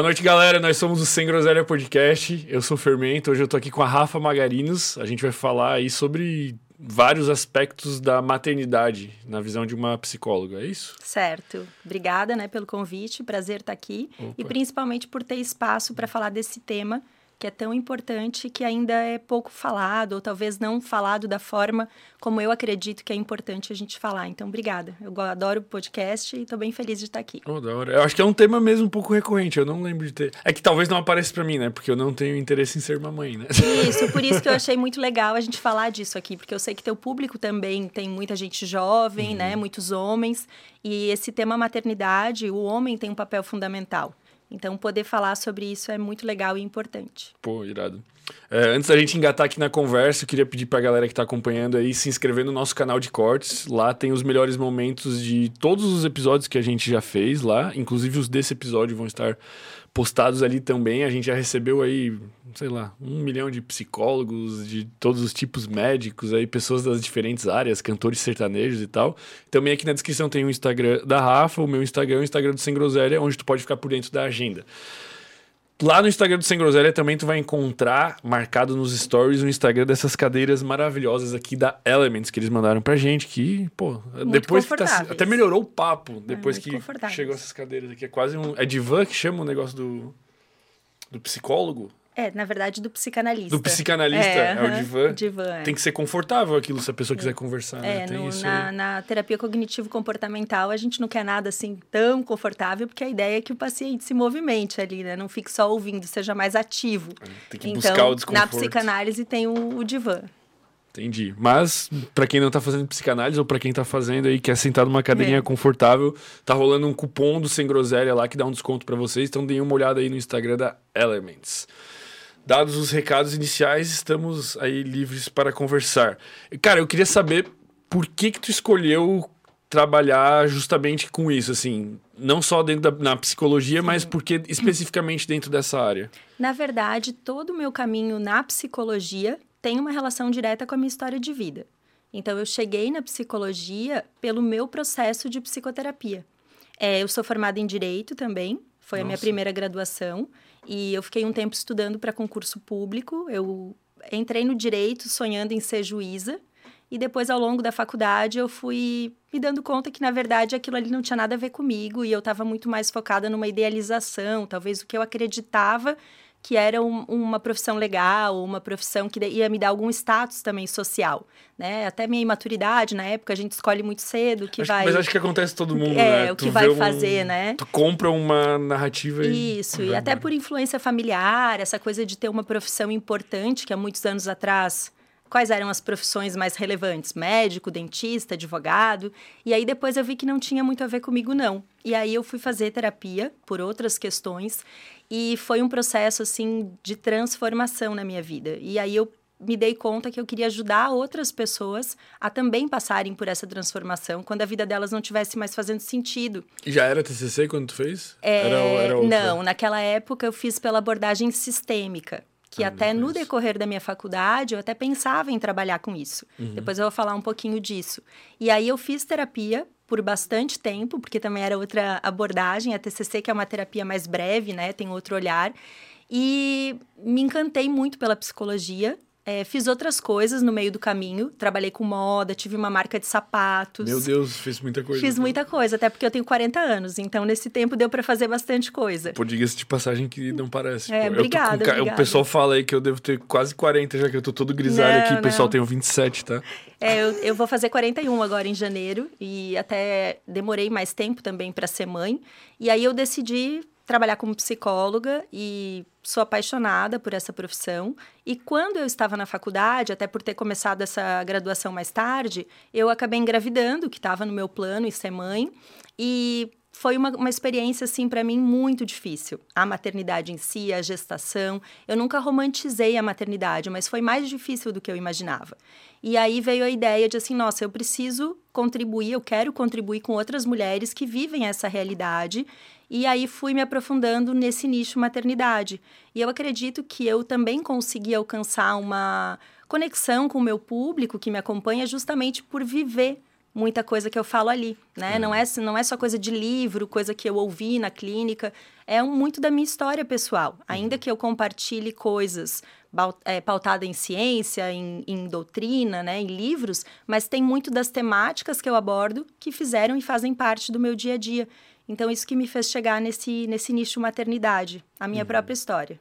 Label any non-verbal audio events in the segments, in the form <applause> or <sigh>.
Boa noite, galera. Nós somos o Sem Groselha Podcast. Eu sou o Fermento. Hoje eu tô aqui com a Rafa Magarinos. A gente vai falar aí sobre vários aspectos da maternidade na visão de uma psicóloga, é isso? Certo. Obrigada, né, pelo convite. Prazer estar aqui Opa. e principalmente por ter espaço para falar desse tema que é tão importante que ainda é pouco falado, ou talvez não falado da forma como eu acredito que é importante a gente falar. Então, obrigada. Eu adoro o podcast e estou bem feliz de estar aqui. Oh, da hora. Eu acho que é um tema mesmo um pouco recorrente, eu não lembro de ter. É que talvez não apareça para mim, né? Porque eu não tenho interesse em ser mamãe, né? Isso, por isso que eu <laughs> achei muito legal a gente falar disso aqui, porque eu sei que teu público também tem muita gente jovem, né? uhum. né? Muitos homens. E esse tema maternidade, o homem tem um papel fundamental. Então, poder falar sobre isso é muito legal e importante. Pô, irado. É, antes da gente engatar aqui na conversa, eu queria pedir para a galera que está acompanhando aí se inscrever no nosso canal de cortes. Lá tem os melhores momentos de todos os episódios que a gente já fez lá. Inclusive os desse episódio vão estar postados ali também. A gente já recebeu aí, sei lá, um milhão de psicólogos de todos os tipos médicos, aí pessoas das diferentes áreas, cantores sertanejos e tal. Também aqui na descrição tem o Instagram da Rafa, o meu Instagram, o Instagram do Sem Groselha, onde tu pode ficar por dentro da agenda. Lá no Instagram do Sem Groselha também tu vai encontrar marcado nos stories o Instagram dessas cadeiras maravilhosas aqui da Elements que eles mandaram pra gente, que, pô, Muito depois que tá, até melhorou o papo depois é, que chegou essas cadeiras aqui. É quase um. É divã que chama o negócio do, do psicólogo? É, na verdade, do psicanalista. Do psicanalista, é, é o divã. divã é. Tem que ser confortável aquilo se a pessoa quiser conversar. Né? É, né? no, na, na, terapia cognitivo-comportamental, a gente não quer nada assim tão confortável, porque a ideia é que o paciente se movimente ali, né? Não fique só ouvindo, seja mais ativo. É, tem que então, buscar o desconforto. Na psicanálise tem o, o divã. Entendi. Mas, para quem não tá fazendo psicanálise ou para quem tá fazendo aí, quer sentar numa cadeirinha é. confortável, tá rolando um cupom do Sem Groselha lá que dá um desconto para vocês. Então, deem uma olhada aí no Instagram da Elements. Dados os recados iniciais, estamos aí livres para conversar. Cara, eu queria saber por que que tu escolheu trabalhar justamente com isso, assim, não só dentro da na psicologia, Sim. mas porque <clears throat> especificamente dentro dessa área? Na verdade, todo o meu caminho na psicologia tem uma relação direta com a minha história de vida. Então, eu cheguei na psicologia pelo meu processo de psicoterapia. É, eu sou formada em Direito também, foi Nossa. a minha primeira graduação. E eu fiquei um tempo estudando para concurso público. Eu entrei no direito sonhando em ser juíza. E depois, ao longo da faculdade, eu fui me dando conta que, na verdade, aquilo ali não tinha nada a ver comigo. E eu estava muito mais focada numa idealização, talvez o que eu acreditava que era um, uma profissão legal, uma profissão que ia me dar algum status também social, né? Até minha imaturidade, na época, a gente escolhe muito cedo que acho, vai... Mas acho que acontece todo mundo, é, né? o que tu vai fazer, um... né? Tu compra uma narrativa e... Isso, e até por influência familiar, essa coisa de ter uma profissão importante, que há muitos anos atrás quais eram as profissões mais relevantes, médico, dentista, advogado. E aí depois eu vi que não tinha muito a ver comigo não. E aí eu fui fazer terapia por outras questões e foi um processo assim de transformação na minha vida. E aí eu me dei conta que eu queria ajudar outras pessoas a também passarem por essa transformação quando a vida delas não tivesse mais fazendo sentido. E já era TCC quando tu fez? É, era, era não, naquela época eu fiz pela abordagem sistêmica que ah, até no decorrer da minha faculdade eu até pensava em trabalhar com isso. Uhum. Depois eu vou falar um pouquinho disso. E aí eu fiz terapia por bastante tempo, porque também era outra abordagem, a TCC que é uma terapia mais breve, né, tem outro olhar. E me encantei muito pela psicologia é, fiz outras coisas no meio do caminho. Trabalhei com moda, tive uma marca de sapatos. Meu Deus, fiz muita coisa. Fiz muita coisa, até porque eu tenho 40 anos. Então, nesse tempo, deu para fazer bastante coisa. Pô, diga-se de passagem que não parece. É, obrigada, com... O pessoal fala aí que eu devo ter quase 40, já que eu tô todo grisalho não, aqui. O pessoal tem 27, tá? É, eu, eu vou fazer 41 agora em janeiro. E até demorei mais tempo também para ser mãe. E aí eu decidi trabalhar como psicóloga e sou apaixonada por essa profissão. E quando eu estava na faculdade, até por ter começado essa graduação mais tarde, eu acabei engravidando, que estava no meu plano e ser mãe. E foi uma, uma experiência, assim, para mim muito difícil. A maternidade em si, a gestação. Eu nunca romantizei a maternidade, mas foi mais difícil do que eu imaginava. E aí veio a ideia de assim, nossa, eu preciso contribuir, eu quero contribuir com outras mulheres que vivem essa realidade e aí fui me aprofundando nesse nicho maternidade. E eu acredito que eu também consegui alcançar uma conexão com o meu público que me acompanha justamente por viver muita coisa que eu falo ali, né? Não, é, não é só coisa de livro, coisa que eu ouvi na clínica, é muito da minha história pessoal. Ainda que eu compartilhe coisas é, pautada em ciência, em, em, doutrina, né, em livros, mas tem muito das temáticas que eu abordo que fizeram e fazem parte do meu dia a dia. Então, isso que me fez chegar nesse, nesse nicho maternidade, a minha uhum. própria história.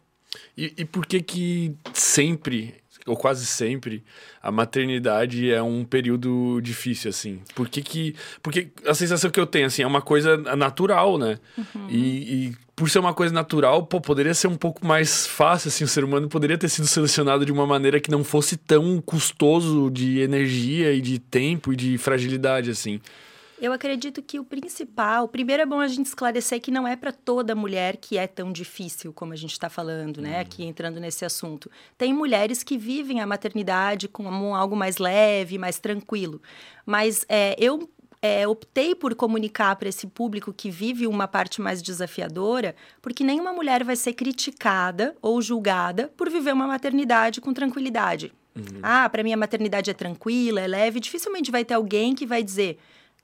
E, e por que que sempre ou quase sempre, a maternidade é um período difícil, assim. Por que que... Porque a sensação que eu tenho, assim, é uma coisa natural, né? Uhum. E, e, por ser uma coisa natural, pô, poderia ser um pouco mais fácil, assim. O ser humano poderia ter sido selecionado de uma maneira que não fosse tão custoso de energia e de tempo e de fragilidade, assim. Eu acredito que o principal, primeiro é bom a gente esclarecer que não é para toda mulher que é tão difícil como a gente está falando, né? Uhum. Aqui entrando nesse assunto. Tem mulheres que vivem a maternidade com algo mais leve, mais tranquilo. Mas é, eu é, optei por comunicar para esse público que vive uma parte mais desafiadora, porque nenhuma mulher vai ser criticada ou julgada por viver uma maternidade com tranquilidade. Uhum. Ah, para mim a maternidade é tranquila, é leve. Dificilmente vai ter alguém que vai dizer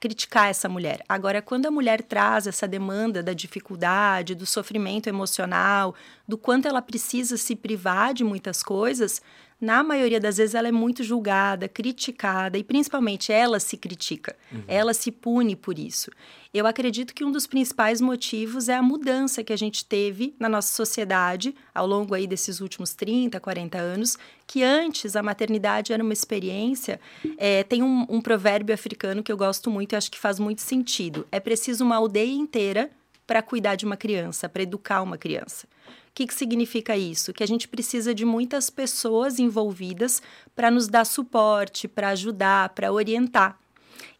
criticar essa mulher. Agora, quando a mulher traz essa demanda da dificuldade, do sofrimento emocional, do quanto ela precisa se privar de muitas coisas, na maioria das vezes ela é muito julgada, criticada e principalmente ela se critica, uhum. ela se pune por isso. Eu acredito que um dos principais motivos é a mudança que a gente teve na nossa sociedade ao longo aí desses últimos 30, 40 anos, que antes a maternidade era uma experiência. É, tem um, um provérbio africano que eu gosto muito e acho que faz muito sentido. É preciso uma aldeia inteira para cuidar de uma criança, para educar uma criança que, que significa isso? Que a gente precisa de muitas pessoas envolvidas para nos dar suporte, para ajudar, para orientar.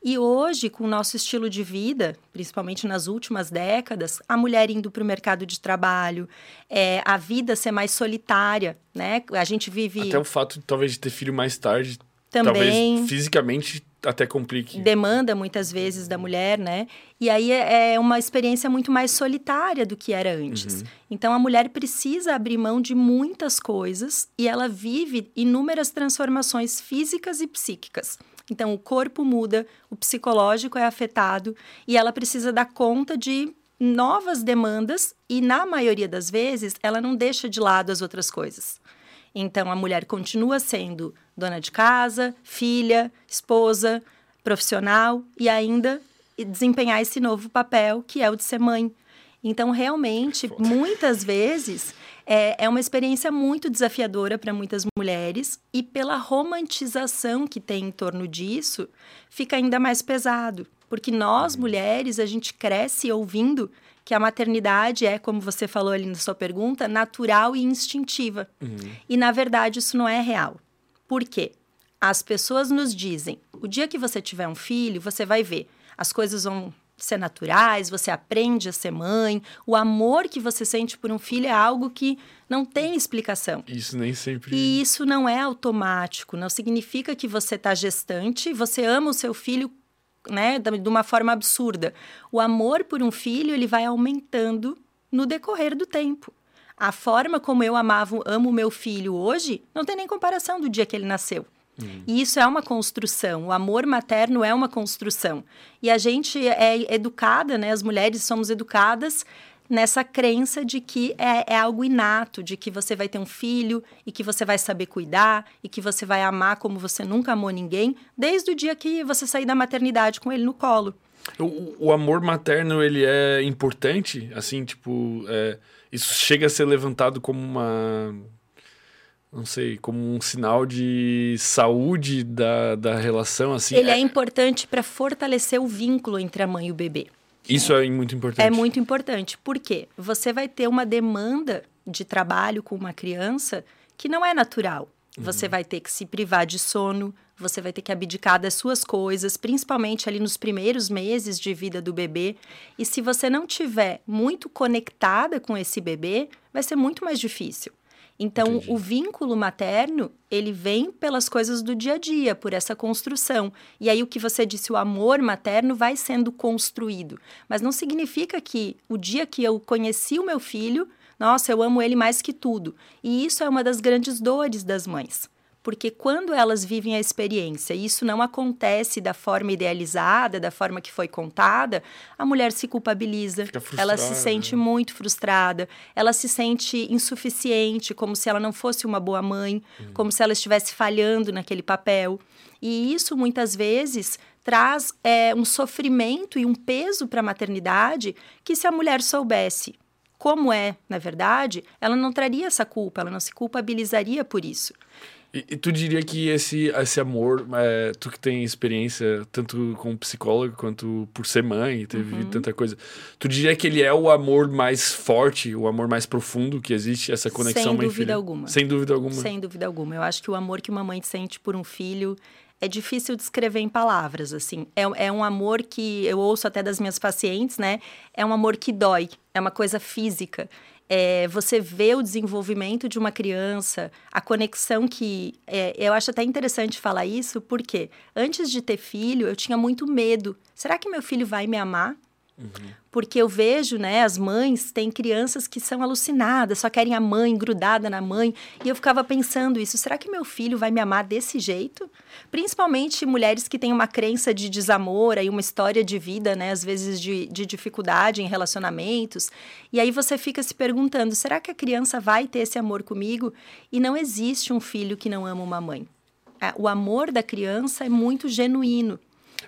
E hoje, com o nosso estilo de vida, principalmente nas últimas décadas, a mulher indo para o mercado de trabalho, é, a vida ser mais solitária, né? A gente vive. Até o fato, talvez, de ter filho mais tarde, também. Talvez fisicamente até complique. Demanda muitas vezes da mulher, né? E aí é, é uma experiência muito mais solitária do que era antes. Uhum. Então a mulher precisa abrir mão de muitas coisas e ela vive inúmeras transformações físicas e psíquicas. Então o corpo muda, o psicológico é afetado e ela precisa dar conta de novas demandas e na maioria das vezes ela não deixa de lado as outras coisas. Então a mulher continua sendo dona de casa, filha, esposa, profissional e ainda desempenhar esse novo papel que é o de ser mãe. Então, realmente, muitas vezes é, é uma experiência muito desafiadora para muitas mulheres e pela romantização que tem em torno disso, fica ainda mais pesado. Porque nós, uhum. mulheres, a gente cresce ouvindo que a maternidade é, como você falou ali na sua pergunta, natural e instintiva. Uhum. E na verdade isso não é real. Por quê? As pessoas nos dizem: o dia que você tiver um filho, você vai ver, as coisas vão ser naturais, você aprende a ser mãe, o amor que você sente por um filho é algo que não tem explicação. Isso nem sempre. E isso não é automático, não significa que você está gestante, você ama o seu filho né, de uma forma absurda. O amor por um filho, ele vai aumentando no decorrer do tempo. A forma como eu amava, amo meu filho hoje, não tem nem comparação do dia que ele nasceu. Uhum. E isso é uma construção. O amor materno é uma construção. E a gente é educada, né? As mulheres somos educadas nessa crença de que é, é, algo inato, de que você vai ter um filho e que você vai saber cuidar e que você vai amar como você nunca amou ninguém, desde o dia que você sair da maternidade com ele no colo. O, o amor materno, ele é importante? Assim, tipo, é, isso chega a ser levantado como uma... Não sei, como um sinal de saúde da, da relação, assim. Ele é, é importante para fortalecer o vínculo entre a mãe e o bebê. Isso é muito importante. É muito importante. Por quê? Você vai ter uma demanda de trabalho com uma criança que não é natural. Você uhum. vai ter que se privar de sono, você vai ter que abdicar das suas coisas, principalmente ali nos primeiros meses de vida do bebê. E se você não tiver muito conectada com esse bebê, vai ser muito mais difícil. Então, Entendi. o vínculo materno, ele vem pelas coisas do dia a dia, por essa construção. E aí, o que você disse, o amor materno vai sendo construído. Mas não significa que o dia que eu conheci o meu filho, nossa, eu amo ele mais que tudo. E isso é uma das grandes dores das mães. Porque quando elas vivem a experiência e isso não acontece da forma idealizada, da forma que foi contada, a mulher se culpabiliza, ela se sente muito frustrada, ela se sente insuficiente, como se ela não fosse uma boa mãe, hum. como se ela estivesse falhando naquele papel. E isso muitas vezes traz é, um sofrimento e um peso para a maternidade que se a mulher soubesse como é, na verdade, ela não traria essa culpa, ela não se culpabilizaria por isso. E, e tu diria que esse, esse amor, é, tu que tem experiência tanto como psicóloga quanto por ser mãe, teve uhum. tanta coisa, tu diria que ele é o amor mais forte, o amor mais profundo que existe, essa conexão Sem dúvida alguma. Sem dúvida alguma. Sem dúvida alguma. Eu acho que o amor que uma mãe sente por um filho é difícil descrever em palavras, assim. É, é um amor que eu ouço até das minhas pacientes, né? É um amor que dói, é uma coisa física. É, você vê o desenvolvimento de uma criança, a conexão que. É, eu acho até interessante falar isso, porque antes de ter filho, eu tinha muito medo. Será que meu filho vai me amar? Uhum. Porque eu vejo, né, as mães têm crianças que são alucinadas, só querem a mãe grudada na mãe. E eu ficava pensando isso: será que meu filho vai me amar desse jeito? Principalmente mulheres que têm uma crença de desamor e uma história de vida, né, às vezes de, de dificuldade em relacionamentos. E aí você fica se perguntando: será que a criança vai ter esse amor comigo? E não existe um filho que não ama uma mãe. O amor da criança é muito genuíno.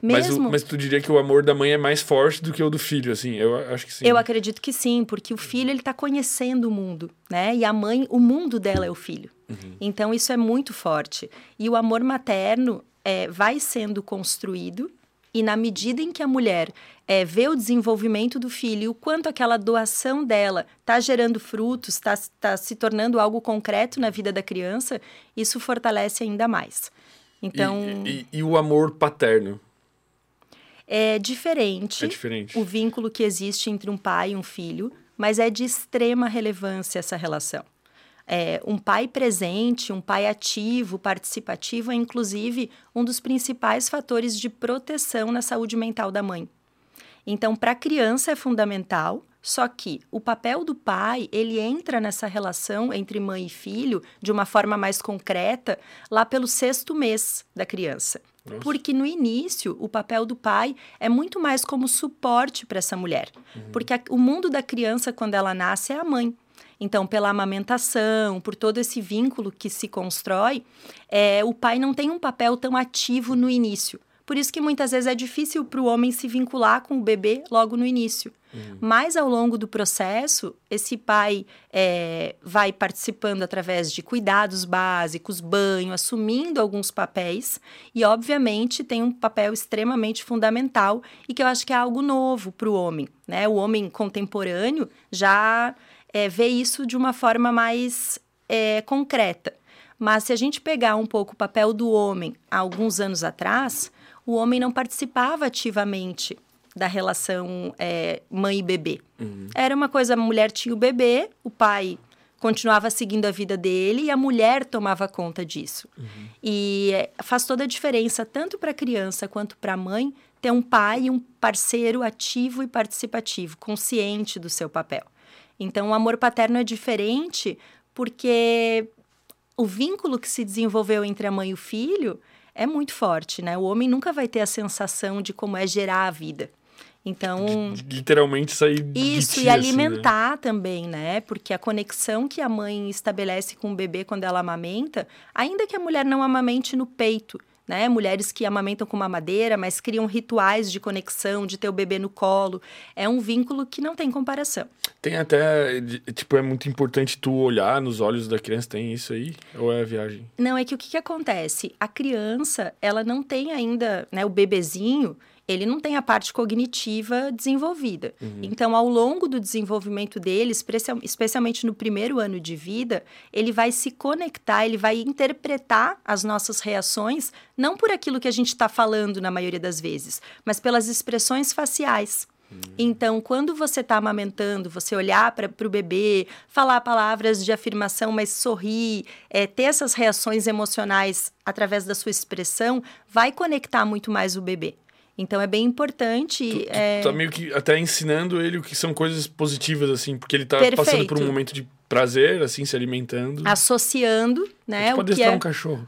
Mesmo... Mas, mas tu diria que o amor da mãe é mais forte do que o do filho, assim? Eu acho que sim. Eu acredito que sim, porque o filho ele está conhecendo o mundo, né? E a mãe, o mundo dela é o filho. Uhum. Então isso é muito forte. E o amor materno é, vai sendo construído e na medida em que a mulher é, vê o desenvolvimento do filho, o quanto aquela doação dela está gerando frutos, está tá se tornando algo concreto na vida da criança, isso fortalece ainda mais. Então. E, e, e o amor paterno? É diferente, é diferente o vínculo que existe entre um pai e um filho, mas é de extrema relevância essa relação. É, um pai presente, um pai ativo, participativo, é inclusive um dos principais fatores de proteção na saúde mental da mãe. Então, para a criança é fundamental, só que o papel do pai, ele entra nessa relação entre mãe e filho de uma forma mais concreta lá pelo sexto mês da criança. Nossa. Porque no início, o papel do pai é muito mais como suporte para essa mulher. Uhum. Porque a, o mundo da criança, quando ela nasce, é a mãe. Então, pela amamentação, por todo esse vínculo que se constrói, é, o pai não tem um papel tão ativo no início. Por isso que muitas vezes é difícil para o homem se vincular com o bebê logo no início. Uhum. Mas ao longo do processo, esse pai é, vai participando através de cuidados básicos, banho, assumindo alguns papéis e, obviamente, tem um papel extremamente fundamental e que eu acho que é algo novo para o homem. Né? O homem contemporâneo já é, vê isso de uma forma mais é, concreta. Mas se a gente pegar um pouco o papel do homem há alguns anos atrás, o homem não participava ativamente da relação é, mãe e bebê. Uhum. Era uma coisa, a mulher tinha o bebê, o pai continuava seguindo a vida dele e a mulher tomava conta disso. Uhum. E é, faz toda a diferença, tanto para a criança quanto para a mãe, ter um pai um parceiro ativo e participativo, consciente do seu papel. Então, o amor paterno é diferente porque o vínculo que se desenvolveu entre a mãe e o filho é muito forte, né? O homem nunca vai ter a sensação de como é gerar a vida. Então. Literalmente sair. Isso, ti, e alimentar assim, né? também, né? Porque a conexão que a mãe estabelece com o bebê quando ela amamenta, ainda que a mulher não amamente no peito, né? Mulheres que amamentam com mamadeira, mas criam rituais de conexão, de ter o bebê no colo. É um vínculo que não tem comparação. Tem até, tipo, é muito importante tu olhar nos olhos da criança, tem isso aí? Ou é viagem? Não, é que o que, que acontece? A criança, ela não tem ainda, né, o bebezinho, ele não tem a parte cognitiva desenvolvida. Uhum. Então, ao longo do desenvolvimento dele, especialmente no primeiro ano de vida, ele vai se conectar, ele vai interpretar as nossas reações, não por aquilo que a gente está falando na maioria das vezes, mas pelas expressões faciais. Uhum. Então, quando você está amamentando, você olhar para o bebê, falar palavras de afirmação, mas sorrir, é, ter essas reações emocionais através da sua expressão, vai conectar muito mais o bebê. Então é bem importante. Tu, tu é... tá meio que até ensinando ele o que são coisas positivas, assim, porque ele tá Perfeito. passando por um momento de prazer, assim, se alimentando. Associando, né? Pode que é... um cachorro.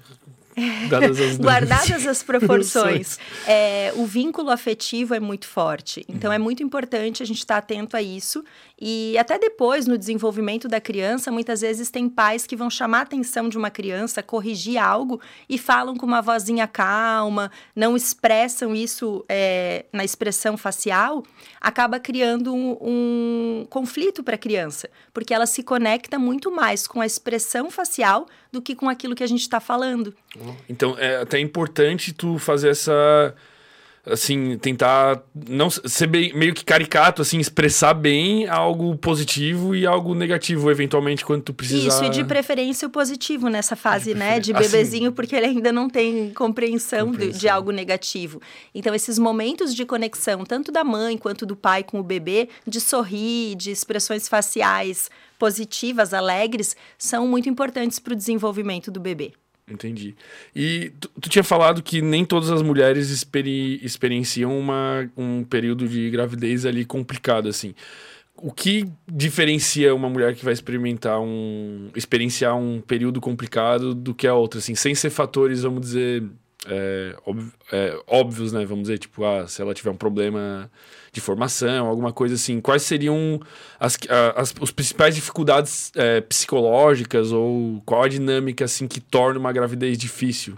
Dadas as <laughs> Guardadas as proporções. <laughs> é, o vínculo afetivo é muito forte. Então, uhum. é muito importante a gente estar tá atento a isso. E até depois, no desenvolvimento da criança, muitas vezes tem pais que vão chamar a atenção de uma criança, corrigir algo e falam com uma vozinha calma, não expressam isso é, na expressão facial, acaba criando um, um conflito para a criança, porque ela se conecta muito mais com a expressão facial do que com aquilo que a gente está falando. Então, é até importante tu fazer essa assim, tentar não ser bem, meio que caricato, assim, expressar bem algo positivo e algo negativo, eventualmente, quando tu precisar. Isso, e de preferência o positivo nessa fase, de né, de bebezinho, assim, porque ele ainda não tem compreensão, compreensão. De, de, algo negativo. Então, esses momentos de conexão, tanto da mãe quanto do pai com o bebê, de sorrir, de expressões faciais positivas, alegres, são muito importantes para o desenvolvimento do bebê. Entendi. E tu, tu, tinha falado que nem todas as mulheres experi experienciam uma, um período de gravidez ali complicado, assim. O que diferencia uma mulher que vai experimentar um... experienciar um período complicado do que a outra, assim? Sem ser fatores, vamos dizer, é, é, óbvios, né? Vamos dizer, tipo, ah, se ela tiver um problema de formação, alguma coisa assim. Quais seriam as, as, as principais dificuldades é, psicológicas ou qual a dinâmica assim que torna uma gravidez difícil?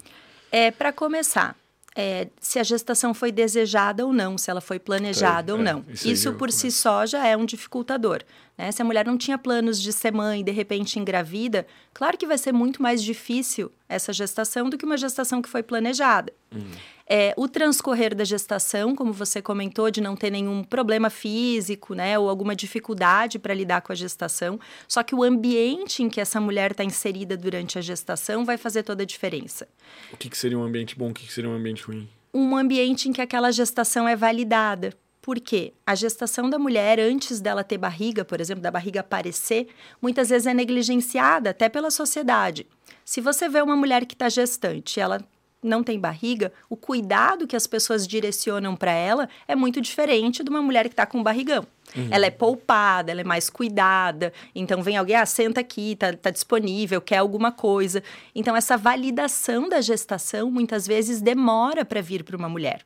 É, para começar, é, se a gestação foi desejada ou não, se ela foi planejada é, ou é, não. Isso, isso por si só já é um dificultador. Né? Se a mulher não tinha planos de ser mãe e de repente engravida, claro que vai ser muito mais difícil essa gestação do que uma gestação que foi planejada. Uhum. É, o transcorrer da gestação, como você comentou, de não ter nenhum problema físico, né, ou alguma dificuldade para lidar com a gestação, só que o ambiente em que essa mulher está inserida durante a gestação vai fazer toda a diferença. O que, que seria um ambiente bom, o que, que seria um ambiente ruim? Um ambiente em que aquela gestação é validada. Porque a gestação da mulher, antes dela ter barriga, por exemplo, da barriga aparecer, muitas vezes é negligenciada até pela sociedade. Se você vê uma mulher que está gestante, ela não tem barriga, o cuidado que as pessoas direcionam para ela é muito diferente de uma mulher que está com barrigão. Uhum. Ela é poupada, ela é mais cuidada. Então vem alguém, ah, senta aqui, tá, tá disponível, quer alguma coisa. Então essa validação da gestação muitas vezes demora para vir para uma mulher.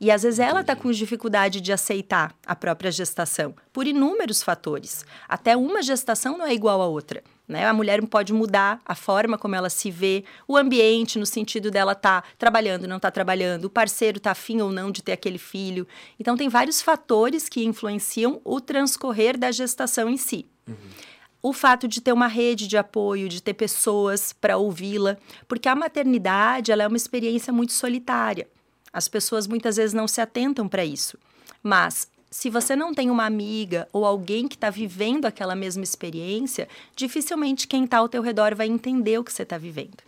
E às vezes ela está com dificuldade de aceitar a própria gestação, por inúmeros fatores. Até uma gestação não é igual a outra. Né? A mulher pode mudar a forma como ela se vê, o ambiente, no sentido dela estar tá trabalhando, não estar tá trabalhando, o parceiro está afim ou não de ter aquele filho. Então, tem vários fatores que influenciam o transcorrer da gestação em si. Uhum. O fato de ter uma rede de apoio, de ter pessoas para ouvi-la, porque a maternidade ela é uma experiência muito solitária. As pessoas muitas vezes não se atentam para isso. Mas se você não tem uma amiga ou alguém que está vivendo aquela mesma experiência, dificilmente quem está ao teu redor vai entender o que você está vivendo.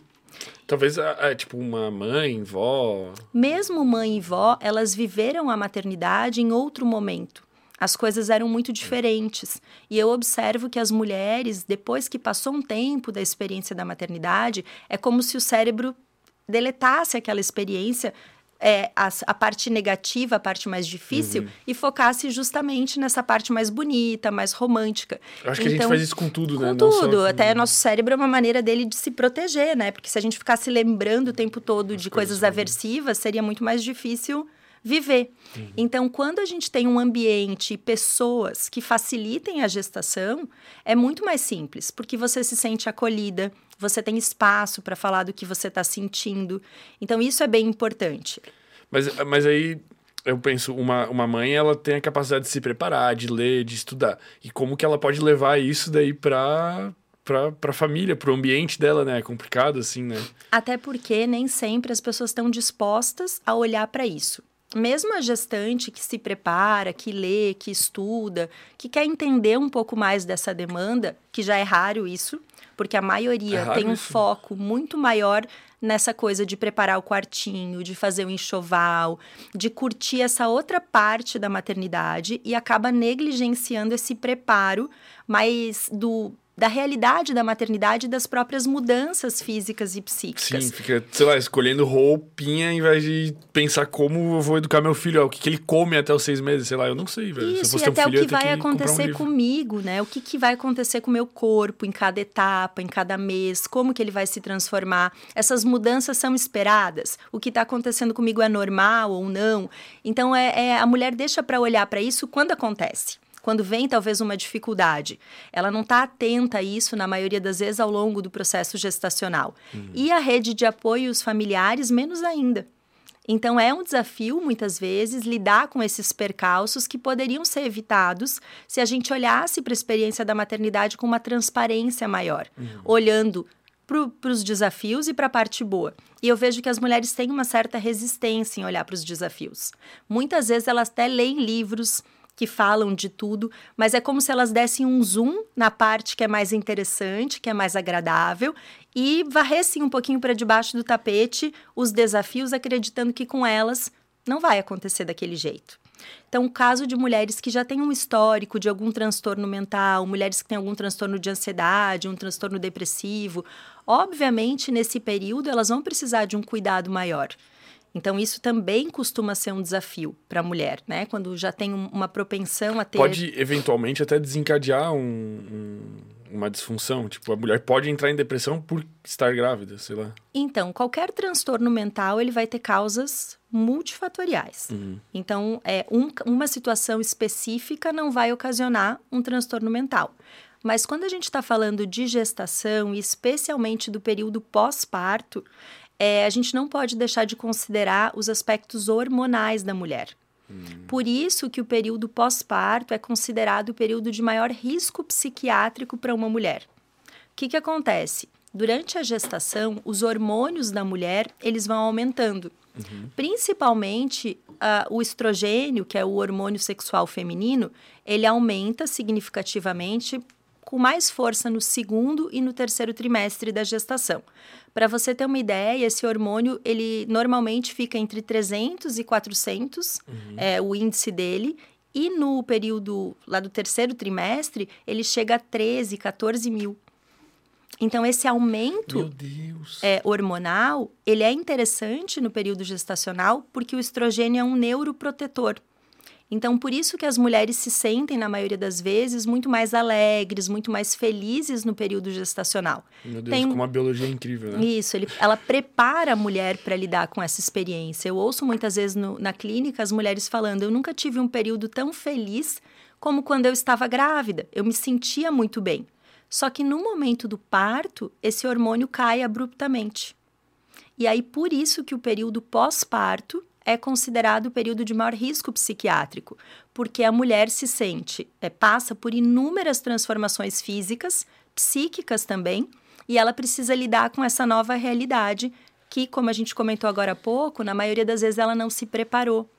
Talvez, é, tipo, uma mãe, vó... Mesmo mãe e vó, elas viveram a maternidade em outro momento. As coisas eram muito diferentes. E eu observo que as mulheres, depois que passou um tempo da experiência da maternidade, é como se o cérebro deletasse aquela experiência é, a, a, parte negativa, a parte mais difícil, uhum. e focasse justamente nessa parte mais bonita, mais romântica. Eu acho então, que a gente então, faz isso com tudo, com né? Com tudo. Só... Até nosso cérebro é uma maneira dele de se proteger, né? Porque se a gente ficasse lembrando o tempo todo As de coisas, coisas aversivas, seria muito mais difícil viver. Uhum. Então, quando a gente tem um ambiente e pessoas que facilitem a gestação, é muito mais simples, porque você se sente acolhida, você tem espaço para falar do que você está sentindo. Então, isso é bem importante. Mas, mas aí eu penso, uma, uma mãe, ela tem a capacidade de se preparar, de ler, de estudar. E como que ela pode levar isso daí para para a família, para o ambiente dela, né? É complicado assim, né? Até porque nem sempre as pessoas estão dispostas a olhar para isso. Mesmo a gestante que se prepara, que lê, que estuda, que quer entender um pouco mais dessa demanda, que já é raro isso, porque a maioria é tem um isso. foco muito maior nessa coisa de preparar o quartinho, de fazer o enxoval, de curtir essa outra parte da maternidade e acaba negligenciando esse preparo mais do da realidade da maternidade e das próprias mudanças físicas e psíquicas. Sim, fica, sei lá, escolhendo roupinha em vez de pensar como eu vou educar meu filho, o que, que ele come até os seis meses, sei lá, eu não sei, velho. Isso, e até um filho, o que vai que acontecer um comigo, né? O que, que vai acontecer com o meu corpo em cada etapa, em cada mês, como que ele vai se transformar. Essas mudanças são esperadas? O que está acontecendo comigo é normal ou não? Então, é, é a mulher deixa para olhar para isso quando acontece quando vem talvez uma dificuldade. Ela não está atenta a isso, na maioria das vezes, ao longo do processo gestacional. Uhum. E a rede de apoio os familiares, menos ainda. Então, é um desafio, muitas vezes, lidar com esses percalços que poderiam ser evitados se a gente olhasse para a experiência da maternidade com uma transparência maior, uhum. olhando para os desafios e para a parte boa. E eu vejo que as mulheres têm uma certa resistência em olhar para os desafios. Muitas vezes elas até leem livros, que falam de tudo, mas é como se elas dessem um zoom na parte que é mais interessante, que é mais agradável, e varressem um pouquinho para debaixo do tapete os desafios, acreditando que com elas não vai acontecer daquele jeito. Então, o caso de mulheres que já têm um histórico de algum transtorno mental, mulheres que têm algum transtorno de ansiedade, um transtorno depressivo, obviamente, nesse período, elas vão precisar de um cuidado maior. Então, isso também costuma ser um desafio para a mulher, né? Quando já tem uma propensão a ter. Pode, eventualmente, até desencadear um, um, uma disfunção. Tipo, a mulher pode entrar em depressão por estar grávida, sei lá. Então, qualquer transtorno mental, ele vai ter causas multifatoriais. Uhum. Então, é, um, uma situação específica não vai ocasionar um transtorno mental. Mas quando a gente está falando de gestação, e especialmente do período pós-parto, é, a gente não pode deixar de considerar os aspectos hormonais da mulher. Hum. Por isso que o período pós-parto é considerado o período de maior risco psiquiátrico para uma mulher. O que, que acontece? Durante a gestação, os hormônios da mulher eles vão aumentando. Uhum. Principalmente uh, o estrogênio, que é o hormônio sexual feminino, ele aumenta significativamente com mais força no segundo e no terceiro trimestre da gestação. Para você ter uma ideia, esse hormônio, ele normalmente fica entre 300 e 400, uhum. é o índice dele, e no período lá do terceiro trimestre, ele chega a 13, 14 mil. Então, esse aumento é, hormonal, ele é interessante no período gestacional porque o estrogênio é um neuroprotetor. Então, por isso que as mulheres se sentem, na maioria das vezes, muito mais alegres, muito mais felizes no período gestacional. Meu Deus, Tem... como a biologia é incrível, né? Isso, ele, ela prepara a mulher para lidar com essa experiência. Eu ouço muitas vezes no, na clínica as mulheres falando: eu nunca tive um período tão feliz como quando eu estava grávida. Eu me sentia muito bem. Só que no momento do parto, esse hormônio cai abruptamente. E aí, por isso que o período pós-parto é considerado o período de maior risco psiquiátrico, porque a mulher se sente, é, passa por inúmeras transformações físicas, psíquicas também, e ela precisa lidar com essa nova realidade que, como a gente comentou agora há pouco, na maioria das vezes ela não se preparou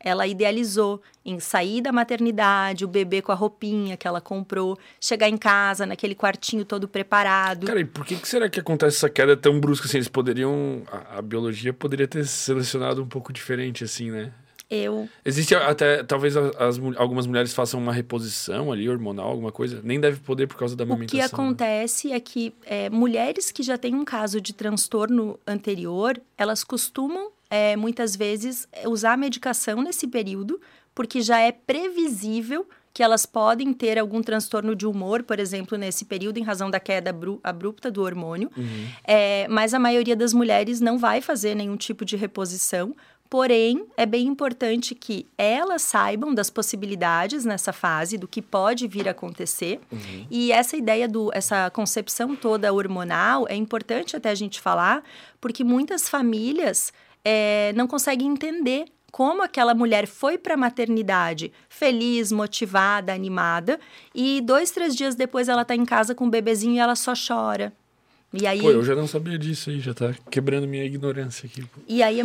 ela idealizou em sair da maternidade, o bebê com a roupinha que ela comprou, chegar em casa naquele quartinho todo preparado. Cara, e por que, que será que acontece essa queda tão brusca assim? Eles poderiam. A, a biologia poderia ter selecionado um pouco diferente, assim, né? Eu. Existe até, talvez as, algumas mulheres façam uma reposição ali, hormonal, alguma coisa. Nem deve poder por causa da amamentação. O que acontece né? é que é, mulheres que já têm um caso de transtorno anterior, elas costumam é, muitas vezes, usar a medicação nesse período, porque já é previsível que elas podem ter algum transtorno de humor, por exemplo, nesse período, em razão da queda abrupta do hormônio. Uhum. É, mas a maioria das mulheres não vai fazer nenhum tipo de reposição. Porém, é bem importante que elas saibam das possibilidades nessa fase, do que pode vir a acontecer. Uhum. E essa ideia do, essa concepção toda hormonal é importante até a gente falar, porque muitas famílias é, não consegue entender como aquela mulher foi para a maternidade feliz, motivada, animada, e dois, três dias depois ela está em casa com o bebezinho e ela só chora. E aí, Pô, eu já não sabia disso aí, já tá quebrando minha ignorância aqui. E aí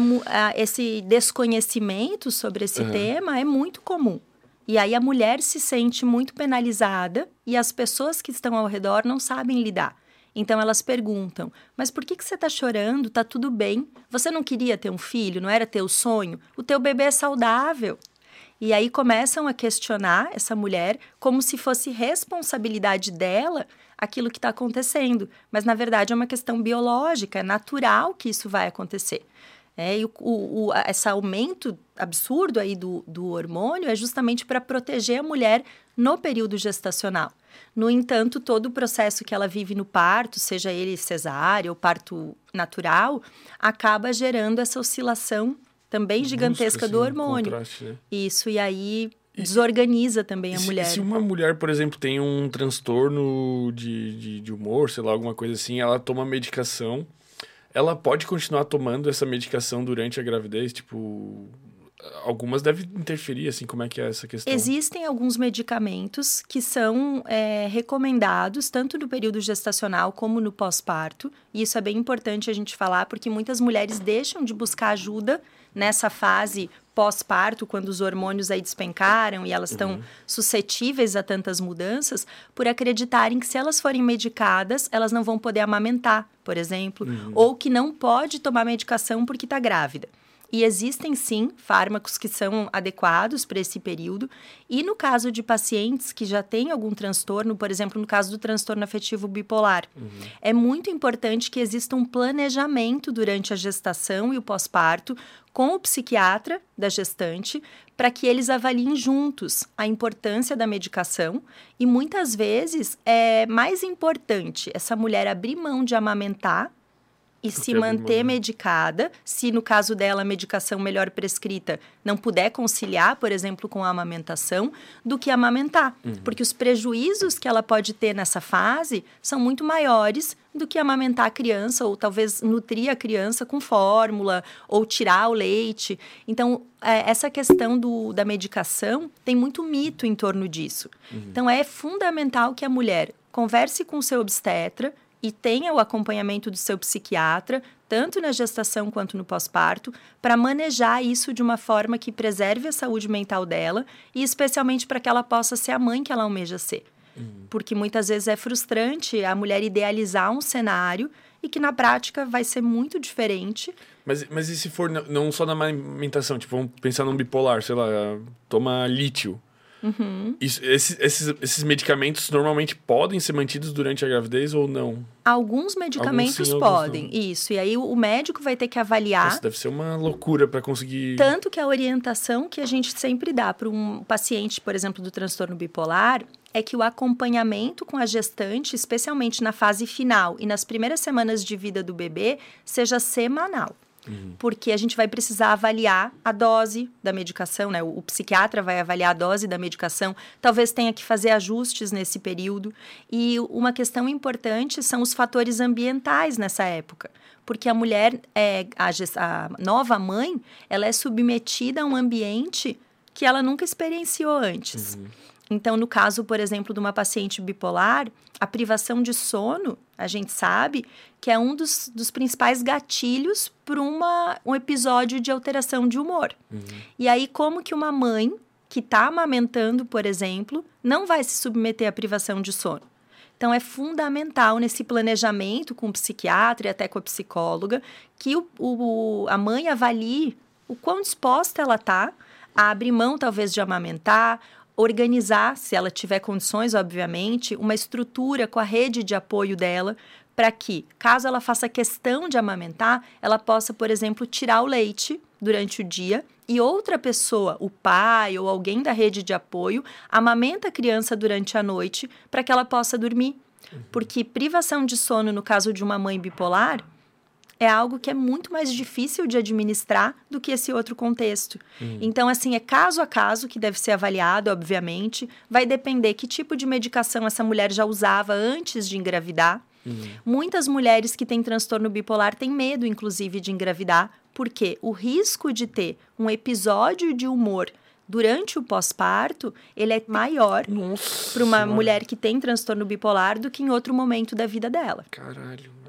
esse desconhecimento sobre esse uhum. tema é muito comum. E aí a mulher se sente muito penalizada e as pessoas que estão ao redor não sabem lidar. Então elas perguntam: Mas por que, que você está chorando? Tá tudo bem? Você não queria ter um filho? Não era teu sonho? O teu bebê é saudável. E aí começam a questionar essa mulher como se fosse responsabilidade dela aquilo que está acontecendo. Mas, na verdade, é uma questão biológica, é natural que isso vai acontecer. É, e o, o, o, esse aumento absurdo aí do, do hormônio é justamente para proteger a mulher no período gestacional. No entanto, todo o processo que ela vive no parto, seja ele cesárea ou parto natural, acaba gerando essa oscilação também gigantesca Busca, assim, do hormônio. Né? Isso, e aí desorganiza também a se, mulher. Se uma mulher, por exemplo, tem um transtorno de, de, de, humor, sei lá, alguma coisa assim, ela toma medicação, ela pode continuar tomando essa medicação durante a gravidez? Tipo, algumas devem interferir, assim, como é que é essa questão? Existem alguns medicamentos que são é, recomendados tanto no período gestacional como no pós-parto. E isso é bem importante a gente falar, porque muitas mulheres deixam de buscar ajuda nessa fase pós-parto, quando os hormônios aí despencaram e elas estão uhum. suscetíveis a tantas mudanças, por acreditarem que se elas forem medicadas, elas não vão poder amamentar, por exemplo, uhum. ou que não pode tomar medicação porque está grávida. E existem sim fármacos que são adequados para esse período. E no caso de pacientes que já têm algum transtorno, por exemplo, no caso do transtorno afetivo bipolar, uhum. é muito importante que exista um planejamento durante a gestação e o pós-parto com o psiquiatra da gestante para que eles avaliem juntos a importância da medicação e muitas vezes é mais importante essa mulher abrir mão de amamentar e se manter medicada, se no caso dela a medicação melhor prescrita não puder conciliar, por exemplo, com a amamentação, do que amamentar. Uhum. Porque os prejuízos que ela pode ter nessa fase são muito maiores do que amamentar a criança, ou talvez nutrir a criança com fórmula, ou tirar o leite. Então, é, essa questão do, da medicação tem muito mito em torno disso. Uhum. Então, é fundamental que a mulher converse com o seu obstetra, e tenha o acompanhamento do seu psiquiatra, tanto na gestação quanto no pós-parto, para manejar isso de uma forma que preserve a saúde mental dela e especialmente para que ela possa ser a mãe que ela almeja ser. Uhum. Porque muitas vezes é frustrante a mulher idealizar um cenário e que na prática vai ser muito diferente. Mas, mas e se for não só na alimentação? Tipo, vamos pensar num bipolar, sei lá, toma lítio. Uhum. Isso, esses, esses, esses medicamentos normalmente podem ser mantidos durante a gravidez ou não? Alguns medicamentos alguns sim, podem, alguns isso. E aí o médico vai ter que avaliar. Isso deve ser uma loucura para conseguir. Tanto que a orientação que a gente sempre dá para um paciente, por exemplo, do transtorno bipolar, é que o acompanhamento com a gestante, especialmente na fase final e nas primeiras semanas de vida do bebê, seja semanal. Uhum. Porque a gente vai precisar avaliar a dose da medicação, né? O, o, psiquiatra vai avaliar a dose da medicação, talvez tenha que fazer ajustes nesse período. E uma questão importante são os fatores ambientais nessa época. Porque a mulher, é, a, a nova mãe, ela é submetida a um ambiente que ela nunca experienciou antes. Uhum. Então, no caso, por exemplo, de uma paciente bipolar, a privação de sono, a gente sabe que é um dos, dos principais gatilhos para um episódio de alteração de humor. Uhum. E aí, como que uma mãe que está amamentando, por exemplo, não vai se submeter à privação de sono? Então, é fundamental nesse planejamento com o psiquiatra e até com a psicóloga que o, o, a mãe avalie o quão disposta ela está a abrir mão, talvez, de amamentar organizar, se ela tiver condições, obviamente, uma estrutura com a rede de apoio dela para que, caso ela faça questão de amamentar, ela possa, por exemplo, tirar o leite durante o dia e outra pessoa, o pai ou alguém da rede de apoio, amamenta a criança durante a noite para que ela possa dormir. Uhum. Porque privação de sono no caso de uma mãe bipolar é algo que é muito mais difícil de administrar do que esse outro contexto. Uhum. Então, assim, é caso a caso que deve ser avaliado, obviamente. Vai depender que tipo de medicação essa mulher já usava antes de engravidar. Uhum. Muitas mulheres que têm transtorno bipolar têm medo, inclusive, de engravidar, porque o risco de ter um episódio de humor durante o pós-parto, ele é maior para uma mulher que tem transtorno bipolar do que em outro momento da vida dela. Caralho.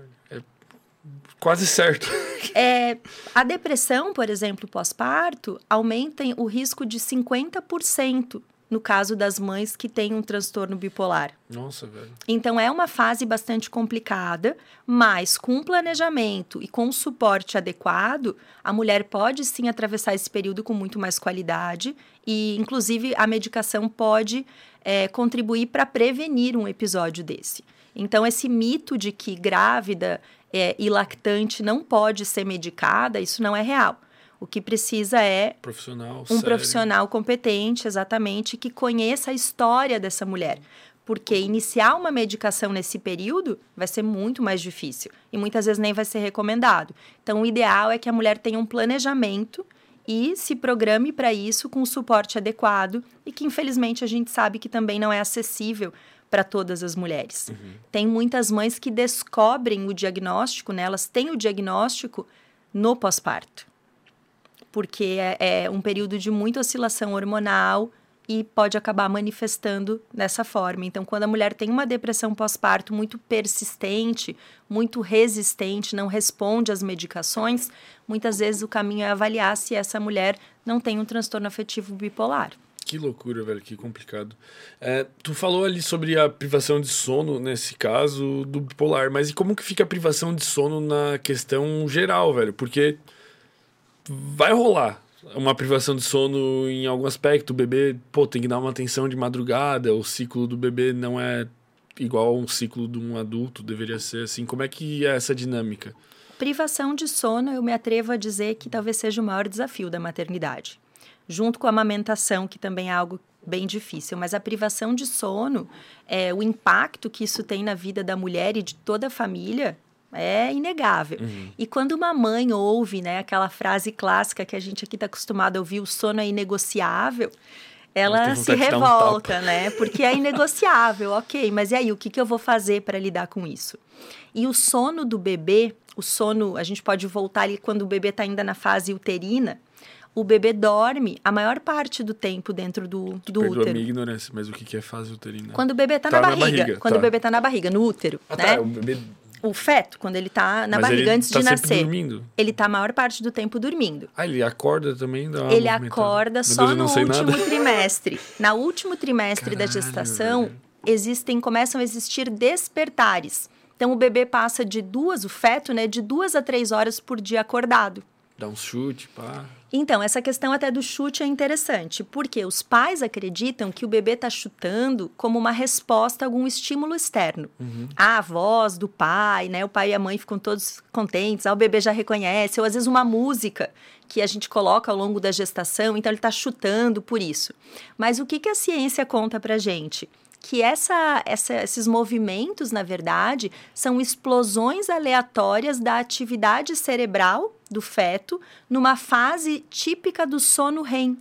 Quase certo. <laughs> É, a depressão, por exemplo, pós-parto, aumenta o risco de 50% no caso das mães que têm um transtorno bipolar. Nossa, velho. Então é uma fase bastante complicada, mas com planejamento e com suporte adequado, a mulher pode sim atravessar esse período com muito mais qualidade e, inclusive, a medicação pode é, contribuir para prevenir um episódio desse. Então, esse mito de que grávida é, e lactante não pode ser medicada, isso não é real. O que precisa é profissional, um sério. profissional competente, exatamente, que conheça a história dessa mulher. Porque iniciar uma medicação nesse período vai ser muito mais difícil e muitas vezes nem vai ser recomendado. Então, o ideal é que a mulher tenha um planejamento e se programe para isso com o suporte adequado e que, infelizmente, a gente sabe que também não é acessível para todas as mulheres. Uhum. Tem muitas mães que descobrem o diagnóstico, né? elas têm o diagnóstico no pós-parto porque é, é um período de muita oscilação hormonal e pode acabar manifestando dessa forma. Então, quando a mulher tem uma depressão pós-parto muito persistente, muito resistente, não responde às medicações, muitas vezes o caminho é avaliar se essa mulher não tem um transtorno afetivo bipolar. Que loucura, velho, que complicado. É, tu falou ali sobre a privação de sono, nesse caso, do bipolar, mas e como que fica a privação de sono na questão geral, velho? Porque vai rolar uma privação de sono em algum aspecto. O bebê, pô, tem que dar uma atenção de madrugada, o ciclo do bebê não é igual um ciclo de um adulto, deveria ser assim. Como é que é essa dinâmica? Privação de sono, eu me atrevo a dizer que talvez seja o maior desafio da maternidade. Junto com a amamentação, que também é algo bem difícil, mas a privação de sono, é, o impacto que isso tem na vida da mulher e de toda a família é inegável. Uhum. E quando uma mãe ouve, né, aquela frase clássica que a gente aqui está acostumado a ouvir, o sono é inegociável, ela se revolta, um né? Porque é inegociável, <laughs> ok, mas e aí, o que, que eu vou fazer para lidar com isso? E o sono do bebê, o sono, a gente pode voltar ali quando o bebê está ainda na fase uterina, o bebê dorme a maior parte do tempo dentro do, do útero. a minha ignorância, mas o que é fase uterina? Quando o bebê está tá na, barriga, na barriga. Quando tá. o bebê está na barriga, no útero, ah, né? Tá, o bebê o feto, quando ele tá na Mas barriga antes tá de nascer. dormindo. Ele tá a maior parte do tempo dormindo. Ah, ele acorda também? Dá ele acorda só Deus, no último nada. trimestre. Na último trimestre Caralho, da gestação, velho. existem, começam a existir despertares. Então o bebê passa de duas, o feto, né, de duas a três horas por dia acordado. Dá um chute, pá. Então, essa questão até do chute é interessante, porque os pais acreditam que o bebê está chutando como uma resposta a algum estímulo externo. Uhum. A voz do pai, né? O pai e a mãe ficam todos contentes, ah, o bebê já reconhece, ou às vezes uma música que a gente coloca ao longo da gestação, então ele está chutando por isso. Mas o que, que a ciência conta pra gente? Que essa, essa, esses movimentos, na verdade, são explosões aleatórias da atividade cerebral do feto numa fase típica do sono REM.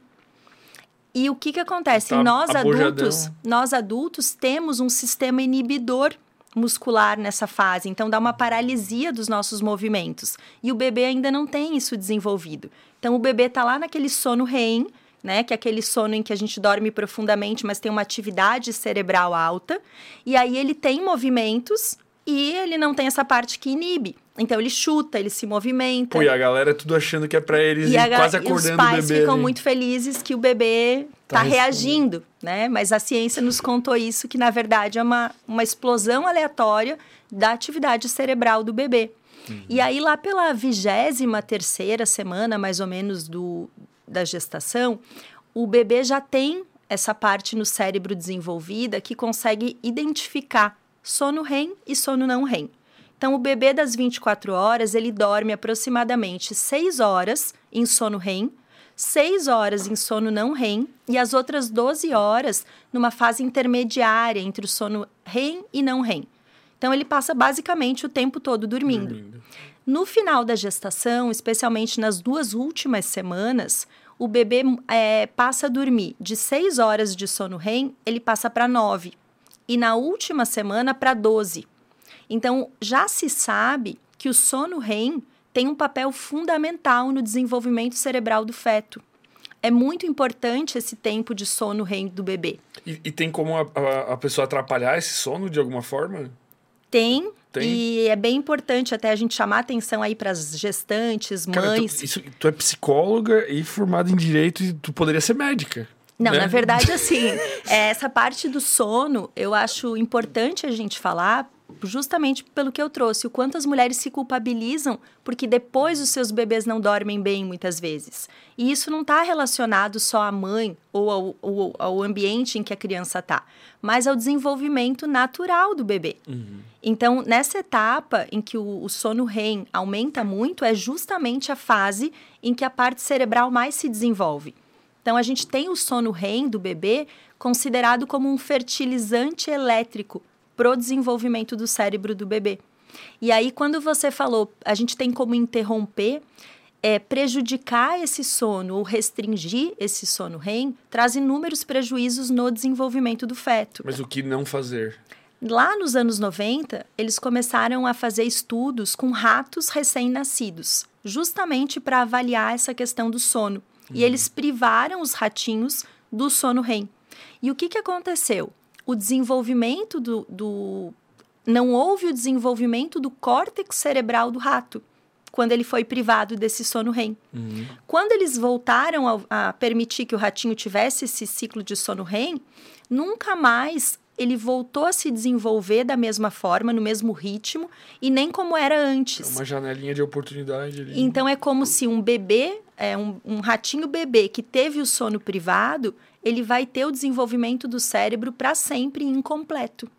E o que, que acontece? Tá nós adultos, nós adultos temos um sistema inibidor muscular nessa fase, então dá uma paralisia dos nossos movimentos. E o bebê ainda não tem isso desenvolvido. Então o bebê está lá naquele sono REM, né? Que é aquele sono em que a gente dorme profundamente, mas tem uma atividade cerebral alta. E aí ele tem movimentos e ele não tem essa parte que inibe. Então ele chuta, ele se movimenta. Pô, e a galera é tudo achando que é para eles e, e quase acordando o bebê. Os pais ficam ali. muito felizes que o bebê tá, tá reagindo, né? Mas a ciência nos contou isso que na verdade é uma, uma explosão aleatória da atividade cerebral do bebê. Uhum. E aí lá pela vigésima terceira semana, mais ou menos do, da gestação, o bebê já tem essa parte no cérebro desenvolvida que consegue identificar sono REM e sono não REM. Então, o bebê das 24 horas, ele dorme aproximadamente 6 horas em sono REM, 6 horas em sono não REM e as outras 12 horas numa fase intermediária entre o sono REM e não REM. Então, ele passa basicamente o tempo todo dormindo. dormindo. No final da gestação, especialmente nas duas últimas semanas, o bebê é, passa a dormir de 6 horas de sono REM, ele passa para 9. E na última semana, para 12. Então, já se sabe que o sono REM tem um papel fundamental no desenvolvimento cerebral do feto. É muito importante esse tempo de sono REM do bebê. E, e tem como a, a, a pessoa atrapalhar esse sono de alguma forma? Tem, tem. E é bem importante até a gente chamar atenção aí para as gestantes, mães. Cara, tu, isso, tu é psicóloga e formada em direito e tu poderia ser médica. Não, né? na verdade, <laughs> assim, é, essa parte do sono, eu acho importante a gente falar justamente pelo que eu trouxe, o quanto as mulheres se culpabilizam porque depois os seus bebês não dormem bem muitas vezes. E isso não está relacionado só à mãe ou ao, ao, ao, ambiente em que a criança está, mas ao desenvolvimento natural do bebê. Uhum. Então, nessa etapa em que o, o sono REM aumenta muito, é justamente a fase em que a parte cerebral mais se desenvolve. Então, a gente tem o sono REM do bebê considerado como um fertilizante elétrico pro desenvolvimento do cérebro do bebê. E aí, quando você falou, a gente tem como interromper, é, prejudicar esse sono ou restringir esse sono REM, traz inúmeros prejuízos no desenvolvimento do feto. Mas o que não fazer? Lá nos anos 90, eles começaram a fazer estudos com ratos recém-nascidos, justamente para avaliar essa questão do sono. Uhum. E eles privaram os ratinhos do sono REM. E o que, que aconteceu? O desenvolvimento do, do. Não houve o desenvolvimento do córtex cerebral do rato quando ele foi privado desse sono REM. Uhum. Quando eles voltaram a, a, permitir que o ratinho tivesse esse ciclo de sono REM, nunca mais ele voltou a se desenvolver da mesma forma, no mesmo ritmo, e nem como era antes. É uma janelinha de oportunidade ali. Então é como se um bebê, é, um, um ratinho bebê que teve o sono privado, ele vai ter o desenvolvimento do cérebro para sempre incompleto.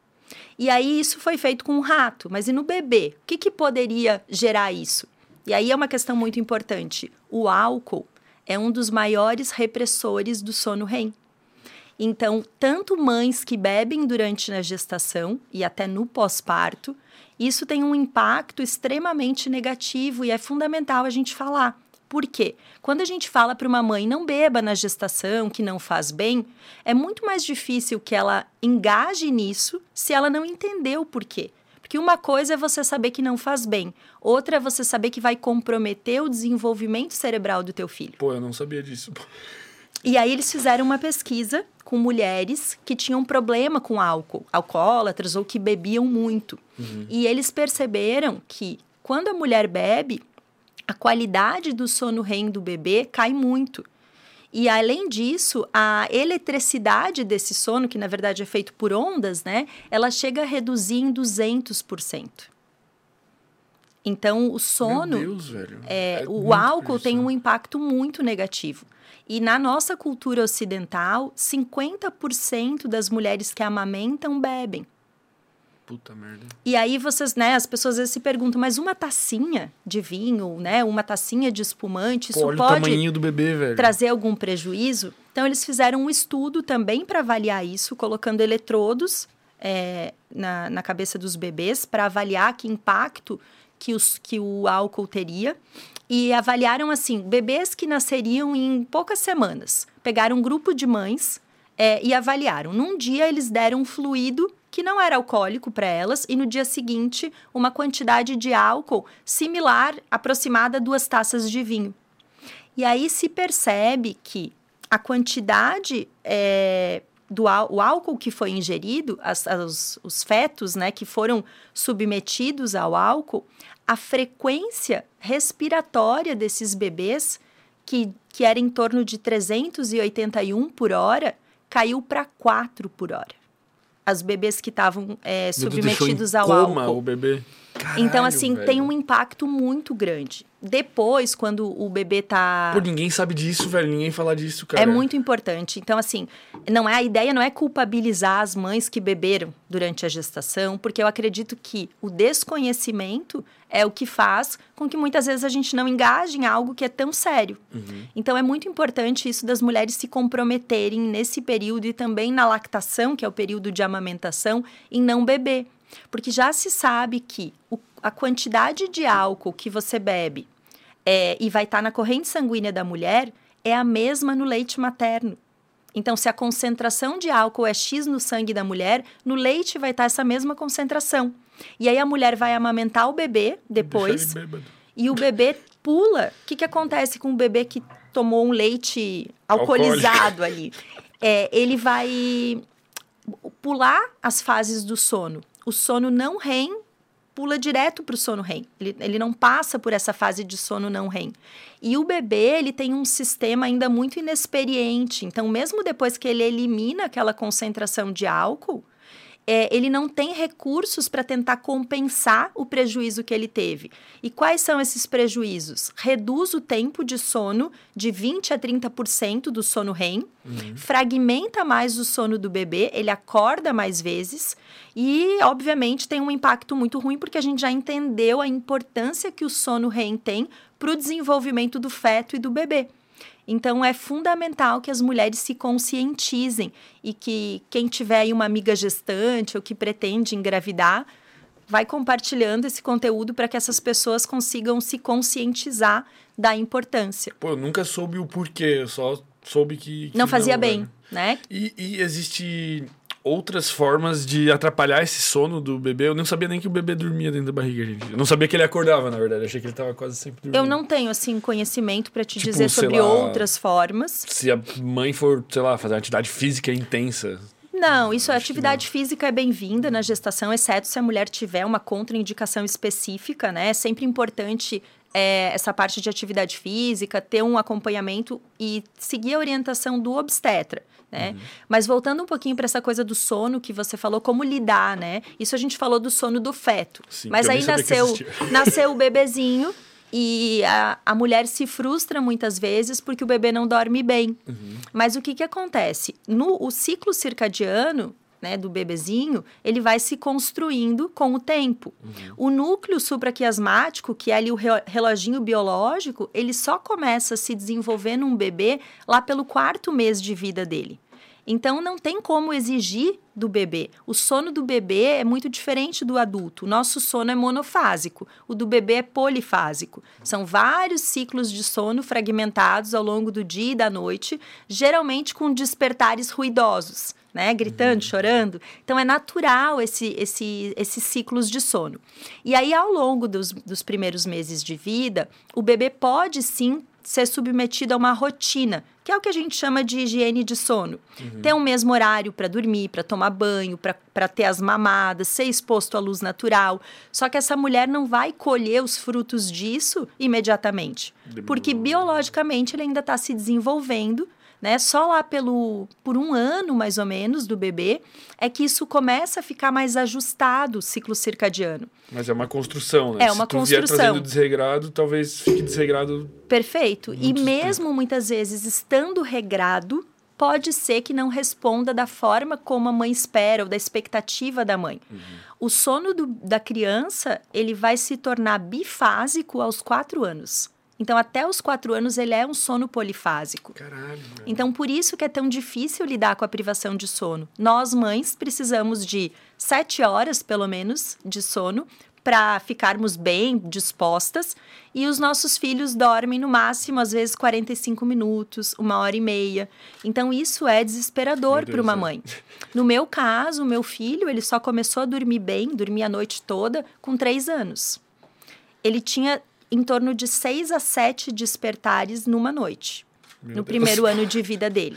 E aí isso foi feito com um rato, mas e no bebê? O que, que poderia gerar isso? E aí é uma questão muito importante. O álcool é um dos maiores repressores do sono REM. Então, tanto mães que bebem durante a gestação e até no pós-parto, isso tem um impacto extremamente negativo e é fundamental a gente falar. Por quê? Quando a gente fala para uma mãe não beba na gestação, que não faz bem, é muito mais difícil que ela engaje nisso se ela não entender o porquê. Porque uma coisa é você saber que não faz bem, outra é você saber que vai comprometer o desenvolvimento cerebral do teu filho. Pô, eu não sabia disso. E aí eles fizeram uma pesquisa com mulheres que tinham problema com álcool, alcoólatras ou que bebiam muito. Uhum. E eles perceberam que quando a mulher bebe, a qualidade do sono REM do bebê cai muito. E além disso, a eletricidade desse sono, que na verdade é feito por ondas, né, ela chega a reduzir em 200%. Então, o sono. Meu Deus, velho. É, é o álcool tem um impacto muito negativo. E na nossa cultura ocidental, 50% das mulheres que amamentam bebem. Puta merda. E aí vocês, né, as pessoas às vezes se perguntam, mas uma tacinha de vinho, né, uma tacinha de espumante, Pô, isso pode do bebê, trazer algum prejuízo? Então eles fizeram um estudo também para avaliar isso, colocando eletrodos é, na, na cabeça dos bebês para avaliar que impacto que, os, que o álcool teria. E avaliaram assim, bebês que nasceriam em poucas semanas. Pegaram um grupo de mães é, e avaliaram. Num dia eles deram um fluido que não era alcoólico para elas, e no dia seguinte, uma quantidade de álcool similar, aproximada a duas taças de vinho. E aí se percebe que a quantidade é, do o álcool que foi ingerido, as, as, os fetos né, que foram submetidos ao álcool, a frequência respiratória desses bebês, que, que era em torno de 381 por hora, caiu para 4 por hora as bebês que estavam é, submetidos ao coma álcool. o bebê. Caralho, então, assim, velho. tem um impacto muito grande. Depois, quando o bebê tá. Pô, ninguém sabe disso, velho. Ninguém fala disso, cara. É muito importante. Então, assim, não é a ideia não é culpabilizar as mães que beberam durante a gestação, porque eu acredito que o desconhecimento é o que faz com que muitas vezes a gente não engaje em algo que é tão sério. Uhum. Então, é muito importante isso das mulheres se comprometerem nesse período e também na lactação, que é o período de amamentação, em não beber. Porque já se sabe que o, a quantidade de álcool que você bebe é, e vai estar tá na corrente sanguínea da mulher é a mesma no leite materno. Então, se a concentração de álcool é X no sangue da mulher, no leite vai estar tá essa mesma concentração. E aí a mulher vai amamentar o bebê depois. E o bebê pula. O que, que acontece com o bebê que tomou um leite alcoolizado Alcoólico. ali? É, ele vai pular as fases do sono o sono não REM pula direto para o sono REM. Ele, ele não passa por essa fase de sono não REM. E o bebê, ele tem um sistema ainda muito inexperiente. Então, mesmo depois que ele elimina aquela concentração de álcool, é, ele não tem recursos para tentar compensar o prejuízo que ele teve. E quais são esses prejuízos? Reduz o tempo de sono de 20 a 30% do sono REM, uhum. fragmenta mais o sono do bebê, ele acorda mais vezes e, obviamente, tem um impacto muito ruim porque a gente já entendeu a importância que o sono REM tem para o desenvolvimento do feto e do bebê. Então é fundamental que as mulheres se conscientizem e que quem tiver aí uma amiga gestante ou que pretende engravidar, vai compartilhando esse conteúdo para que essas pessoas consigam se conscientizar da importância. Pô, eu nunca soube o porquê, eu só soube que. que não fazia não, bem, né? E, e existe outras formas de atrapalhar esse sono do bebê. Eu não sabia nem que o bebê dormia dentro da barriga, gente. Eu não sabia que ele acordava, na verdade. Eu achei que ele estava quase sempre dormindo. Eu não tenho, assim, conhecimento para te tipo, dizer sobre lá, outras formas. Se a mãe for, sei lá, fazer uma atividade física intensa. Não, isso a atividade física é bem-vinda na gestação, exceto se a mulher tiver uma contraindicação específica, né? É sempre importante é, essa parte de atividade física, ter um acompanhamento e seguir a orientação do obstetra né? Uhum. Mas voltando um pouquinho para essa coisa do sono que você falou, como lidar, né? Isso a gente falou do sono do feto. Sim, Mas aí nasceu, <laughs> nasceu o bebezinho e a, a mulher se frustra muitas vezes porque o bebê não dorme bem. Uhum. Mas o que, que acontece? No o ciclo circadiano, né, do bebezinho, ele vai se construindo com o tempo. Uhum. O núcleo supraquiasmático, que é ali o reloginho biológico, ele só começa a se desenvolver num bebê lá pelo quarto mês de vida dele. Então não tem como exigir do bebê. O sono do bebê é muito diferente do adulto. O nosso sono é monofásico, o do bebê é polifásico. São vários ciclos de sono fragmentados ao longo do dia e da noite, geralmente com despertares ruidosos. Né, gritando, uhum. chorando. Então é natural esse, esse, esses ciclos de sono. E aí, ao longo dos, dos primeiros meses de vida, o bebê pode sim ser submetido a uma rotina, que é o que a gente chama de higiene de sono. Uhum. Ter um mesmo horário para dormir, para tomar banho, para ter as mamadas, ser exposto à luz natural. Só que essa mulher não vai colher os frutos disso imediatamente, porque biologicamente ele ainda está se desenvolvendo né? Só lá pelo por um ano mais ou menos do bebê é que isso começa a ficar mais ajustado o ciclo circadiano. Mas é uma construção, né? É uma Se tu construção. Vier trazendo desregrado, talvez fique desregrado. Perfeito. E mesmo tempo. muitas vezes estando regrado, pode ser que não responda da forma como a mãe espera ou da expectativa da mãe. Uhum. O sono do, da criança ele vai se tornar bifásico aos quatro anos. Então, até os quatro anos, ele é um sono polifásico. Caralho. Então, por isso que é tão difícil lidar com a privação de sono. Nós, mães, precisamos de sete horas, pelo menos, de sono para ficarmos bem dispostas. E os nossos filhos dormem no máximo, às vezes, 45 minutos, uma hora e meia. Então, isso é desesperador para uma mãe. No meu caso, o meu filho, ele só começou a dormir bem, dormir a noite toda, com três anos. Ele tinha em torno de seis a sete despertares numa noite, Meu no Deus. primeiro ano de vida dele.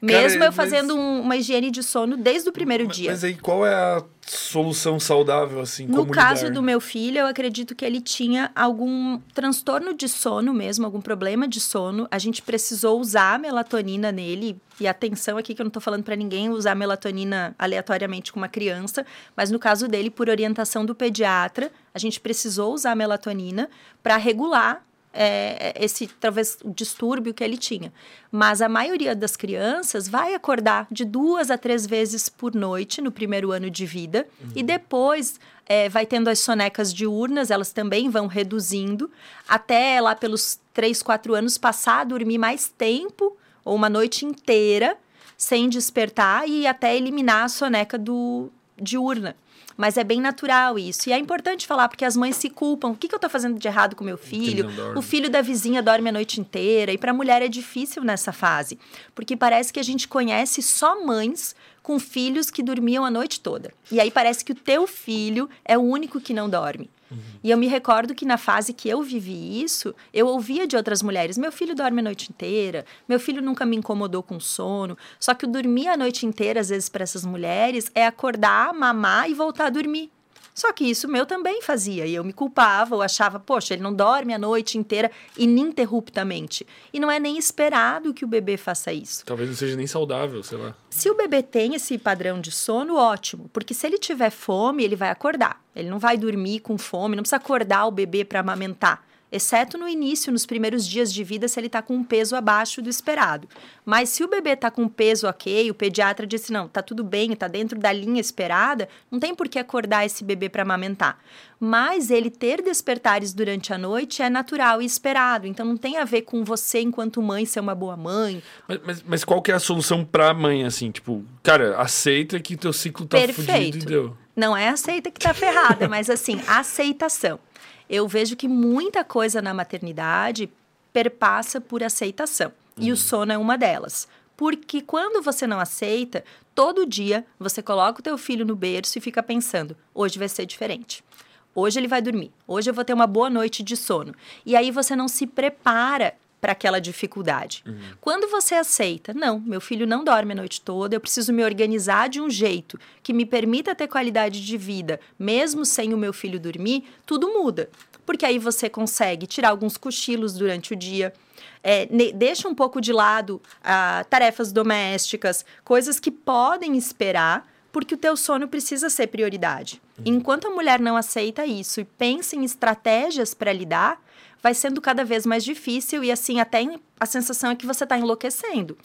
Mesmo Cara, eu fazendo mas... um, uma higiene de sono desde o primeiro mas, dia. Mas aí qual é a solução saudável, assim? No caso lidar? do meu filho, eu acredito que ele tinha algum transtorno de sono mesmo, algum problema de sono. A gente precisou usar melatonina nele. E atenção aqui que eu não estou falando para ninguém usar melatonina aleatoriamente com uma criança, mas no caso dele, por orientação do pediatra, a gente precisou usar melatonina para regular é, esse talvez o distúrbio que ele tinha. Mas a maioria das crianças vai acordar de duas a três vezes por noite no primeiro ano de vida uhum. e depois é, vai tendo as sonecas diurnas, elas também vão reduzindo até lá pelos três, quatro anos passar a dormir mais tempo ou uma noite inteira sem despertar e até eliminar a soneca do diurna. Mas é bem natural isso. E é importante falar, porque as mães se culpam. O que, que eu estou fazendo de errado com meu filho? O filho da vizinha dorme a noite inteira. E para a mulher é difícil nessa fase. Porque parece que a gente conhece só mães com filhos que dormiam a noite toda. E aí parece que o teu filho é o único que não dorme. Uhum. E eu me recordo que na fase que eu vivi isso, eu ouvia de outras mulheres: meu filho dorme a noite inteira, meu filho nunca me incomodou com sono. Só que o dormir a noite inteira, às vezes, para essas mulheres, é acordar, mamar e voltar a dormir. Só que isso meu também fazia. E eu me culpava, eu achava, poxa, ele não dorme a noite inteira ininterruptamente. E não é nem esperado que o bebê faça isso. Talvez não seja nem saudável, sei lá. Se o bebê tem esse padrão de sono, ótimo. Porque se ele tiver fome, ele vai acordar. Ele não vai dormir com fome, não precisa acordar o bebê para amamentar exceto no início, nos primeiros dias de vida, se ele está com um peso abaixo do esperado. Mas se o bebê está com um peso ok, o pediatra disse: não, tá tudo bem, está dentro da linha esperada, não tem por que acordar esse bebê para amamentar. Mas ele ter despertares durante a noite é natural e esperado, então não tem a ver com você, enquanto mãe, ser uma boa mãe. Mas, mas, mas qual que é a solução para a mãe, assim? Tipo, cara, aceita que teu ciclo tá Perfeito. fudido e deu. Não é aceita que tá ferrada, mas assim, aceitação eu vejo que muita coisa na maternidade perpassa por aceitação. Uhum. E o uhum. sono é uma delas. Porque quando você não aceita, todo dia você coloca o teu filho no berço e fica pensando: hoje vai ser diferente. Hoje ele vai dormir. Hoje eu vou ter uma boa noite de sono. E aí você não se prepara para aquela dificuldade. Uhum. Quando você aceita, não, meu filho não dorme a noite toda, eu preciso me organizar de um jeito que me permita ter qualidade de vida, mesmo sem o meu filho dormir, tudo muda. Porque aí você consegue tirar alguns cochilos durante o dia, é, deixa um pouco de lado ah, tarefas domésticas, coisas que podem esperar, porque o teu sono precisa ser prioridade. Uhum. Enquanto a mulher não aceita isso e pensa em estratégias para lidar, vai sendo cada vez mais difícil e assim até a sensação é que você está enlouquecendo.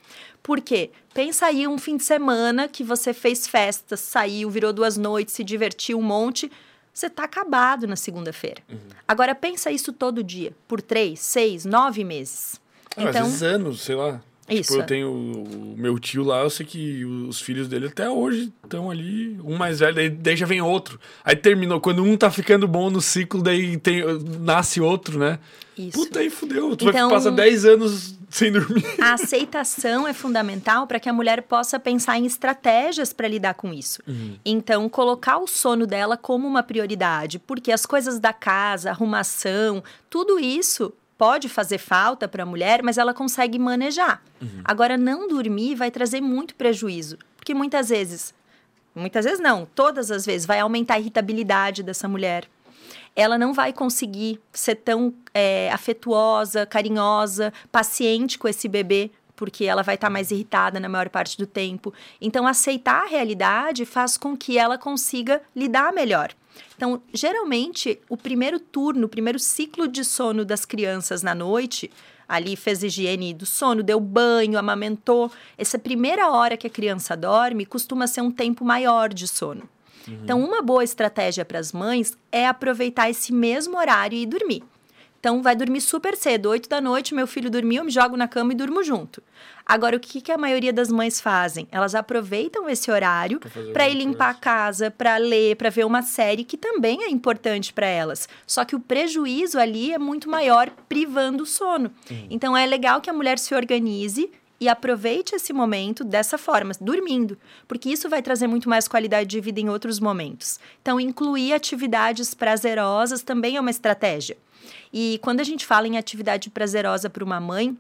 Por quê? Pensa aí um fim de semana que você fez festas, saiu, virou duas noites, se divertiu um monte. Você está acabado na segunda-feira. Uhum. Agora pensa isso todo dia, por três, seis, nove meses. Ah, então, às vezes anos, sei lá. Isso. Tipo, eu tenho o meu tio lá, eu sei que os filhos dele até hoje estão ali, um mais velho, daí, daí, já vem outro. Aí terminou, quando um tá ficando bom no ciclo, daí tem, nasce outro, né? Isso. Puta, aí fudeu. Tu então, vai passar 10 anos sem dormir. A aceitação é fundamental para que a mulher possa pensar em estratégias para lidar com isso. Uhum. Então, colocar o sono dela como uma prioridade, porque as coisas da casa, arrumação, tudo isso pode fazer falta para a mulher, mas ela consegue manejar. Uhum. Agora, não dormir vai trazer muito prejuízo, porque muitas vezes, muitas vezes não, todas as vezes, vai aumentar a irritabilidade dessa mulher. Ela não vai conseguir ser tão é, afetuosa, carinhosa, paciente com esse bebê, porque ela vai estar tá mais irritada na maior parte do tempo. Então, aceitar a realidade faz com que ela consiga lidar melhor. Então, geralmente, o primeiro turno, o primeiro ciclo de sono das crianças na noite, ali fez higiene do sono, deu banho, amamentou. Essa primeira hora que a criança dorme costuma ser um tempo maior de sono. Uhum. Então, uma boa estratégia para as mães é aproveitar esse mesmo horário e dormir. Então, vai dormir super cedo, 8 da noite, meu filho dormiu, eu me jogo na cama e durmo junto. Agora, o que, que a maioria das mães fazem? Elas aproveitam esse horário para ir limpar coisa. a casa, para ler, para ver uma série, que também é importante para elas. Só que o prejuízo ali é muito maior, privando o sono. Então, é legal que a mulher se organize e aproveite esse momento dessa forma, dormindo, porque isso vai trazer muito mais qualidade de vida em outros momentos. Então, incluir atividades prazerosas também é uma estratégia. E quando a gente fala em atividade prazerosa para uma mãe,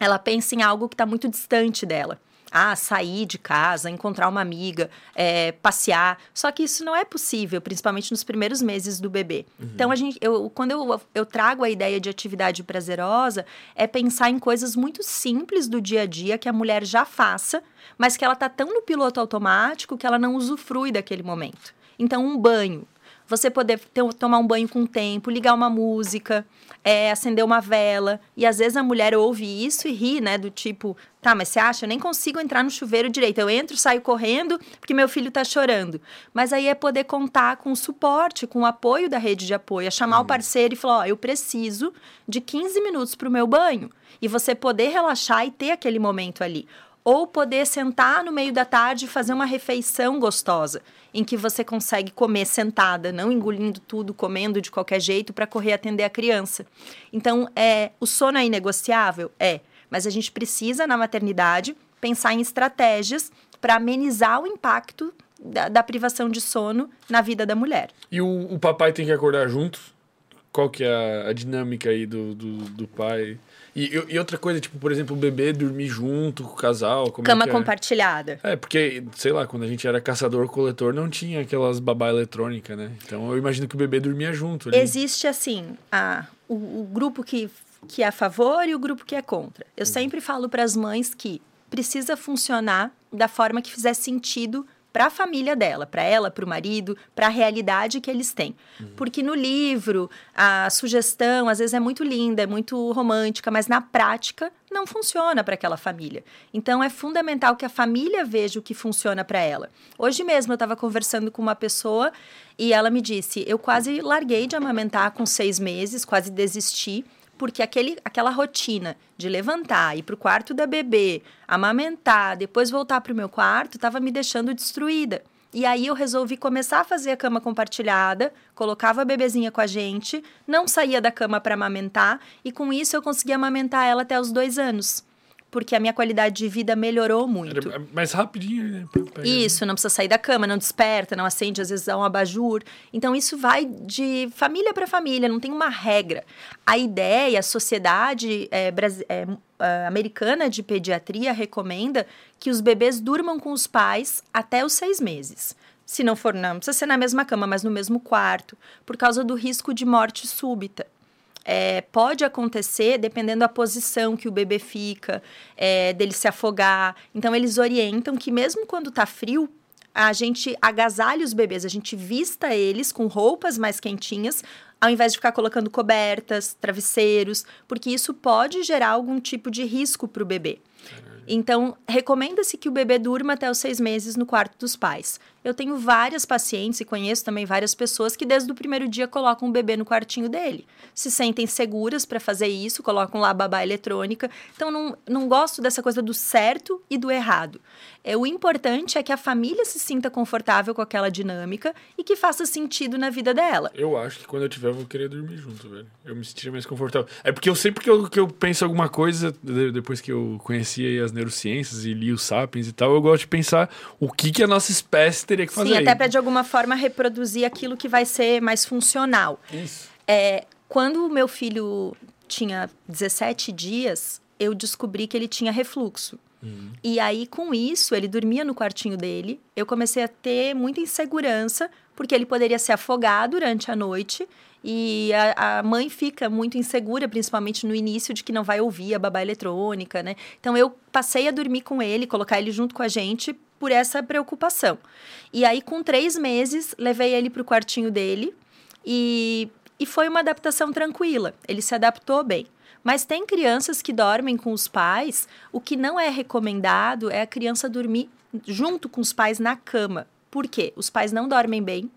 ela pensa em algo que está muito distante dela. Ah, sair de casa, encontrar uma amiga, é, passear. Só que isso não é possível, principalmente nos primeiros meses do bebê. Uhum. Então, a gente, eu, quando eu, eu trago a ideia de atividade prazerosa, é pensar em coisas muito simples do dia a dia que a mulher já faça, mas que ela está tão no piloto automático que ela não usufrui daquele momento. Então, um banho você poder ter, tomar um banho com tempo, ligar uma música, é, acender uma vela. E às vezes a mulher ouve isso e ri, né? Do tipo, tá, mas você acha? Eu nem consigo entrar no chuveiro direito. Eu entro, saio correndo porque meu filho tá chorando. Mas aí é poder contar com o suporte, com o apoio da rede de apoio, é chamar uhum. o parceiro e falar: ó, oh, eu preciso de 15 minutos para o meu banho. E você poder relaxar e ter aquele momento ali ou poder sentar no meio da tarde e fazer uma refeição gostosa, em que você consegue comer sentada, não engolindo tudo, comendo de qualquer jeito para correr atender a criança. Então, é, o sono é inegociável? É, mas a gente precisa, na maternidade, pensar em estratégias para amenizar o impacto da, da, privação de sono na vida da mulher. E o, o papai tem que acordar junto? qual que é a, a dinâmica aí do, do, do pai? E, e, outra coisa, tipo, por exemplo, o bebê dormir junto com o casal. Cama é é? compartilhada. É, porque, sei lá, quando a gente era caçador-coletor, não tinha aquelas babá eletrônica, né? Então eu imagino que o bebê dormia junto. Ali. Existe, assim, a, o, o, grupo que, que é a favor e o grupo que é contra. Eu uhum. sempre falo para as mães que precisa funcionar da forma que fizer sentido para a família dela, para ela, para o marido, para a realidade que eles têm. Uhum. Porque no livro, a sugestão às vezes é muito linda, é muito romântica, mas na prática não funciona para aquela família. Então é fundamental que a família veja o que funciona para ela. Hoje mesmo eu estava conversando com uma pessoa e ela me disse: eu quase larguei de amamentar com seis meses, quase desisti porque aquele, aquela rotina de levantar, ir para o quarto da bebê, amamentar, depois voltar para o meu quarto, estava me deixando destruída. E aí eu resolvi começar a fazer a cama compartilhada, colocava a bebezinha com a gente, não saía da cama para amamentar, e com isso eu conseguia amamentar ela até os dois anos porque a minha qualidade de vida melhorou muito. Era mais rapidinho, né? Isso, não precisa sair da cama, não desperta, não acende, às vezes dá um abajur. Então, isso vai de família para família, não tem uma regra. A ideia, a sociedade é, é, é, americana de pediatria recomenda que os bebês durmam com os pais até os seis meses. Se não for, não precisa ser na mesma cama, mas no mesmo quarto, por causa do risco de morte súbita é, pode acontecer dependendo da posição que o bebê fica, é, dele se afogar. Então, eles orientam que mesmo quando tá frio, a gente agasalhe os bebês, a gente vista eles com roupas mais quentinhas, ao invés de ficar colocando cobertas, travesseiros, porque isso pode gerar algum tipo de risco para o bebê. Então, recomenda-se que o bebê durma até os seis meses no quarto dos pais. Eu tenho várias pacientes e conheço também várias pessoas que desde o primeiro dia colocam o bebê no quartinho dele. Se sentem seguras para fazer isso, colocam lá a babá eletrônica. Então, não, não gosto dessa coisa do certo e do errado. É, o importante é que a família se sinta confortável com aquela dinâmica e que faça sentido na vida dela. Eu acho que quando eu tiver, eu vou querer dormir junto, velho. Eu me sentiria mais confortável. É porque eu sempre que eu, que eu penso alguma coisa, depois que eu conheci as neurociências e li os sapiens e tal, eu gosto de pensar o que, que a nossa espécie teria que fazer. Sim, até para de alguma forma reproduzir aquilo que vai ser mais funcional. Isso. É, quando o meu filho tinha 17 dias, eu descobri que ele tinha refluxo. Uhum. E aí, com isso, ele dormia no quartinho dele. Eu comecei a ter muita insegurança, porque ele poderia se afogar durante a noite. E a, a, mãe fica muito insegura, principalmente no início, de que não vai ouvir a babá eletrônica, né? Então eu passei a dormir com ele, colocar ele junto com a gente por essa preocupação. E aí, com três meses, levei ele para o quartinho dele e, e foi uma adaptação tranquila. Ele se adaptou bem. Mas tem crianças que dormem com os pais. O que não é recomendado é a criança dormir junto com os pais na cama. Por quê? Os pais não dormem bem,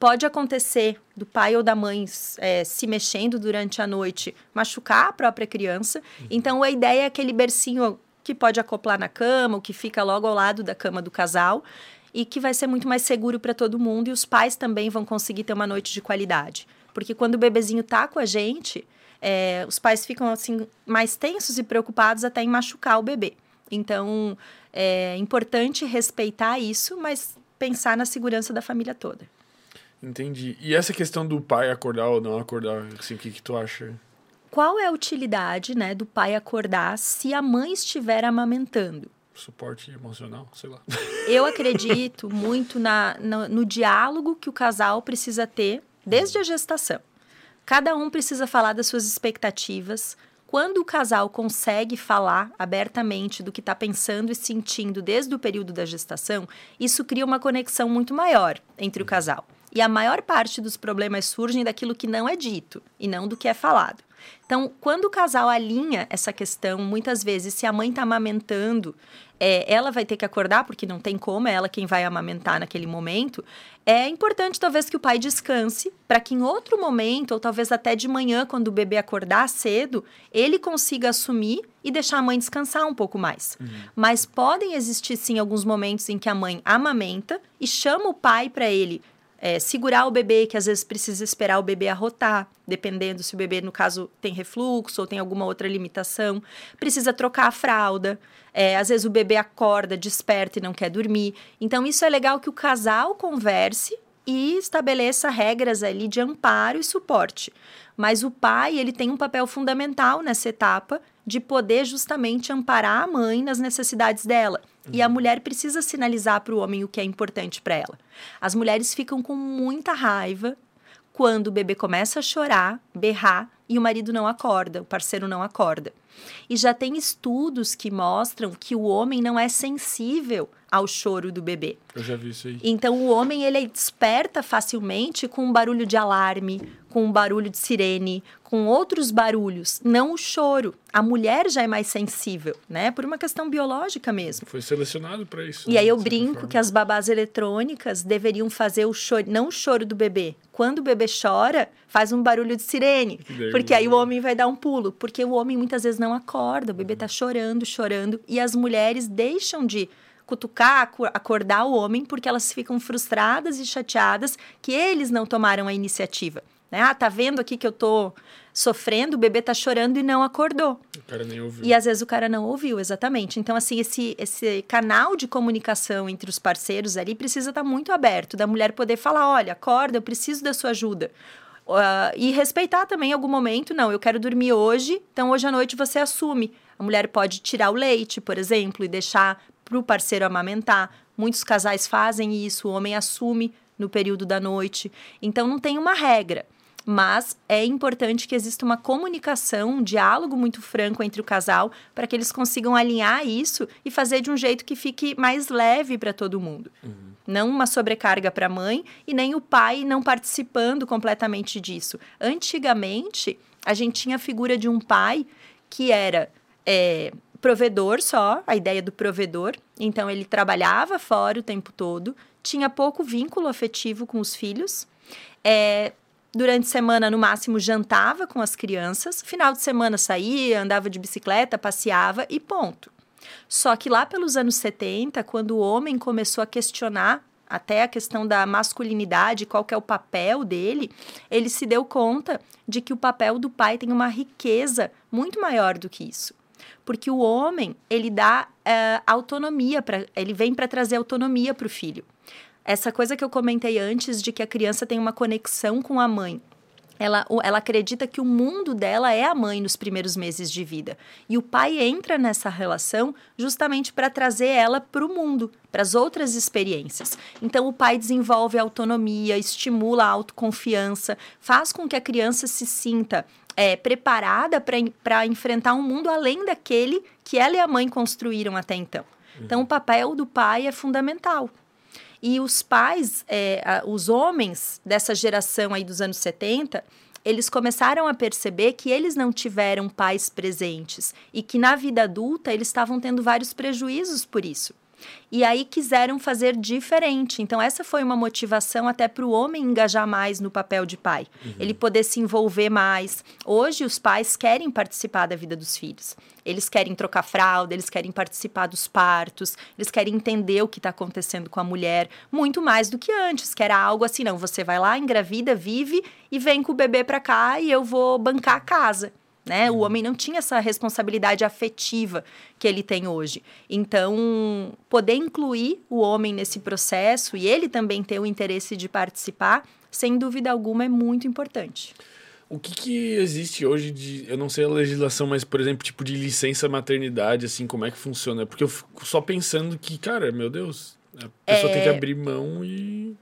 Pode acontecer do pai ou da mãe é, se mexendo durante a noite, machucar a própria criança. Uhum. Então, a ideia é aquele bercinho que pode acoplar na cama, o que fica logo ao lado da cama do casal, e que vai ser muito mais seguro para todo mundo. E os pais também vão conseguir ter uma noite de qualidade. Porque quando o bebezinho tá com a gente, é, os pais ficam assim mais tensos e preocupados até em machucar o bebê. Então, é importante respeitar isso, mas pensar na segurança da família toda. Entendi. E essa questão do pai acordar ou não acordar, assim, o que, que tu acha? Qual é a utilidade, né, do pai acordar se a mãe estiver amamentando? Suporte emocional, sei lá. Eu acredito muito na, no, no diálogo que o casal precisa ter desde a gestação. Cada um precisa falar das suas expectativas. Quando o casal consegue falar abertamente do que está pensando e sentindo desde o período da gestação, isso cria uma conexão muito maior entre o casal. E a maior parte dos problemas surgem daquilo que não é dito e não do que é falado. Então, quando o casal alinha essa questão, muitas vezes, se a mãe está amamentando, é, ela vai ter que acordar, porque não tem como, é ela quem vai amamentar naquele momento. É importante, talvez, que o pai descanse, para que em outro momento, ou talvez até de manhã, quando o bebê acordar cedo, ele consiga assumir e deixar a mãe descansar um pouco mais. Uhum. Mas podem existir, sim, alguns momentos em que a mãe amamenta e chama o pai para ele é, segurar o bebê, que às vezes precisa esperar o bebê arrotar, dependendo se o bebê, no caso, tem refluxo ou tem alguma outra limitação. Precisa trocar a fralda. É, às vezes o bebê acorda, desperta e não quer dormir. Então, isso é legal que o casal converse e estabeleça regras ali de amparo e suporte. Mas o pai, ele tem um papel fundamental nessa etapa de poder justamente amparar a mãe nas necessidades dela. Uhum. E a mulher precisa sinalizar para o homem o que é importante para ela. As mulheres ficam com muita raiva quando o bebê começa a chorar, berrar e o marido não acorda, o parceiro não acorda. E já tem estudos que mostram que o homem não é sensível ao choro do bebê. Eu já vi isso aí. Então o homem ele desperta facilmente com um barulho de alarme, com um barulho de sirene, com outros barulhos, não o choro. A mulher já é mais sensível, né? Por uma questão biológica mesmo. Foi selecionado para isso. E né? aí eu brinco forma. que as babás eletrônicas deveriam fazer o choro, não o choro do bebê. Quando o bebê chora, faz um barulho de sirene, porque aí o homem vai dar um pulo, porque o homem muitas vezes não acorda, o bebê está chorando, chorando, e as mulheres deixam de cutucar, acordar o homem, porque elas ficam frustradas e chateadas que eles não tomaram a iniciativa. Né? Ah, tá vendo aqui que eu tô sofrendo, o bebê tá chorando e não acordou. Cara nem ouviu. E às vezes o cara não ouviu, exatamente. Então, assim, esse, esse canal de comunicação entre os parceiros ali precisa estar tá muito aberto, da mulher poder falar: olha, acorda, eu preciso da sua ajuda. Uh, e respeitar também algum momento, não, eu quero dormir hoje, então hoje à noite você assume. A mulher pode tirar o leite, por exemplo, e deixar para o parceiro amamentar. Muitos casais fazem isso, o homem assume no período da noite. Então não tem uma regra. Mas é importante que exista uma comunicação, um diálogo muito franco entre o casal, para que eles consigam alinhar isso e fazer de um jeito que fique mais leve para todo mundo. Uhum. Não uma sobrecarga para a mãe e nem o pai não participando completamente disso. Antigamente, a gente tinha a figura de um pai que era é, provedor só, a ideia do provedor. Então, ele trabalhava fora o tempo todo, tinha pouco vínculo afetivo com os filhos. É, durante a semana, no máximo, jantava com as crianças. Final de semana saía, andava de bicicleta, passeava e ponto. Só que lá pelos anos 70, quando o homem começou a questionar até a questão da masculinidade, qual que é o papel dele, ele se deu conta de que o papel do pai tem uma riqueza muito maior do que isso porque o homem ele dá uh, autonomia para, ele vem para trazer autonomia para o filho. Essa coisa que eu comentei antes de que a criança tem uma conexão com a mãe ela, ela acredita que o mundo dela é a mãe nos primeiros meses de vida. E o pai entra nessa relação justamente para trazer ela para o mundo, para as outras experiências. Então, o pai desenvolve autonomia, estimula a autoconfiança, faz com que a criança se sinta é, preparada para enfrentar um mundo além daquele que ela e a mãe construíram até então. Então, o papel do pai é fundamental. E os pais, é, os homens dessa geração aí dos anos 70, eles começaram a perceber que eles não tiveram pais presentes e que na vida adulta eles estavam tendo vários prejuízos por isso. E aí quiseram fazer diferente. Então, essa foi uma motivação até para o homem engajar mais no papel de pai, uhum. ele poder se envolver mais. Hoje, os pais querem participar da vida dos filhos. Eles querem trocar fralda, eles querem participar dos partos, eles querem entender o que está acontecendo com a mulher, muito mais do que antes, que era algo assim: não, você vai lá, engravida, vive e vem com o bebê para cá e eu vou bancar a casa né? O uhum. homem não tinha essa responsabilidade afetiva que ele tem hoje. Então, poder incluir o homem nesse processo e ele também ter o interesse de participar, sem dúvida alguma, é muito importante. O que, que existe hoje de. Eu não sei a legislação, mas, por exemplo, tipo de licença maternidade, assim, como é que funciona? Porque eu fico só pensando que, cara, meu Deus, a pessoa é... tem que abrir mão e.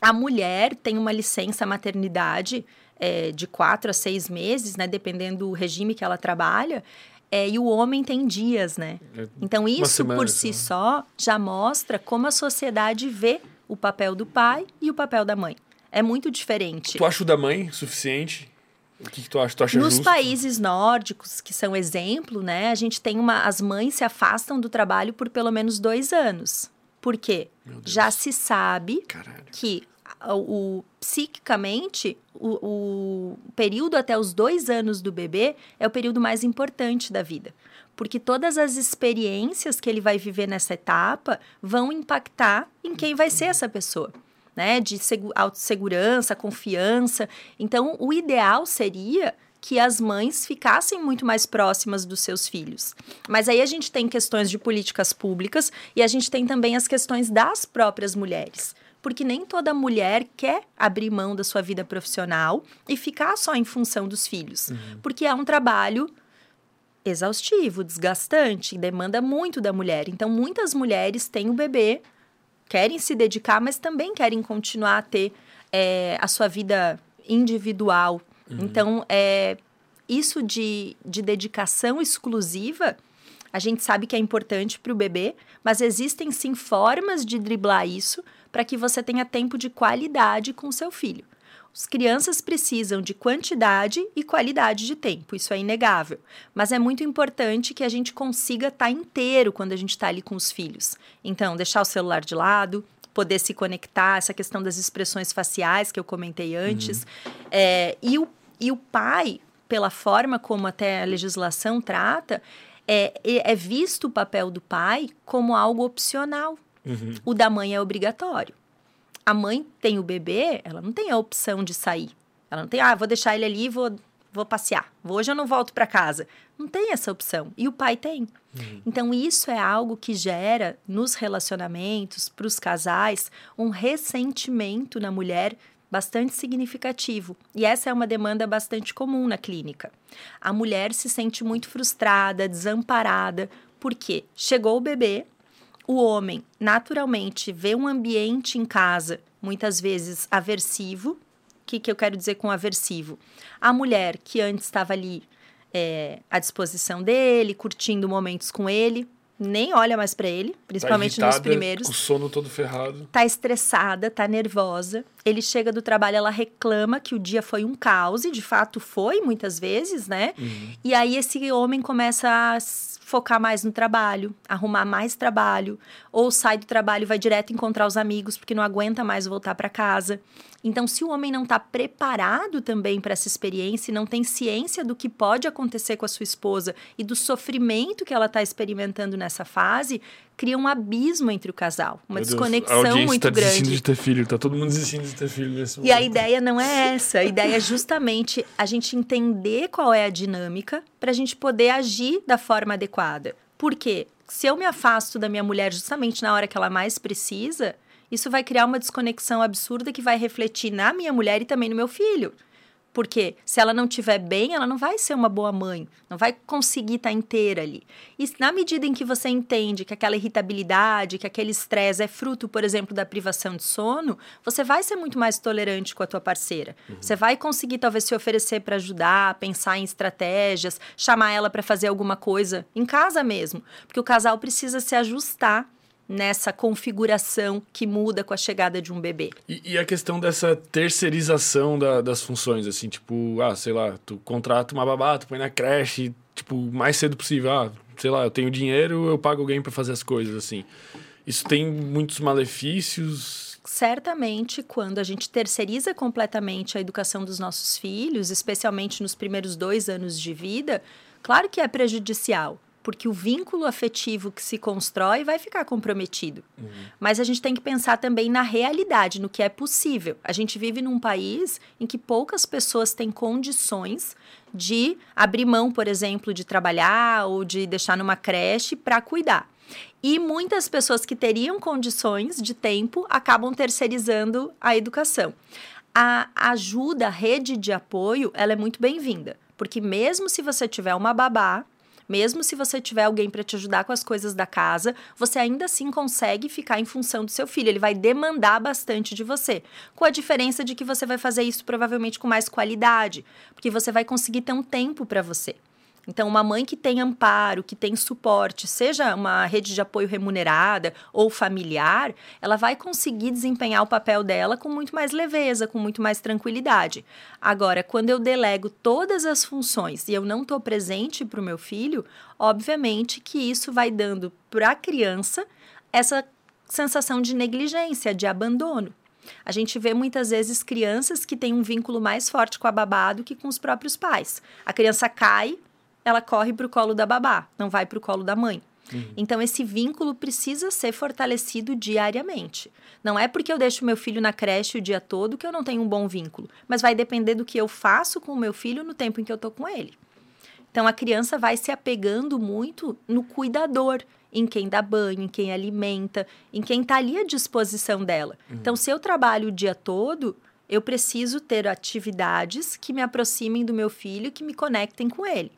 A mulher tem uma licença maternidade é, de quatro a seis meses, né? Dependendo do regime que ela trabalha. É, e o homem tem dias, né? É, então, isso semana, por si só já mostra como a sociedade vê o papel do pai e o papel da mãe. É muito diferente. Tu acha o da mãe suficiente? O que, que, tu acha? Tu acha Nos justo? países nórdicos, que são exemplo, né? A gente tem uma. As mães se afastam do trabalho por pelo menos dois anos. Por quê? Já se sabe Caralho. que o, psiquicamente, o, o período até os dois anos do bebê é o período mais importante da vida porque todas as experiências que ele vai viver nessa etapa vão impactar em quem vai ser essa pessoa, né? De autossegurança, confiança. Então, o ideal seria que as mães ficassem muito mais próximas dos seus filhos. Mas aí a gente tem questões de políticas públicas e a gente tem também as questões das próprias mulheres porque nem toda mulher quer abrir mão da sua vida profissional e ficar só em função dos filhos, uhum. porque é um trabalho exaustivo, desgastante, demanda muito da mulher. Então, muitas mulheres têm o bebê, querem se dedicar, mas também querem continuar a ter é, a sua vida individual. Uhum. Então, é, isso de, de dedicação exclusiva, a gente sabe que é importante para o bebê, mas existem sim formas de driblar isso para que você tenha tempo de qualidade com seu filho. As crianças precisam de quantidade e qualidade de tempo, isso é inegável. Mas é muito importante que a gente consiga estar tá inteiro quando a gente está ali com os filhos. Então, deixar o celular de lado, poder se conectar, essa questão das expressões faciais que eu comentei antes. Uhum. É, e, o, e o pai, pela forma como até a legislação trata, é, é visto o papel do pai como algo opcional. Uhum. O da mãe é obrigatório a mãe tem o bebê, ela não tem a opção de sair. Ela não tem, ah, vou deixar ele ali e vou, vou passear. Hoje eu não volto para casa. Não tem essa opção. E o pai tem. Uhum. Então, isso é algo que gera nos relacionamentos, para os casais, um ressentimento na mulher bastante significativo. E essa é uma demanda bastante comum na clínica. A mulher se sente muito frustrada, desamparada, porque chegou o bebê, o homem naturalmente vê um ambiente em casa, muitas vezes aversivo. O que, que eu quero dizer com aversivo? A mulher que antes estava ali é, à disposição dele, curtindo momentos com ele, nem olha mais para ele, principalmente tá nos primeiros. Com o sono todo ferrado. Tá estressada, tá nervosa. Ele chega do trabalho, ela reclama que o dia foi um caos, e de fato foi muitas vezes, né? Uhum. E aí esse homem começa a focar mais no trabalho, arrumar mais trabalho, ou sai do trabalho e vai direto encontrar os amigos porque não aguenta mais voltar para casa. Então, se o homem não está preparado também para essa experiência e não tem ciência do que pode acontecer com a sua esposa e do sofrimento que ela está experimentando nessa fase, cria um abismo entre o casal, uma desconexão Deus, a muito tá grande. desistindo de ter filho, tá todo mundo desistindo de ter filho nesse momento. E a ideia não é essa, a ideia é justamente a gente entender qual é a dinâmica para a gente poder agir da forma adequada. Por quê? Se eu me afasto da minha mulher justamente na hora que ela mais precisa, isso vai criar uma desconexão absurda que vai refletir na minha mulher e também no meu filho. Porque se ela não estiver bem, ela não vai ser uma boa mãe, não vai conseguir estar tá inteira ali. E na medida em que você entende que aquela irritabilidade, que aquele estresse é fruto, por exemplo, da privação de sono, você vai ser muito mais tolerante com a tua parceira. Uhum. Você vai conseguir talvez se oferecer para ajudar, pensar em estratégias, chamar ela para fazer alguma coisa em casa mesmo, porque o casal precisa se ajustar nessa configuração que muda com a chegada de um bebê. E, e a questão dessa terceirização da, das funções, assim, tipo, ah, sei lá, tu contrata uma babá, tu põe na creche, tipo, mais cedo possível, ah, sei lá, eu tenho dinheiro, eu pago alguém para fazer as coisas, assim. Isso tem muitos malefícios. Certamente, quando a gente terceiriza completamente a educação dos nossos filhos, especialmente nos primeiros dois anos de vida, claro que é prejudicial porque o vínculo afetivo que se constrói vai ficar comprometido. Uhum. Mas a gente tem que pensar também na realidade, no que é possível. A gente vive num país em que poucas pessoas têm condições de abrir mão, por exemplo, de trabalhar ou de deixar numa creche para cuidar. E muitas pessoas que teriam condições de tempo acabam terceirizando a educação. A ajuda, a rede de apoio, ela é muito bem-vinda. Porque mesmo se você tiver uma babá, mesmo se você tiver alguém para te ajudar com as coisas da casa, você ainda assim consegue ficar em função do seu filho. Ele vai demandar bastante de você. Com a diferença de que você vai fazer isso provavelmente com mais qualidade, porque você vai conseguir ter um tempo para você. Então, uma mãe que tem amparo, que tem suporte, seja uma rede de apoio remunerada ou familiar, ela vai conseguir desempenhar o papel dela com muito mais leveza, com muito mais tranquilidade. Agora, quando eu delego todas as funções e eu não estou presente para o meu filho, obviamente que isso vai dando para a criança essa sensação de negligência, de abandono. A gente vê muitas vezes crianças que têm um vínculo mais forte com a babá do que com os próprios pais. A criança cai, ela corre para o colo da babá, não vai para o colo da mãe. Uhum. Então, esse vínculo precisa ser fortalecido diariamente. Não é porque eu deixo meu filho na creche o dia todo que eu não tenho um bom vínculo, mas vai depender do que eu faço com o meu filho no tempo em que eu estou com ele. Então, a criança vai se apegando muito no cuidador em quem dá banho, em quem alimenta, em quem está ali à disposição dela. Uhum. Então, se eu trabalho o dia todo, eu preciso ter atividades que me aproximem do meu filho, que me conectem com ele.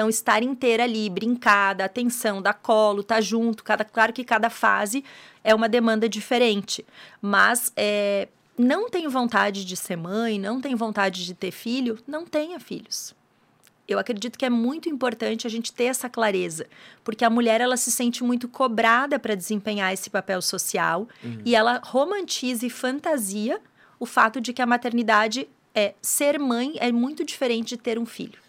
Então, estar inteira ali, brincar, dar atenção, dar colo, estar tá junto. Cada, claro que cada fase é uma demanda diferente. Mas é, não tenho vontade de ser mãe, não tenho vontade de ter filho, não tenha filhos. Eu acredito que é muito importante a gente ter essa clareza, porque a mulher ela se sente muito cobrada para desempenhar esse papel social uhum. e ela romantiza e fantasia o fato de que a maternidade é ser mãe é muito diferente de ter um filho.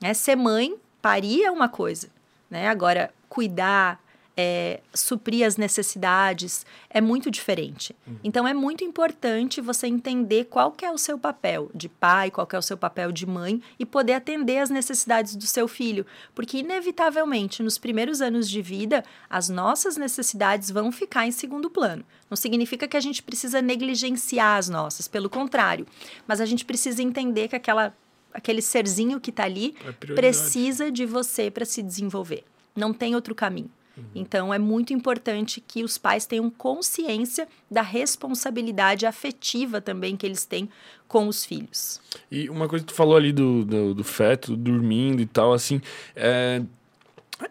É, ser mãe, parir é uma coisa, né? Agora, cuidar, é, suprir as necessidades é muito diferente. Uhum. Então, é muito importante você entender qual é o seu papel de pai, qual é o seu papel de mãe e poder atender as necessidades do seu filho. Porque, inevitavelmente, nos primeiros anos de vida, as nossas necessidades vão ficar em segundo plano. Não significa que a gente precisa negligenciar as nossas, pelo contrário. Mas a gente precisa entender que aquela aquele serzinho que está ali é precisa de você para se desenvolver. Não tem outro caminho. Uhum. Então, é muito importante que os pais tenham consciência da responsabilidade afetiva também que eles têm com os filhos. E uma coisa que tu falou ali do, do, do feto dormindo e tal, assim, é,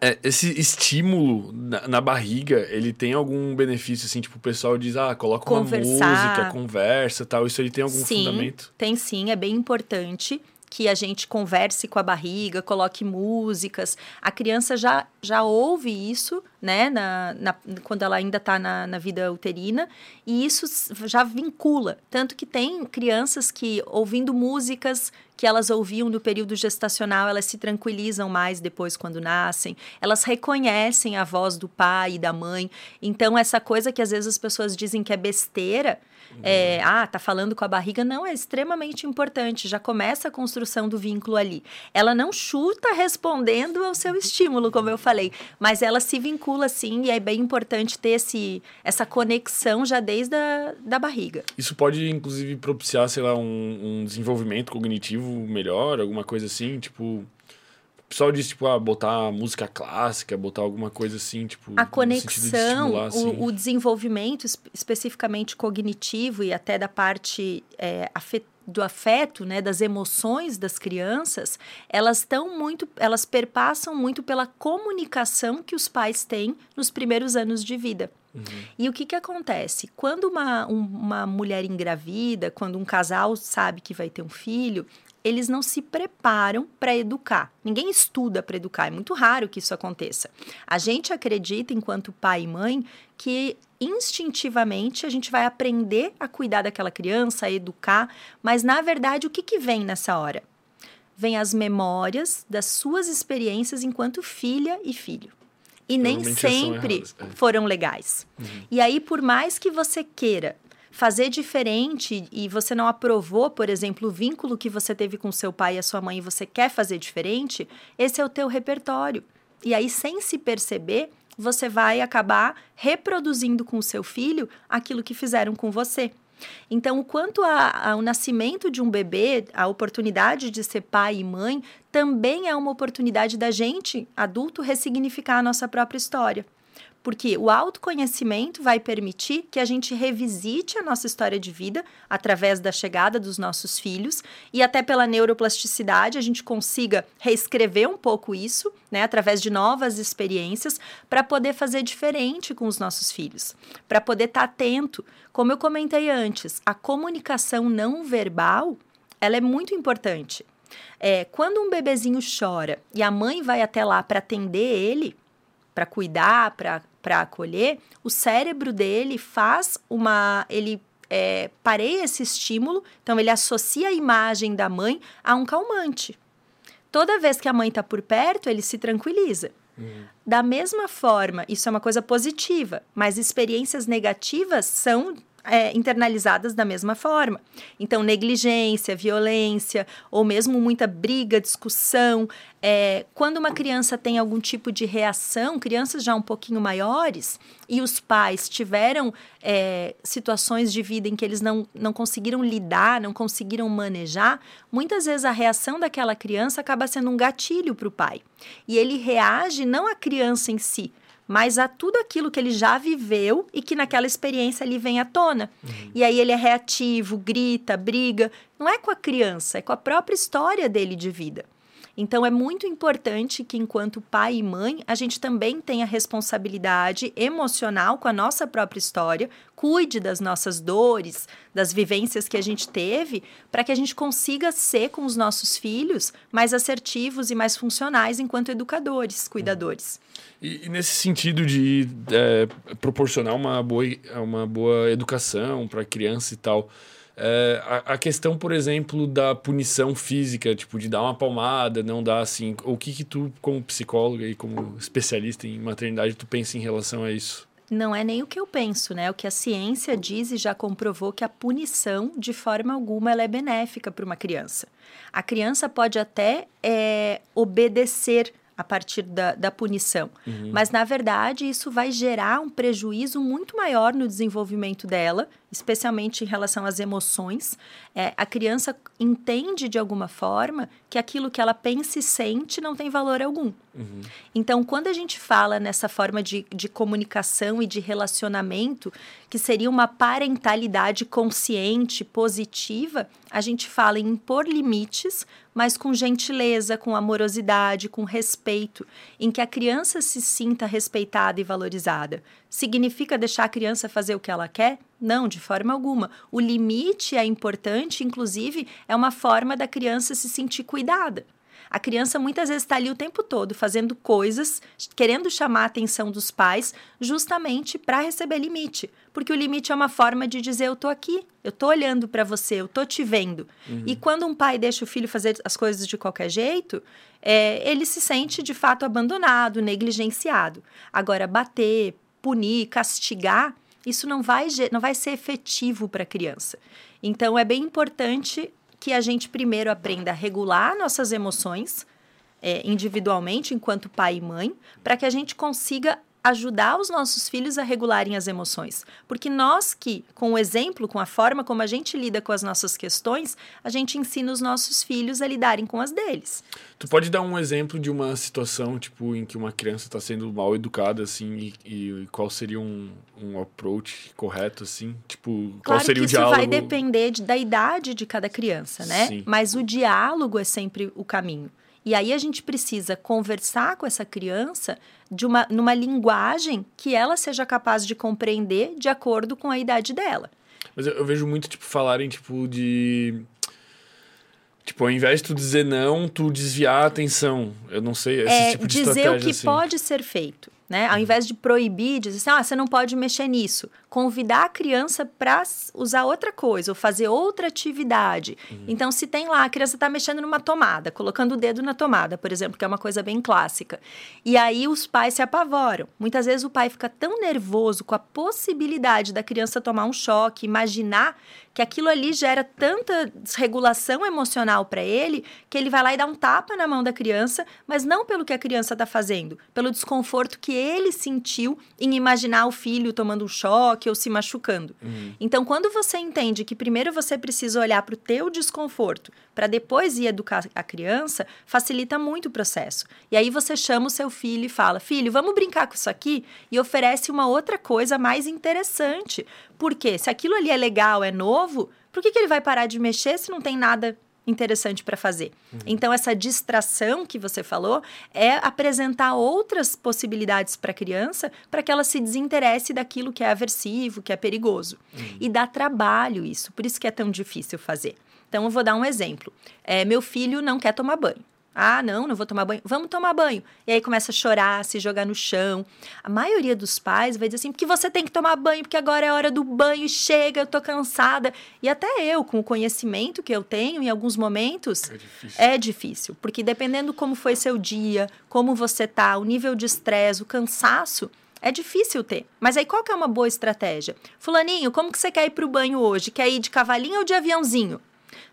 é, esse estímulo na, na, barriga, ele tem algum benefício, assim? Tipo, o pessoal diz, ah, coloca Conversar. uma música, conversa tal. Isso aí tem algum sim, fundamento? tem sim, é bem importante que a gente converse com a barriga, coloque músicas. A criança já, já ouve isso, né, na, na quando ela ainda está na, na vida uterina, e isso já vincula. Tanto que tem crianças que, ouvindo músicas que elas ouviam no período gestacional, elas se tranquilizam mais depois quando nascem, elas reconhecem a voz do pai e da mãe. Então, essa coisa que às vezes as pessoas dizem que é besteira, é, ah, tá falando com a barriga, não, é extremamente importante, já começa a construção do vínculo ali. Ela não chuta respondendo ao seu estímulo, como eu falei, mas ela se vincula sim, e é bem importante ter esse, essa conexão já desde a da barriga. Isso pode, inclusive, propiciar, sei lá, um, um desenvolvimento cognitivo melhor, alguma coisa assim, tipo o pessoal diz, tipo, ah, botar música clássica, botar alguma coisa assim, tipo... A conexão, de assim. o, o, desenvolvimento especificamente cognitivo e até da parte é, do afeto, né, das emoções das crianças, elas estão muito, elas perpassam muito pela comunicação que os pais têm nos primeiros anos de vida. Uhum. E o que, que acontece? Quando uma, uma mulher engravida, quando um casal sabe que vai ter um filho, eles não se preparam para educar. Ninguém estuda para educar, é muito raro que isso aconteça. A gente acredita, enquanto pai e mãe, que instintivamente a gente vai aprender a cuidar daquela criança, a educar, mas na verdade o que, que vem nessa hora? Vem as memórias das suas experiências enquanto filha e filho. E nem sempre é. foram legais. Uhum. E aí, por mais que você queira fazer diferente e você não aprovou, por exemplo, o vínculo que você teve com seu pai e a sua mãe e você quer fazer diferente, esse é o teu repertório. E aí, sem se perceber, você vai acabar reproduzindo com o seu filho aquilo que fizeram com você. Então, quanto ao nascimento de um bebê, a oportunidade de ser pai e mãe, também é uma oportunidade da gente, adulto, ressignificar a nossa própria história. Porque o autoconhecimento vai permitir que a gente revisite a nossa história de vida através da chegada dos nossos filhos e até pela neuroplasticidade a gente consiga reescrever um pouco isso, né, através de novas experiências para poder fazer diferente com os nossos filhos, para poder estar tá atento. Como eu comentei antes, a comunicação não verbal, ela é muito importante. É, quando um bebezinho chora e a mãe vai até lá para atender ele, para cuidar, para acolher, o cérebro dele faz uma. Ele é, pareia esse estímulo, então ele associa a imagem da mãe a um calmante. Toda vez que a mãe está por perto, ele se tranquiliza. Uhum. Da mesma forma, isso é uma coisa positiva, mas experiências negativas são é, internalizadas da mesma forma. Então, negligência, violência, ou mesmo muita briga, discussão. É, quando uma criança tem algum tipo de reação, crianças já um pouquinho maiores, e os pais tiveram é, situações de vida em que eles não, não conseguiram lidar, não conseguiram manejar, muitas vezes a reação daquela criança acaba sendo um gatilho para o pai. E ele reage não à criança em si, mas a tudo aquilo que ele já viveu e que naquela experiência ali vem à tona. Uhum. E aí ele é reativo, grita, briga. Não é com a criança, é com a própria história dele de vida. Então é muito importante que, enquanto pai e mãe, a gente também tenha responsabilidade emocional com a nossa própria história, cuide das nossas dores, das vivências que a gente teve, para que a gente consiga ser com os nossos filhos mais assertivos e mais funcionais enquanto educadores, cuidadores. E, e nesse sentido de é, proporcionar uma boa, uma boa educação para a criança e tal. É, a, a, questão, por exemplo, da punição física, tipo, de dar uma palmada, não dar assim. O que que tu, como psicóloga e como especialista em maternidade, tu pensa em relação a isso? Não é nem o que eu penso, né? O que a ciência diz e já comprovou que a punição, de forma alguma, ela é benéfica para uma criança. A criança pode até é, obedecer a partir da, da punição. Uhum. Mas, na verdade, isso vai gerar um prejuízo muito maior no desenvolvimento dela, especialmente em relação às emoções. É, a criança entende, de alguma forma, que aquilo que ela pensa e sente não tem valor algum. Uhum. Então, quando a gente fala nessa forma de, de comunicação e de relacionamento, que seria uma parentalidade consciente, positiva, a gente fala em impor limites, mas com gentileza, com amorosidade, com respeito, em que a criança se sinta respeitada e valorizada. Significa deixar a criança fazer o que ela quer? Não, de forma alguma. O limite é importante, inclusive, é uma forma da criança se sentir cuidada. A criança muitas vezes está ali o tempo todo fazendo coisas, querendo chamar a atenção dos pais, justamente para receber limite. Porque o limite é uma forma de dizer: eu tô aqui, eu tô olhando para você, eu tô te vendo. Uhum. E quando um pai deixa o filho fazer as coisas de qualquer jeito, é, ele se sente de fato abandonado, negligenciado. Agora, bater, punir, castigar, isso não vai, não vai ser efetivo para a criança. Então, é bem importante que a gente primeiro aprenda a regular nossas emoções é, individualmente, enquanto pai e mãe, para que a gente consiga ajudar os nossos filhos a regularem as emoções. Porque nós que, com o exemplo, com a forma como a gente lida com as nossas questões, a gente ensina os nossos filhos a lidarem com as deles. Tu pode dar um exemplo de uma situação, tipo, em que uma criança está sendo mal educada, assim, e, e, qual seria um, um approach correto, assim? Tipo, qual claro seria o diálogo? Isso vai depender de, da idade de cada criança, né? Sim. Mas o diálogo é sempre o caminho. E aí a gente precisa conversar com essa criança de uma, numa linguagem que ela seja capaz de compreender de acordo com a idade dela. Mas eu, eu vejo muito, tipo, falarem, tipo, de... Tipo, ao invés de tu dizer não, tu desviar a atenção. Eu não sei, esse é, tipo de dizer o que assim. pode ser feito. Né? Ao invés de proibir, dizer assim, ah, você não pode mexer nisso. Convidar a criança para usar outra coisa ou fazer outra atividade. Uhum. Então, se tem lá, a criança está mexendo numa tomada, colocando o dedo na tomada, por exemplo, que é uma coisa bem clássica. E aí os pais se apavoram. Muitas vezes o pai fica tão nervoso com a possibilidade da criança tomar um choque, imaginar que aquilo ali gera tanta desregulação emocional para ele que ele vai lá e dá um tapa na mão da criança, mas não pelo que a criança está fazendo, pelo desconforto que ele sentiu em imaginar o filho tomando um choque ou se machucando. Uhum. Então, quando você entende que primeiro você precisa olhar para o teu desconforto, para depois ir educar a criança, facilita muito o processo. E aí você chama o seu filho e fala: "Filho, vamos brincar com isso aqui?" e oferece uma outra coisa mais interessante. Porque se aquilo ali é legal, é novo, por que, que ele vai parar de mexer se não tem nada interessante para fazer. Uhum. Então, essa distração que você falou é apresentar outras possibilidades para a criança para que ela se desinteresse daquilo que é aversivo, que é perigoso. Uhum. E dá trabalho isso, por isso que é tão difícil fazer. Então, eu vou dar um exemplo. É, meu filho não quer tomar banho. Ah, não, não vou tomar banho. Vamos tomar banho. E aí começa a chorar, se jogar no chão. A maioria dos pais vai dizer assim: porque você tem que tomar banho, porque agora é hora do banho, chega, eu tô cansada. E até eu, com o conhecimento que eu tenho, em alguns momentos, é difícil. É difícil porque dependendo como foi seu dia, como você tá, o nível de estresse, o cansaço, É difícil ter. Mas aí qual que é uma boa estratégia? Fulaninho, como que você quer ir para o banho hoje? Quer ir de cavalinho ou de aviãozinho?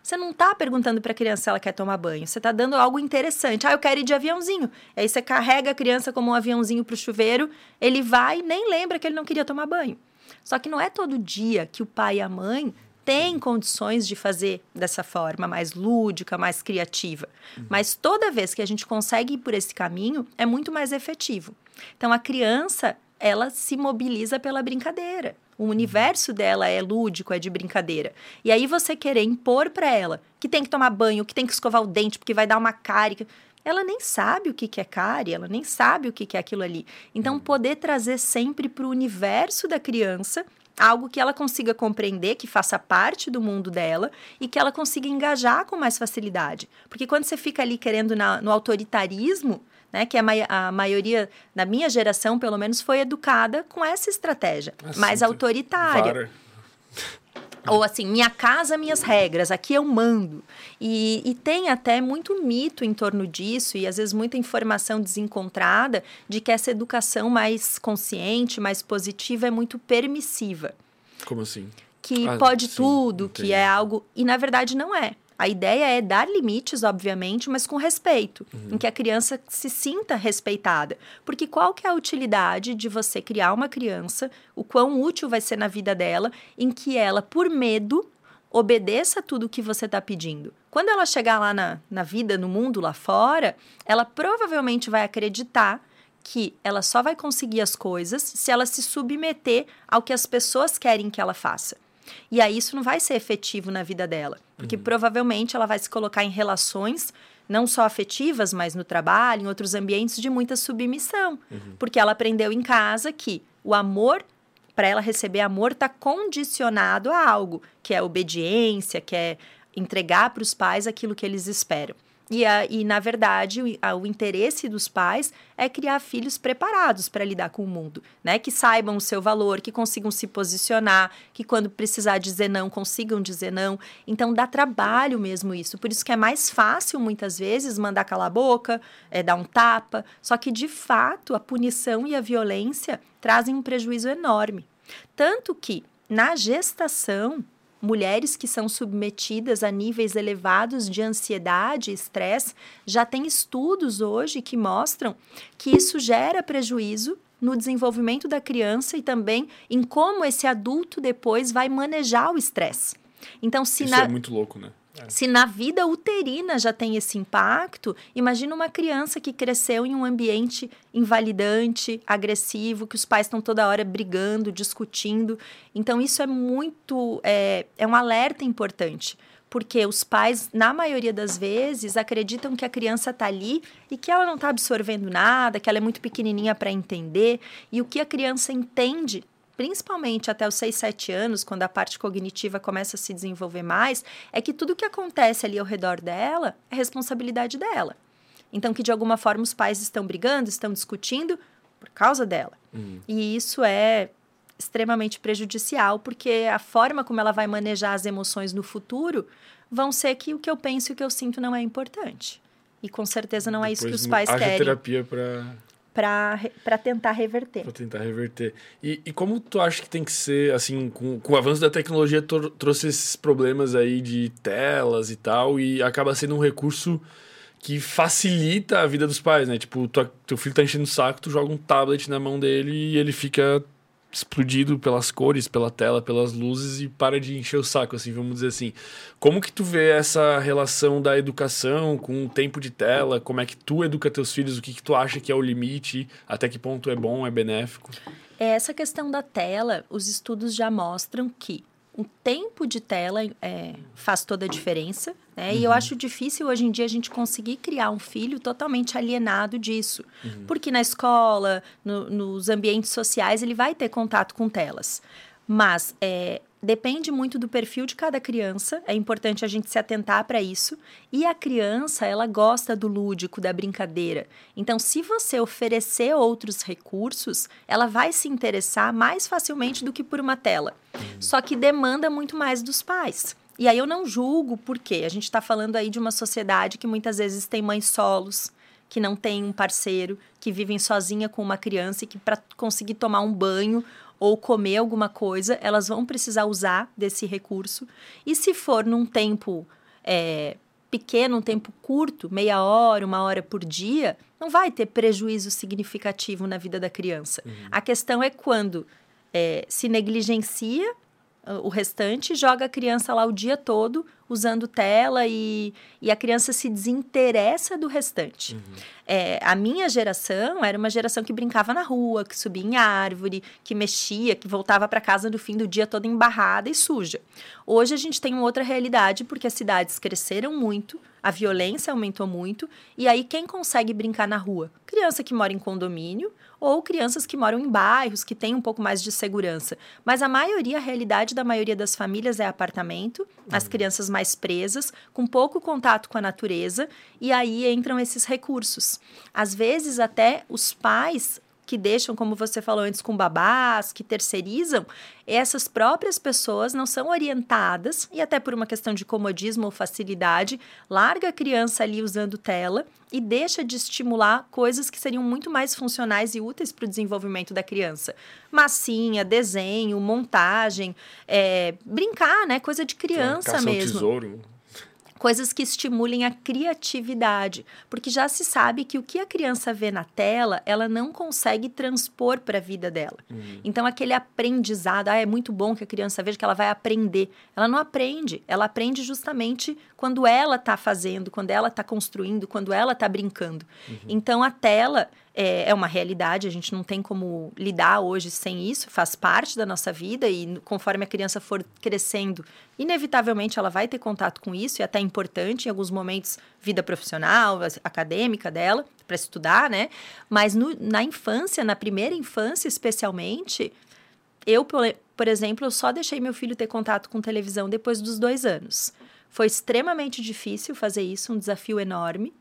Você não está perguntando para a criança se ela quer tomar banho. Você está dando algo interessante. Ah, eu quero ir de aviãozinho. Aí você carrega a criança como um aviãozinho para o chuveiro. Ele vai e nem lembra que ele não queria tomar banho. Só que não é todo dia que o pai e a mãe têm condições de fazer dessa forma mais lúdica, mais criativa. Uhum. Mas toda vez que a gente consegue ir por esse caminho, é muito mais efetivo. Então a criança, ela se mobiliza pela brincadeira. O universo dela é lúdico, é de brincadeira. E aí você querer impor para ela que tem que tomar banho, que tem que escovar o dente, porque vai dar uma cárie. Ela nem sabe o que, é cárie, ela nem sabe o que, é aquilo ali. Então, uhum. poder trazer sempre para o universo da criança algo que ela consiga compreender, que faça parte do mundo dela e que ela consiga engajar com mais facilidade. Porque quando você fica ali querendo na, no autoritarismo, né, que a, a, maioria da minha geração, pelo menos, foi educada com essa estratégia, assim, mais autoritária. Ou assim, minha casa, minhas regras, aqui eu mando. E, e, tem até muito mito em torno disso, e às vezes muita informação desencontrada de que essa educação mais consciente, mais positiva, é muito permissiva. Como assim? Que ah, pode sim, tudo, entendi. que é algo. E na verdade não é. A ideia é dar limites, obviamente, mas com respeito, uhum. em que a criança se sinta respeitada. Porque qual que é a utilidade de você criar uma criança, o quão útil vai ser na vida dela, em que ela, por medo, obedeça tudo o que você está pedindo. Quando ela chegar lá na, na vida, no mundo lá fora, ela provavelmente vai acreditar que ela só vai conseguir as coisas se ela se submeter ao que as pessoas querem que ela faça. E aí isso não vai ser efetivo na vida dela, porque uhum. provavelmente ela vai se colocar em relações não só afetivas, mas no trabalho, em outros ambientes de muita submissão, uhum. porque ela aprendeu em casa que o amor para ela receber amor está condicionado a algo, que é obediência, que é entregar para os pais aquilo que eles esperam. E, a, e na verdade, o, a, o, interesse dos pais é criar filhos preparados para lidar com o mundo, né? Que saibam o seu valor, que consigam se posicionar, que quando precisar dizer não, consigam dizer não. Então, dá trabalho mesmo isso. Por isso que é mais fácil, muitas vezes, mandar calar a boca, é, dar um tapa. Só que, de fato, a punição e a violência trazem um prejuízo enorme. Tanto que, na gestação, mulheres que são submetidas a níveis elevados de ansiedade e estresse, já tem estudos hoje que mostram que isso gera prejuízo no desenvolvimento da criança e também em como esse adulto depois vai manejar o estresse. Então, se isso na... é muito louco, né? É. Se na vida uterina já tem esse impacto, imagina uma criança que cresceu em um ambiente invalidante, agressivo, que os pais estão toda hora brigando, discutindo. Então, isso é muito. É, é um alerta importante porque os pais, na maioria das vezes, acreditam que a criança está ali e que ela não está absorvendo nada, que ela é muito pequenininha para entender. E o que a criança entende principalmente até os 6, 7 anos, quando a parte cognitiva começa a se desenvolver mais, é que tudo que acontece ali ao redor dela é responsabilidade dela. Então, que de alguma forma os pais estão brigando, estão discutindo por causa dela. Uhum. E isso é extremamente prejudicial, porque a forma como ela vai manejar as emoções no futuro vão ser que o que eu penso e o que eu sinto não é importante. E com certeza não Depois é isso que os pais querem. terapia para para tentar reverter. Para tentar reverter. E, e como tu acha que tem que ser, assim, com, com o avanço da tecnologia, trouxe esses problemas aí de telas e tal, e acaba sendo um recurso que facilita a vida dos pais, né? Tipo, tua, teu filho tá enchendo o saco, tu joga um tablet na mão dele e ele fica explodido pelas cores, pela tela, pelas luzes e para de encher o saco, assim, vamos dizer assim. Como que tu vê essa relação da educação com o tempo de tela? Como é que tu educa teus filhos? O que que tu acha que é o limite? Até que ponto é bom, é benéfico? É, essa questão da tela, os estudos já mostram que o tempo de tela é, faz toda a diferença, né? Uhum. E eu uhum. acho difícil hoje em dia a gente conseguir criar um filho totalmente alienado disso. Uhum. Porque na escola, no, nos ambientes sociais, ele vai ter contato com telas. Mas é, depende muito do perfil de cada criança, é importante a gente se atentar para isso. E a criança, ela gosta do lúdico, da brincadeira. Então, se você oferecer outros recursos, ela vai se interessar mais facilmente do que por uma tela. Uhum. Só que demanda muito mais dos pais. E aí eu não julgo porque a gente está falando aí de uma sociedade que muitas vezes tem mães solos, que não têm um parceiro, que vivem sozinha com uma criança e que para conseguir tomar um banho ou comer alguma coisa, elas vão precisar usar desse recurso. E se for num tempo é, pequeno, um tempo curto, meia hora, uma hora por dia, não vai ter prejuízo significativo na vida da criança. Uhum. A questão é quando é, se negligencia o restante, joga a criança lá o dia todo usando tela e, e a criança se desinteressa do restante. Uhum. É, a minha geração era uma geração que brincava na rua, que subia em árvore, que mexia, que voltava para casa no fim do dia toda embarrada e suja. Hoje a gente tem uma outra realidade porque as cidades cresceram muito, a violência aumentou muito, e aí quem consegue brincar na rua? Criança que mora em condomínio ou crianças que moram em bairros que têm um pouco mais de segurança. Mas a maioria, a realidade da maioria das famílias é apartamento, as uhum. crianças mais presas, com pouco contato com a natureza, e aí entram esses recursos. Às vezes, até os pais que deixam, como você falou antes, com babás, que terceirizam, essas próprias pessoas não são orientadas, e até por uma questão de comodismo ou facilidade, larga a criança ali usando tela e deixa de estimular coisas que seriam muito mais funcionais e úteis para o desenvolvimento da criança. Massinha, desenho, montagem, é, brincar, né? Coisa de criança Caça mesmo. tesouro coisas que estimulem a criatividade, porque já se sabe que o que a criança vê na tela, ela não consegue transpor para a vida dela. Uhum. Então aquele aprendizado, ah, é muito bom que a criança veja que ela vai aprender. Ela não aprende, ela aprende justamente quando ela está fazendo, quando ela está construindo, quando ela está brincando. Uhum. Então a tela é, é, uma realidade, a gente não tem como lidar hoje sem isso, faz parte da nossa vida e conforme a criança for crescendo, inevitavelmente ela vai ter contato com isso e até é importante em alguns momentos, vida profissional, acadêmica dela, para estudar, né? Mas no, na infância, na primeira infância especialmente, eu, por exemplo, eu só deixei meu filho ter contato com televisão depois dos dois anos. Foi extremamente difícil fazer isso, um desafio enorme.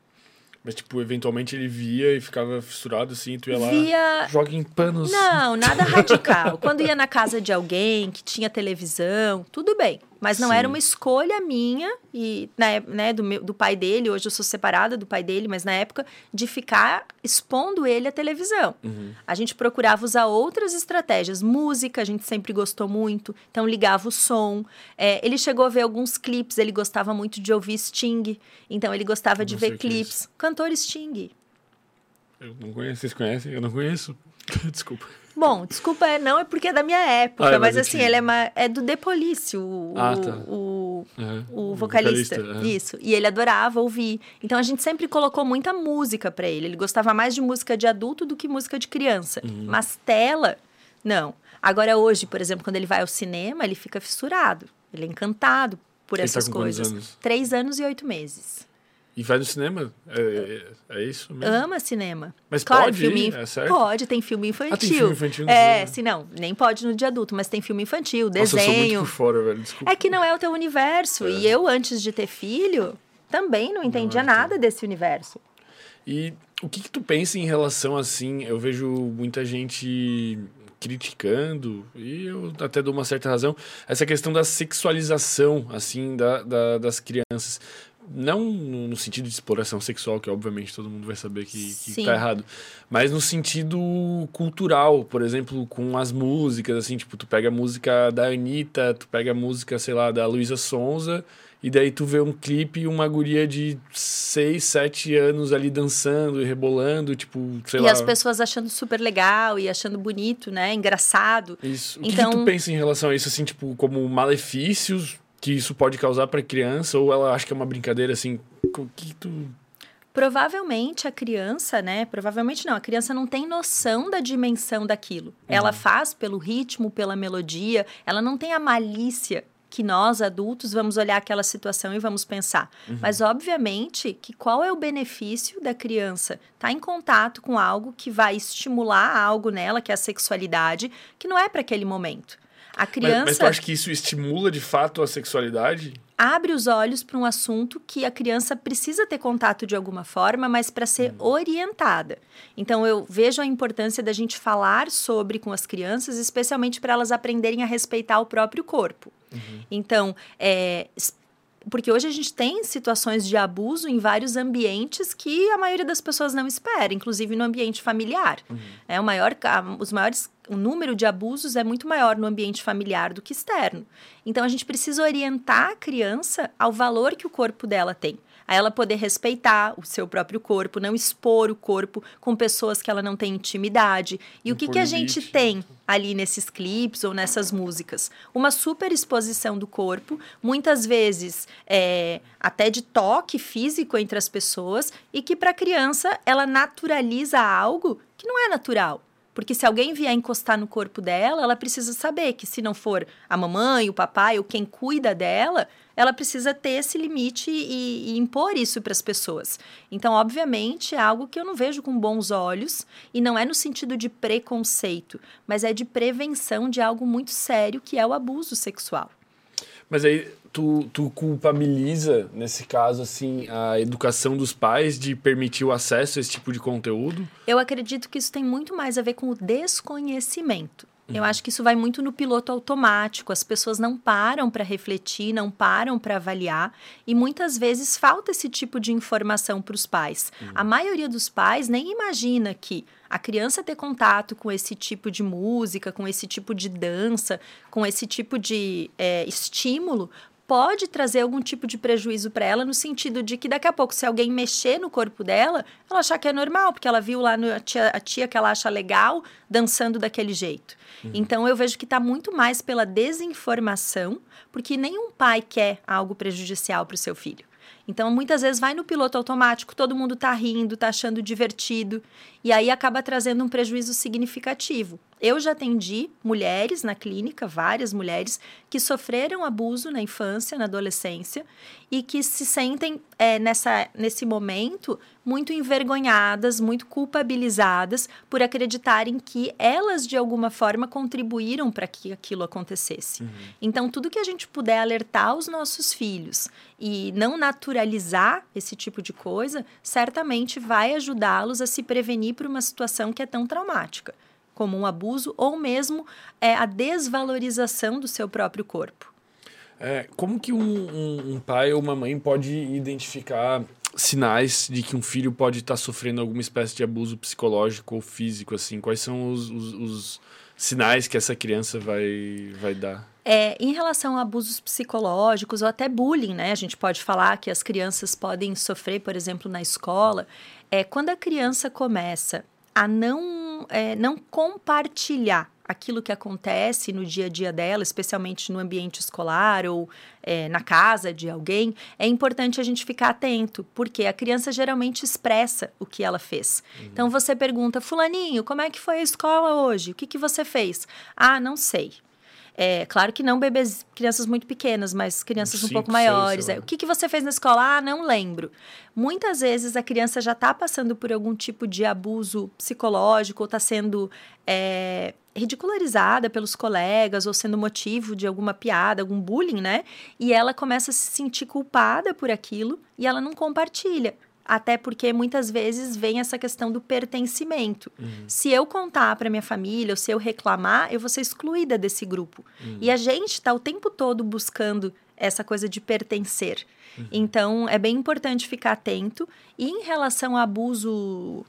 Mas, tipo, eventualmente ele via e ficava fissurado assim, tu ia lá, via... joga em panos. Não, nada radical. <laughs> Quando ia na casa de alguém que tinha televisão, tudo bem. Mas não Sim. era uma escolha minha e né, né, do, meu, do pai dele. Hoje eu sou separada do pai dele, mas na época de ficar expondo ele à televisão. Uhum. A gente procurava usar outras estratégias. Música, a gente sempre gostou muito, então ligava o som. É, ele chegou a ver alguns clipes, ele gostava muito de ouvir Sting, então ele gostava de ver é clipes. Cantor Sting. Eu não conheço, vocês conhecem? Eu não conheço. <laughs> Desculpa. Bom, desculpa, é, não é porque é da minha época, ah, é, mas, assim, ele é, uma, é do The Police, o, ah, tá. o, uhum. o, vocalista. vocalista uhum. Isso. E ele adorava ouvir. Então a gente sempre colocou muita música para ele. Ele gostava mais de música de adulto do que música de criança. Uhum. Mas tela, não. Agora, hoje, por exemplo, quando ele vai ao cinema, ele fica fissurado. Ele é encantado por ele tá essas tá coisas. Anos? Três anos e oito meses. E vai no cinema? É, é, é isso mesmo? Ama cinema. Mas claro, pode filme, ir, é certo? Pode, tem filme infantil. Ah, tem filme infantil É, se não, nem pode no de adulto, mas tem filme infantil, desenho. Nossa, eu sou muito por fora, velho, desculpa. É que não é o teu universo. É. E eu, antes de ter filho, também não entendia não, nada desse universo. E o que, que tu pensa em relação, assim, eu vejo muita gente criticando, e eu até dou uma certa razão, essa questão da sexualização, assim, da, da das crianças não no sentido de exploração sexual, que obviamente todo mundo vai saber que, que tá errado, mas no sentido cultural, por exemplo, com as músicas, assim, tipo, tu pega a música da Anitta, tu pega a música, sei lá, da Luísa Sonza, e daí tu vê um clipe e uma guria de 6, 7 anos ali dançando e rebolando, tipo, sei e lá. E as pessoas achando super legal e achando bonito, né? Engraçado. Isso. O então... que, que tu então pensa em relação a isso, assim, tipo, como malefícios que isso pode causar para criança ou ela acha que é uma brincadeira assim? Que tu Provavelmente a criança, né? Provavelmente não, a criança não tem noção da dimensão daquilo. Uhum. Ela faz pelo ritmo, pela melodia, ela não tem a malícia que nós adultos vamos olhar aquela situação e vamos pensar. Uhum. Mas obviamente que qual é o benefício da criança estar tá em contato com algo que vai estimular algo nela, que é a sexualidade, que não é para aquele momento. A criança. Mas, mas tu acha que isso estimula de fato a sexualidade? Abre os olhos para um assunto que a criança precisa ter contato de alguma forma, mas para ser hum. orientada. Então, eu vejo a importância da gente falar sobre com as crianças, especialmente para elas aprenderem a respeitar o próprio corpo. Uhum. Então, é, porque hoje a gente tem situações de abuso em vários ambientes que a maioria das pessoas não espera, inclusive no ambiente familiar. Uhum. É o maior, os maiores o número de abusos é muito maior no ambiente familiar do que externo. Então a gente precisa orientar a criança ao valor que o corpo dela tem. A ela poder respeitar o seu próprio corpo, não expor o corpo com pessoas que ela não tem intimidade. E o que, que a gente tem ali nesses clipes ou nessas músicas? Uma super exposição do corpo, muitas vezes é, até de toque físico entre as pessoas, e que para a criança ela naturaliza algo que não é natural. Porque se alguém vier encostar no corpo dela, ela precisa saber que se não for a mamãe, o papai ou quem cuida dela, ela precisa ter esse limite e, e impor isso para as pessoas. Então, obviamente, é algo que eu não vejo com bons olhos e não é no sentido de preconceito, mas é de prevenção de algo muito sério que é o abuso sexual. Mas aí tu, tu culpabiliza, nesse caso, assim, a educação dos pais de permitir o acesso a esse tipo de conteúdo? Eu acredito que isso tem muito mais a ver com o desconhecimento. Eu acho que isso vai muito no piloto automático. As pessoas não param para refletir, não param para avaliar e muitas vezes falta esse tipo de informação para os pais. Uhum. A maioria dos pais nem imagina que a criança ter contato com esse tipo de música, com esse tipo de dança, com esse tipo de é, estímulo, pode trazer algum tipo de prejuízo para ela, no sentido de que daqui a pouco, se alguém mexer no corpo dela, ela achar que é normal, porque ela viu lá no, a, tia, a tia que ela acha legal dançando daquele jeito. Uhum. Então eu vejo que está muito mais pela desinformação, porque nenhum pai quer algo prejudicial para o seu filho. Então, muitas vezes vai no piloto automático, todo mundo está rindo, está achando divertido, e aí acaba trazendo um prejuízo significativo. Eu já atendi mulheres na clínica, várias mulheres, que sofreram abuso na infância, na adolescência, e que se sentem é, nessa, nesse momento muito envergonhadas, muito culpabilizadas por acreditarem que elas, de alguma forma, contribuíram para que aquilo acontecesse. Uhum. Então, tudo que a gente puder alertar os nossos filhos e não naturalizar esse tipo de coisa, certamente vai ajudá-los a se prevenir por uma situação que é tão traumática como um abuso ou mesmo é, a desvalorização do seu próprio corpo. É, como que um, um, um, pai ou uma mãe pode identificar sinais de que um filho pode estar sofrendo alguma espécie de abuso psicológico ou físico? Assim, quais são os, os, os sinais que essa criança vai, vai dar? É, em relação a abusos psicológicos ou até bullying, né? A gente pode falar que as crianças podem sofrer, por exemplo, na escola. É quando a criança começa a não, é, não compartilhar aquilo que acontece no dia a dia dela, especialmente no ambiente escolar ou é, na casa de alguém, é importante a gente ficar atento, porque a criança geralmente expressa o que ela fez. Uhum. Então você pergunta, Fulaninho, como é que foi a escola hoje? O que, que você fez? Ah, não sei. É, claro que não bebês, crianças muito pequenas, mas crianças Cinco, um pouco maiores. Seis, é, o que, que você fez na escola? Ah, não lembro. Muitas vezes a criança já está passando por algum tipo de abuso psicológico ou está sendo é, ridicularizada pelos colegas ou sendo motivo de alguma piada, algum bullying, né? E ela começa a se sentir culpada por aquilo e ela não compartilha. Até porque muitas vezes vem essa questão do pertencimento. Uhum. Se eu contar para minha família, ou se eu reclamar, eu vou ser excluída desse grupo. Uhum. E a gente está o tempo todo buscando essa coisa de pertencer. Uhum. Então, é bem importante ficar atento. E em relação ao abuso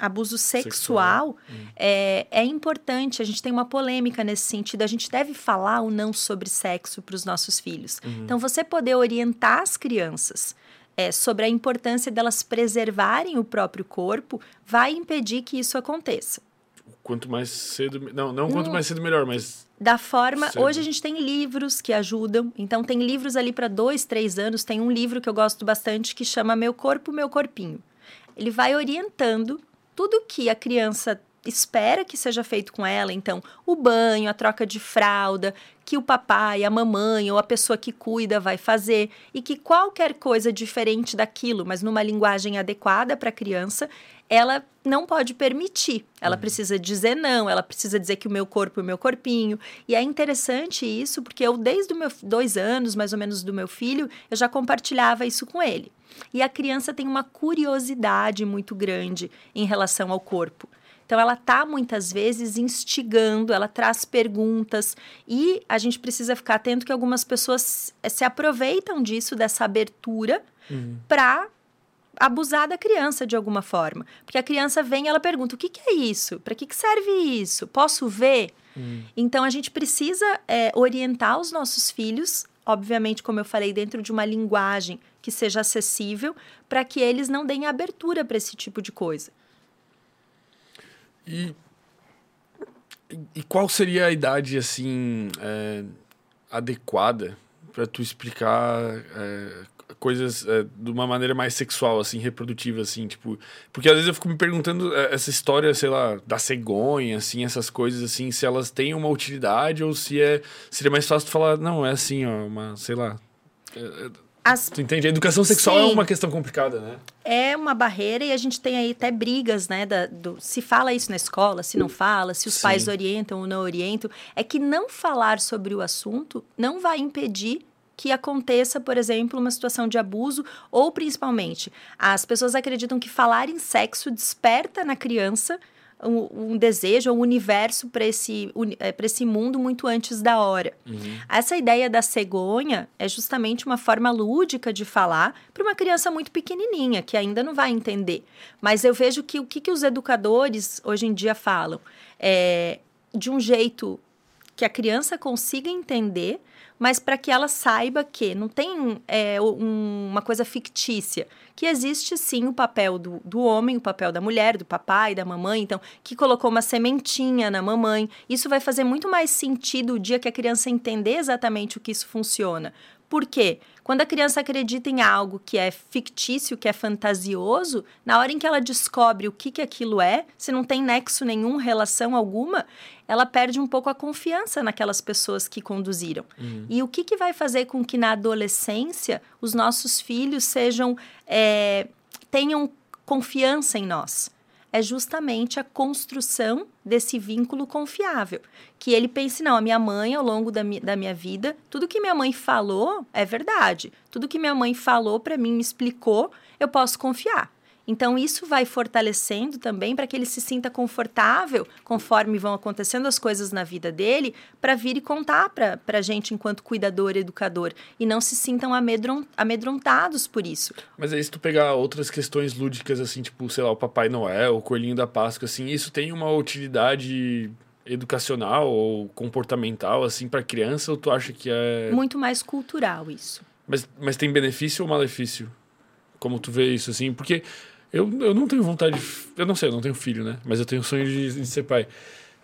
abuso sexual, sexual. Hum. É, é importante, a gente tem uma polêmica nesse sentido, a gente deve falar ou não sobre sexo para os nossos filhos. Uhum. Então, você poder orientar as crianças é, sobre a importância delas preservarem o próprio corpo vai impedir que isso aconteça. Quanto mais cedo. Não, não quanto hum, mais cedo, melhor, mas. Da forma. Hoje a gente tem livros que ajudam. Então, tem livros ali para dois, três anos. Tem um livro que eu gosto bastante que chama Meu Corpo, Meu Corpinho. Ele vai orientando tudo que a criança espera que seja feito com ela, então o banho, a troca de fralda, que o papai, a mamãe ou a pessoa que cuida vai fazer e que qualquer coisa diferente daquilo, mas numa linguagem adequada para a criança, ela não pode permitir. Ela uhum. precisa dizer não, ela precisa dizer que o meu corpo é o meu corpinho. E é interessante isso, porque eu, desde os meus dois anos, mais ou menos, do meu filho, eu já compartilhava isso com ele. E a criança tem uma curiosidade muito grande em relação ao corpo. Então ela tá muitas vezes instigando, ela traz perguntas e a gente precisa ficar atento que algumas pessoas se aproveitam disso dessa abertura uhum. para abusar da criança de alguma forma. Porque a criança vem e ela pergunta: o que, que é isso? Para que, que serve isso? Posso ver? Hum. Então a gente precisa é, orientar os nossos filhos, obviamente, como eu falei, dentro de uma linguagem que seja acessível, para que eles não deem abertura para esse tipo de coisa. E, e qual seria a idade assim é, adequada para tu explicar é, coisas é, de uma maneira mais sexual, assim, reprodutiva, assim, tipo... Porque às vezes eu fico me perguntando é, essa história, sei lá, da cegonha, assim, essas coisas, assim, se elas têm uma utilidade ou se é... Seria mais fácil falar, não, é assim, ó, uma, sei lá... É, é, As... Tu entende? A educação sexual é Sim. é uma questão complicada, né? É uma barreira e a gente tem aí até brigas, né? Da, do, se fala isso na escola, se não fala, se os Sim. pais orientam ou não orientam. É que não falar sobre o assunto não vai impedir que aconteça, por exemplo, uma situação de abuso, ou principalmente, as pessoas acreditam que falar em sexo desperta na criança um, um desejo, um universo para esse, é, esse mundo muito antes da hora. Uhum. Essa ideia da cegonha é justamente uma forma lúdica de falar para uma criança muito pequenininha, que ainda não vai entender. Mas eu vejo que o que, que os educadores hoje em dia falam é de um jeito que a criança consiga entender mas para que ela saiba que não tem é, um, uma coisa fictícia, que existe sim o papel do, do homem, o papel da mulher, do papai, da mamãe, então, que colocou uma sementinha na mamãe. Isso vai fazer muito mais sentido o dia que a criança entender exatamente o que isso funciona. Por quê? Quando a criança acredita em algo que é fictício, que é fantasioso, na hora em que ela descobre o que, que aquilo é, se não tem nexo nenhum, relação alguma, ela perde um pouco a confiança naquelas pessoas que conduziram. Uhum. E o que, que vai fazer com que na adolescência os nossos filhos sejam é, tenham confiança em nós? É justamente a construção desse vínculo confiável. Que ele pense, não, a minha mãe, ao longo da, mi da minha vida, tudo que minha mãe falou é verdade. Tudo que minha mãe falou para mim, me explicou, eu posso confiar. Então, isso vai fortalecendo também para que ele se sinta confortável conforme vão acontecendo as coisas na vida dele, para vir e contar para a gente enquanto cuidador e educador. E não se sintam amedrontados por isso. Mas aí, se tu pegar outras questões lúdicas, assim, tipo, sei lá, o Papai Noel, o Coelhinho da Páscoa, assim, isso tem uma utilidade educacional ou comportamental, assim, para criança, ou tu acha que é. Muito mais cultural isso. Mas, mas tem benefício ou malefício? Como tu vê isso, assim? Porque eu, eu não tenho vontade. Eu não sei, eu não tenho filho, né? Mas eu tenho sonho de, de ser pai.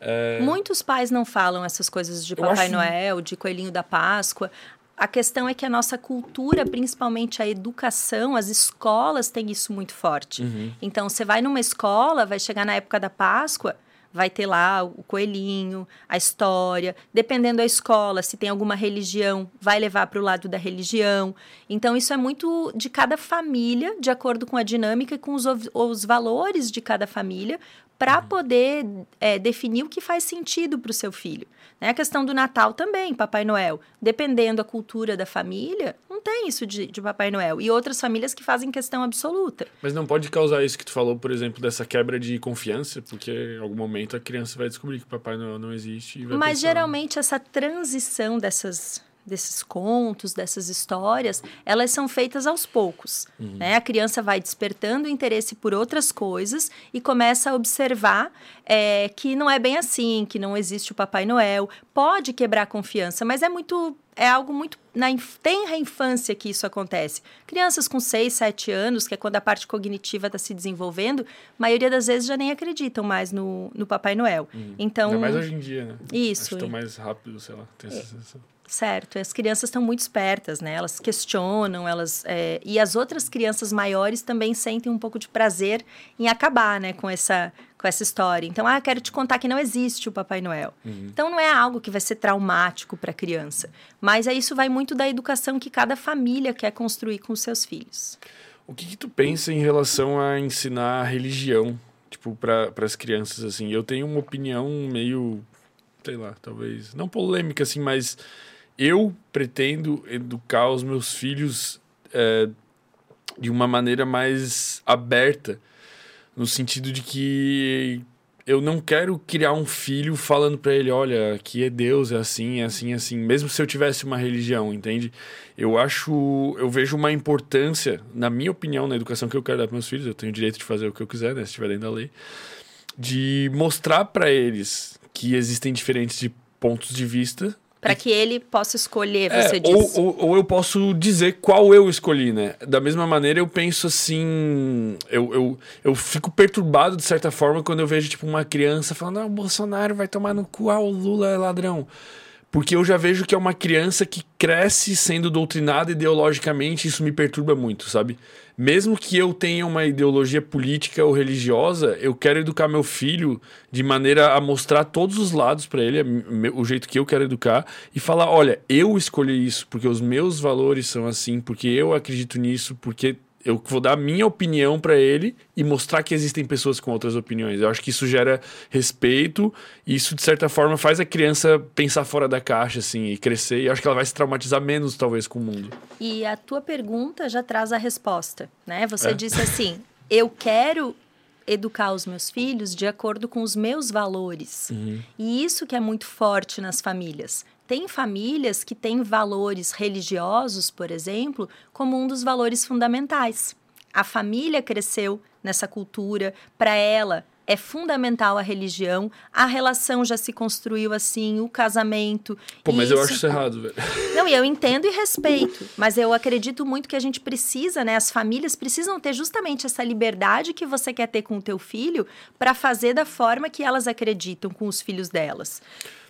É... Muitos pais não falam essas coisas de Papai acho... Noel, de Coelhinho da Páscoa. A questão é que a nossa cultura, principalmente a educação, as escolas têm isso muito forte. Uhum. Então, você vai numa escola, vai chegar na época da Páscoa, vai ter lá o coelhinho, a história. Dependendo da escola, se tem alguma religião, vai levar para o lado da religião. Então, isso é muito de cada família, de acordo com a dinâmica e com os, os valores de cada família, para uhum. poder é, definir o que faz sentido para o seu filho. Né? A questão do Natal também, Papai Noel. Dependendo da cultura da família, não tem isso de, de Papai Noel. E outras famílias que fazem questão absoluta. Mas não pode causar isso que tu falou, por exemplo, dessa quebra de confiança, porque em algum momento a criança vai descobrir que Papai Noel não existe. Mas pensar... geralmente essa transição dessas desses contos, dessas histórias, elas são feitas aos poucos. Uhum. Né? A criança vai despertando interesse por outras coisas e começa a observar é, que não é bem assim, que não existe o Papai Noel. Pode quebrar a confiança, mas é muito é algo muito na tenra infância que isso acontece. Crianças com 6, 7 anos, que é quando a parte cognitiva está se desenvolvendo, a maioria das vezes já nem acreditam mais no, no Papai Noel. Hum. Então, Ainda mais hoje em dia, né? Isso. Acho que mais rápido, sei lá, tem essa é. sensação. Certo, as crianças estão muito espertas, né? Elas questionam, elas é... e as outras crianças maiores também sentem um pouco de prazer em acabar, né, com essa com essa história. Então, ah, quero te contar que não existe o Papai Noel. Uhum. Então, não é algo que vai ser traumático para a criança, mas é isso vai muito da educação que cada família quer construir com os seus filhos. O que, que tu pensa em relação a ensinar religião, tipo, para as crianças assim? Eu tenho uma opinião meio, sei lá, talvez não polêmica assim, mas eu pretendo educar os meus filhos é, de uma maneira mais aberta, no sentido de que eu não quero criar um filho falando para ele, olha, aqui é Deus, é assim, é assim, é assim, mesmo se eu tivesse uma religião, entende? Eu acho, eu vejo uma importância, na minha opinião, na educação que eu quero dar para meus filhos, eu tenho o direito de fazer o que eu quiser, né, se estiver dentro da lei, de mostrar para eles que existem diferentes de pontos de vista para que ele possa escolher, é, você é, diz. Ou, ou, ou, eu posso dizer qual eu escolhi, né? Da mesma maneira, eu penso assim. Eu, eu, eu fico perturbado, de certa forma, quando eu vejo, tipo, uma criança falando: ah, o Bolsonaro vai tomar no cu, ah, o Lula é ladrão. Porque eu já vejo que é uma criança que cresce sendo doutrinada ideologicamente, isso me perturba muito, sabe? Mesmo que eu tenha uma ideologia política ou religiosa, eu quero educar meu filho de maneira a mostrar todos os lados para ele, o jeito que eu quero educar, e falar: olha, eu escolhi isso porque os meus valores são assim, porque eu acredito nisso, porque eu vou dar a minha opinião para ele e mostrar que existem pessoas com outras opiniões. Eu acho que isso gera respeito e isso, de certa forma, faz a criança pensar fora da caixa, assim, e crescer. E acho que ela vai se traumatizar menos, talvez, com o mundo. E a tua pergunta já traz a resposta, né? Você é. disse assim, eu quero educar os meus filhos de acordo com os meus valores. Uhum. E isso que é muito forte nas famílias. Tem famílias que têm valores religiosos, por exemplo, como um dos valores fundamentais. A família cresceu nessa cultura, para ela é fundamental a religião, a relação já se construiu assim, o casamento. Pô, mas isso... eu acho isso errado, velho. Não, e eu entendo e respeito, mas eu acredito muito que a gente precisa, né? As famílias precisam ter justamente essa liberdade que você quer ter com o teu filho para fazer da forma que elas acreditam com os filhos delas.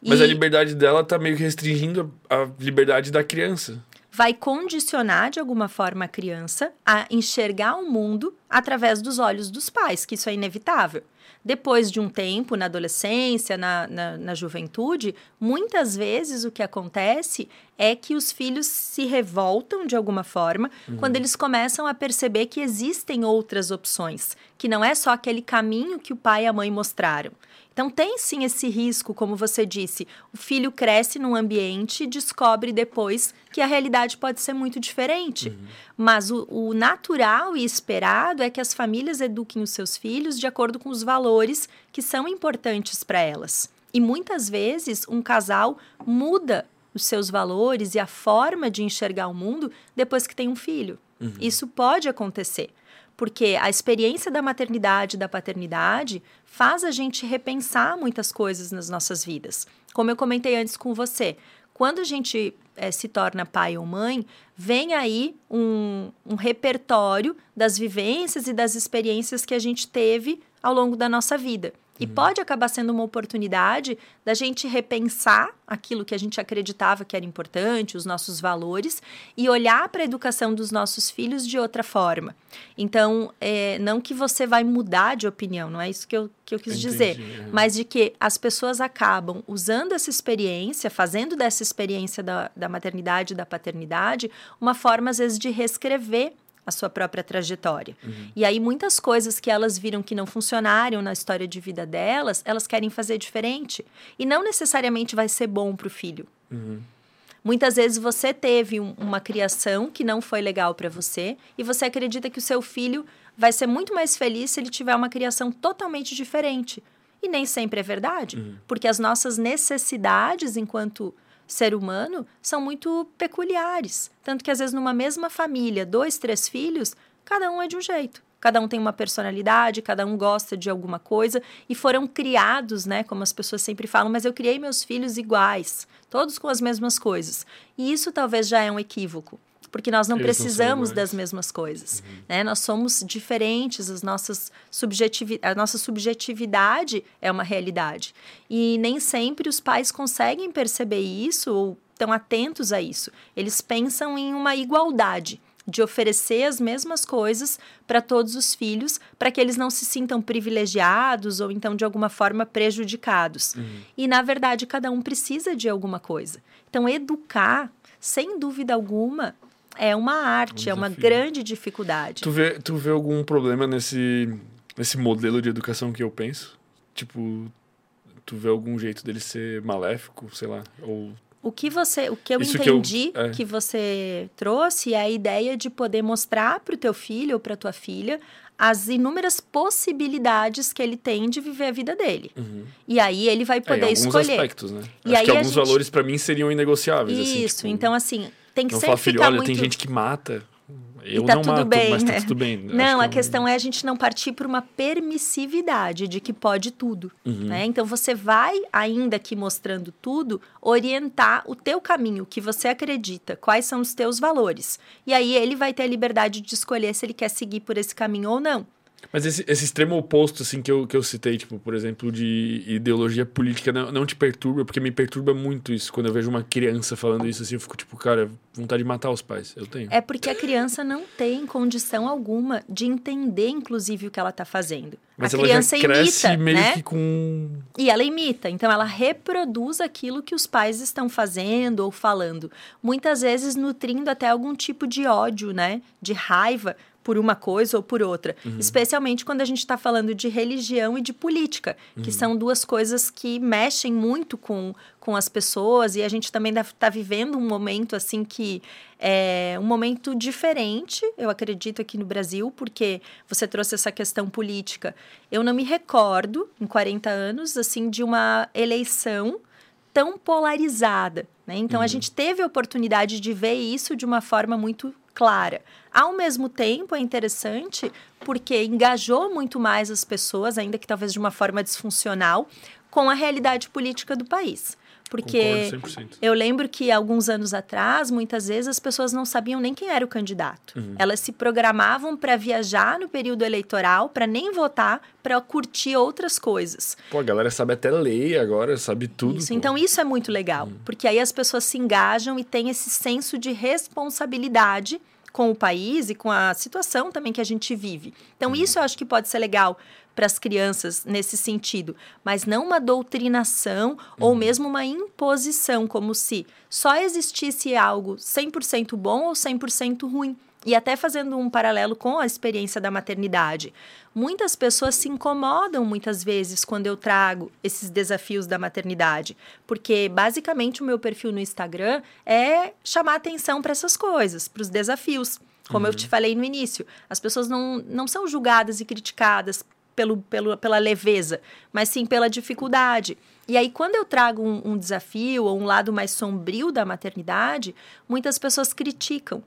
Mas e... a liberdade dela tá meio que restringindo a liberdade da criança. Vai condicionar de alguma forma a criança a enxergar o mundo através dos olhos dos pais, que isso é inevitável. Depois de um tempo, na adolescência, na, na, na, juventude, muitas vezes o que acontece é que os filhos se revoltam de alguma forma uhum. quando eles começam a perceber que existem outras opções, que não é só aquele caminho que o pai e a mãe mostraram. Então, tem sim esse risco, como você disse. O filho cresce num ambiente e descobre depois que a realidade pode ser muito diferente. Uhum. Mas o, o, natural e esperado é que as famílias eduquem os seus filhos de acordo com os valores que são importantes para elas. E muitas vezes um casal muda os seus valores e a forma de enxergar o mundo depois que tem um filho. Uhum. Isso pode acontecer porque a experiência da maternidade e da paternidade faz a gente repensar muitas coisas nas nossas vidas. Como eu comentei antes com você, quando a gente é, se torna pai ou mãe, vem aí um, um repertório das vivências e das experiências que a gente teve ao longo da nossa vida. E uhum. pode acabar sendo uma oportunidade da gente repensar aquilo que a gente acreditava que era importante, os nossos valores, e olhar para a educação dos nossos filhos de outra forma. Então, é, não que você vai mudar de opinião, não é isso que eu, que eu quis Entendi, dizer, é. mas de que as pessoas acabam usando essa experiência, fazendo dessa experiência da, da maternidade e da paternidade, uma forma, às vezes, de reescrever a sua própria trajetória. Uhum. E aí muitas coisas que elas viram que não funcionaram na história de vida delas, elas querem fazer diferente. E não necessariamente vai ser bom para o filho. Uhum. Muitas vezes você teve um, uma criação que não foi legal para você e você acredita que o seu filho vai ser muito mais feliz se ele tiver uma criação totalmente diferente. E nem sempre é verdade, uhum. porque as nossas necessidades enquanto ser humano são muito peculiares. Tanto que, às vezes, numa mesma família, dois, três filhos, cada um é de um jeito. Cada um tem uma personalidade, cada um gosta de alguma coisa e foram criados, né? Como as pessoas sempre falam, mas eu criei meus filhos iguais, todos com as mesmas coisas. E isso talvez já é um equívoco porque nós não Eles precisamos não das mesmas coisas. Uhum. Né? Nós somos diferentes, as nossas subjetivi a nossa subjetividade é uma realidade. E nem sempre os pais conseguem perceber isso ou estão atentos a isso. Eles pensam em uma igualdade de oferecer as mesmas coisas para todos os filhos, para que eles não se sintam privilegiados ou então de alguma forma prejudicados. Uhum. E na verdade cada um precisa de alguma coisa. Então educar, sem dúvida alguma, é uma arte, um é uma grande dificuldade. Tu vê, tu vê algum problema nesse, nesse modelo de educação que eu penso? Tipo, tu vê algum jeito dele ser maléfico, sei lá, ou O que você, o que eu Isso entendi que, eu, é. que, você trouxe é a ideia de poder mostrar para o teu filho ou para tua filha as inúmeras possibilidades que ele tem de viver a vida dele. Uhum. E aí ele vai poder é, alguns escolher. aspectos, né? E Acho aí que alguns gente... valores para mim seriam inegociáveis. Assim, Isso, assim, tipo... então assim, tem que não sempre filho, ficar olha, muito... tem gente que mata. Eu e tá não tudo mato, bem, mas tá né? tudo bem. Não, a questão é a gente não partir por uma permissividade de que pode tudo, uhum. né? Então você vai, ainda que mostrando tudo, orientar o teu caminho, o que você acredita, quais são os teus valores. E aí ele vai ter a liberdade de escolher se ele quer seguir por esse caminho ou não. Mas esse, esse extremo oposto, assim, que eu, que eu citei, tipo, por exemplo, de ideologia política, não, não te perturba, porque me perturba muito isso. Quando eu vejo uma criança falando isso, assim, eu fico tipo, cara, vontade de matar os pais. Eu tenho. É porque a criança não tem condição alguma de entender, inclusive, o que ela tá fazendo. Mas a criança imita, meio né? que com. E ela imita, então ela reproduz aquilo que os pais estão fazendo ou falando. Muitas vezes nutrindo até algum tipo de ódio, né? De raiva por uma coisa ou por outra. Uhum. Especialmente quando a gente está falando de religião e de política, que Uhum. são duas coisas que mexem muito com, com as pessoas. E a gente também está vivendo um momento assim que é um momento diferente, eu acredito, aqui no Brasil, porque você trouxe essa questão política. Eu não me recordo, em 40 anos, assim, de uma eleição tão polarizada. Né? Então, a Uhum. gente teve a oportunidade de ver isso de uma forma muito clara. Ao mesmo tempo, é interessante porque engajou muito mais as pessoas, ainda que talvez de uma forma disfuncional, com a realidade política do país. Porque Concordo 100%. eu lembro que alguns anos atrás, muitas vezes as pessoas não sabiam nem quem era o candidato. Uhum. Elas se programavam para viajar no período eleitoral, para nem votar, para curtir outras coisas. Pô, a galera sabe até lei agora, sabe tudo. Isso, então isso é muito legal, porque aí as pessoas se engajam e têm esse senso de responsabilidade com o país e com a situação também que a gente vive. Então isso eu acho que pode ser legal para as crianças nesse sentido, mas não uma doutrinação ou mesmo uma imposição, como se só existisse algo 100% bom ou 100% ruim. E até fazendo um paralelo com a experiência da maternidade. Muitas pessoas se incomodam muitas vezes quando eu trago esses desafios da maternidade, porque basicamente o meu perfil no Instagram é chamar atenção para essas coisas, para os desafios. Como eu te falei no início, as pessoas não, não são julgadas e criticadas pelo, pelo, pela leveza, mas sim pela dificuldade. E aí, quando eu trago um, um desafio ou um lado mais sombrio da maternidade, muitas pessoas criticam.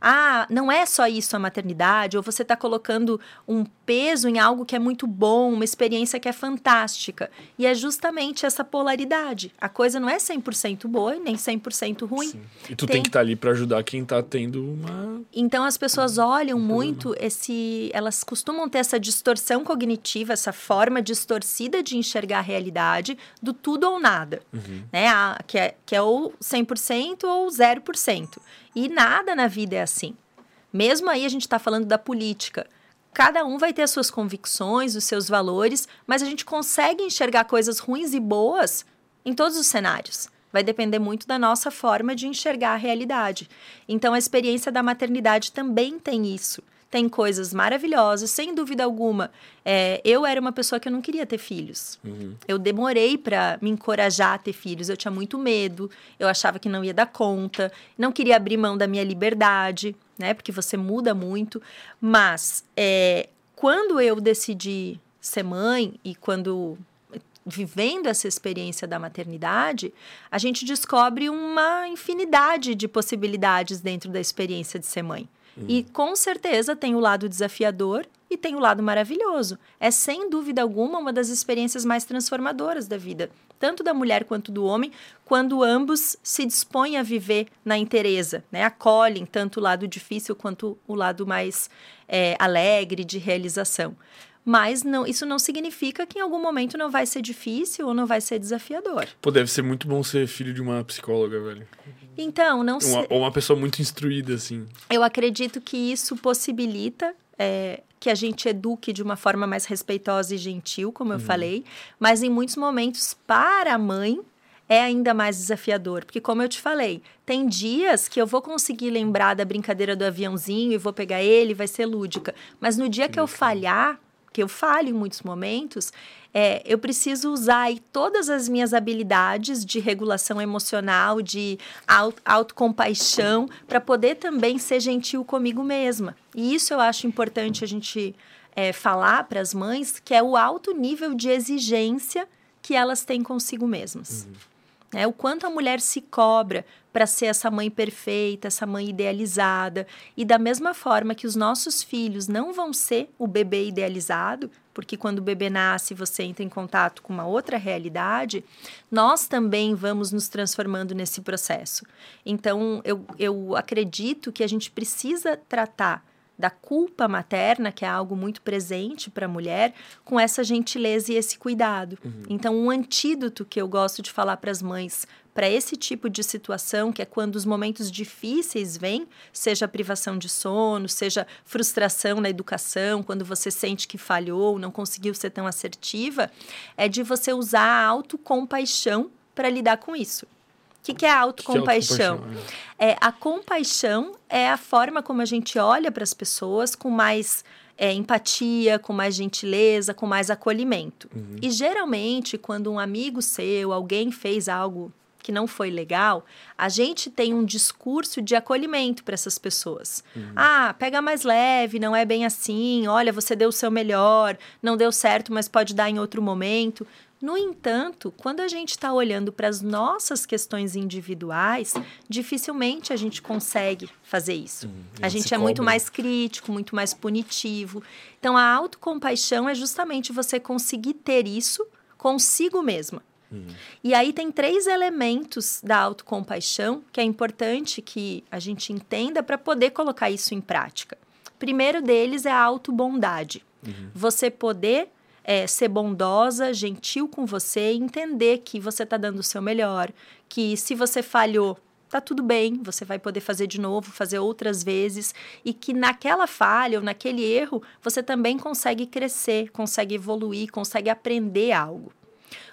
Ah, não é só isso a maternidade, ou você está colocando um peso em algo que é muito bom, uma experiência que é fantástica. E é justamente essa polaridade. A coisa não é 100% boa e nem 100% ruim. Sim. E tu tem, que estar ali para ajudar quem tá tendo uma. Então as pessoas olham muito esse, elas costumam ter essa distorção cognitiva, essa forma distorcida de enxergar a realidade do tudo ou nada, né? A- que é que é ou 100% ou 0%. E nada na vida é assim. Mesmo aí a gente está falando da política. Cada um vai ter as suas convicções, os seus valores, mas a gente consegue enxergar coisas ruins e boas em todos os cenários. Vai depender muito da nossa forma de enxergar a realidade. Então, a experiência da maternidade também tem isso. Tem coisas maravilhosas, sem dúvida alguma. É, eu era uma pessoa que eu não queria ter filhos. Eu demorei para me encorajar a ter filhos. Eu tinha muito medo, eu achava que não ia dar conta, não queria abrir mão da minha liberdade, né? Porque você muda muito. Mas é, quando eu decidi ser mãe e quando vivendo essa experiência da maternidade, a gente descobre uma infinidade de possibilidades dentro da experiência de ser mãe. E com certeza tem o lado desafiador e tem o lado maravilhoso. É sem dúvida alguma uma das experiências mais transformadoras da vida, tanto da mulher quanto do homem, quando ambos se dispõem a viver na inteireza, né? acolhem tanto o lado difícil quanto o lado mais é, alegre de realização. Mas não, isso não significa que em algum momento não vai ser difícil ou não vai ser desafiador. Pô, deve ser muito bom ser filho de uma psicóloga, velho. Então, não sei. Ou uma pessoa muito instruída, assim. Eu acredito que isso possibilita é, que a gente eduque de uma forma mais respeitosa e gentil, como eu falei, mas em muitos momentos, para a mãe, é ainda mais desafiador. Porque, como eu te falei, tem dias que eu vou conseguir lembrar da brincadeira do aviãozinho e vou pegar ele, vai ser lúdica. Mas no dia que eu falhar, que eu falho em muitos momentos, é, eu preciso usar todas as minhas habilidades de regulação emocional, de auto, autocompaixão, para poder também ser gentil comigo mesma. E isso eu acho importante a gente é, falar para as mães, que é o alto nível de exigência que elas têm consigo mesmas. Uhum. É, o quanto a mulher se cobra para ser essa mãe perfeita, essa mãe idealizada. E da mesma forma que os nossos filhos não vão ser o bebê idealizado, porque quando o bebê nasce você entra em contato com uma outra realidade, nós também vamos nos transformando nesse processo. Então, eu, eu acredito que a gente precisa tratar da culpa materna, que é algo muito presente para a mulher, com essa gentileza e esse cuidado. Uhum. Então, um antídoto que eu gosto de falar para as mães para esse tipo de situação, que é quando os momentos difíceis vêm, seja privação de sono, seja frustração na educação, quando você sente que falhou, não conseguiu ser tão assertiva, é de você usar a autocompaixão para lidar com isso. O que, que é autocompaixão? É, a compaixão é a forma como a gente olha para as pessoas com mais é, empatia, com mais gentileza, com mais acolhimento. Uhum. E geralmente, quando um amigo seu, alguém fez algo que não foi legal, a gente tem um discurso de acolhimento para essas pessoas. Uhum. Ah, pega mais leve, não é bem assim. Olha, você deu o seu melhor, não deu certo, mas pode dar em outro momento. No entanto, quando a gente está olhando para as nossas questões individuais, dificilmente a gente consegue fazer isso. Hum, a gente é cobra. muito mais crítico, muito mais punitivo. Então, a autocompaixão é justamente você conseguir ter isso consigo mesma. Hum. E aí tem três elementos da autocompaixão que é importante que a gente entenda para poder colocar isso em prática. Primeiro deles é a autobondade. Uhum. Você poder é, ser bondosa, gentil com você, entender que você está dando o seu melhor, que se você falhou, tá tudo bem, você vai poder fazer de novo, fazer outras vezes, e que naquela falha ou naquele erro você também consegue crescer, consegue evoluir, consegue aprender algo.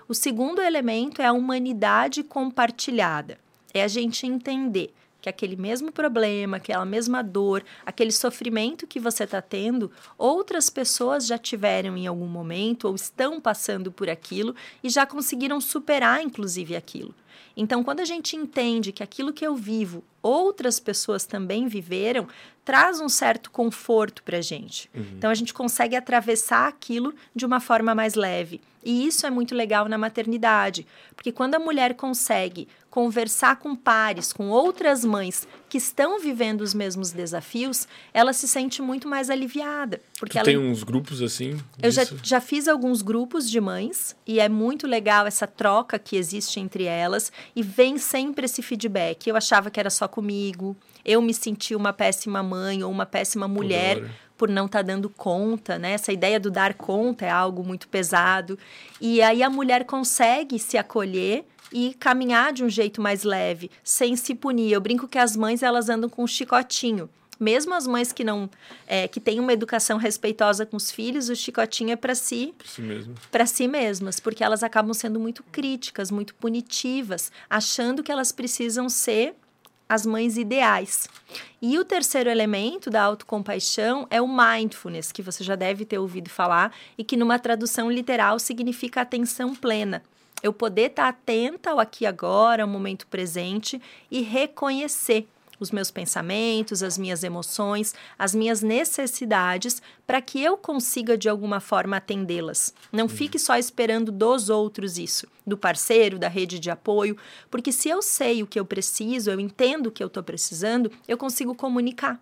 O segundo elemento é a humanidade compartilhada. É a gente entender que aquele mesmo problema, aquela mesma dor, aquele sofrimento que você está tendo, outras pessoas já tiveram em algum momento ou estão passando por aquilo e já conseguiram superar, inclusive, aquilo. Então, quando a gente entende que aquilo que eu vivo, outras pessoas também viveram, traz um certo conforto para a gente. Uhum. Então, a gente consegue atravessar aquilo de uma forma mais leve. E isso é muito legal na maternidade, porque quando a mulher consegue conversar com pares, com outras mães que estão vivendo os mesmos desafios, ela se sente muito mais aliviada. Porque tu ela... tem uns grupos assim? Eu já, já fiz alguns grupos de mães e é muito legal essa troca que existe entre elas e vem sempre esse feedback. Eu achava que era só comigo, eu me senti uma péssima mãe ou uma péssima mulher por não estar tá dando conta, né? Essa ideia do dar conta é algo muito pesado. E aí a mulher consegue se acolher e caminhar de um jeito mais leve, sem se punir. Eu brinco que as mães elas andam com um chicotinho. Mesmo as mães que não é, que têm uma educação respeitosa com os filhos, o chicotinho é para si, para si, si mesmas, porque elas acabam sendo muito críticas, muito punitivas, achando que elas precisam ser as mães ideais. E o terceiro elemento da autocompaixão é o mindfulness, que você já deve ter ouvido falar e que numa tradução literal significa atenção plena eu poder estar atenta ao aqui agora, ao momento presente e reconhecer os meus pensamentos, as minhas emoções, as minhas necessidades, para que eu consiga de alguma forma atendê-las. Não uhum. fique só esperando dos outros isso, do parceiro, da rede de apoio, porque se eu sei o que eu preciso, eu entendo o que eu estou precisando, eu consigo comunicar.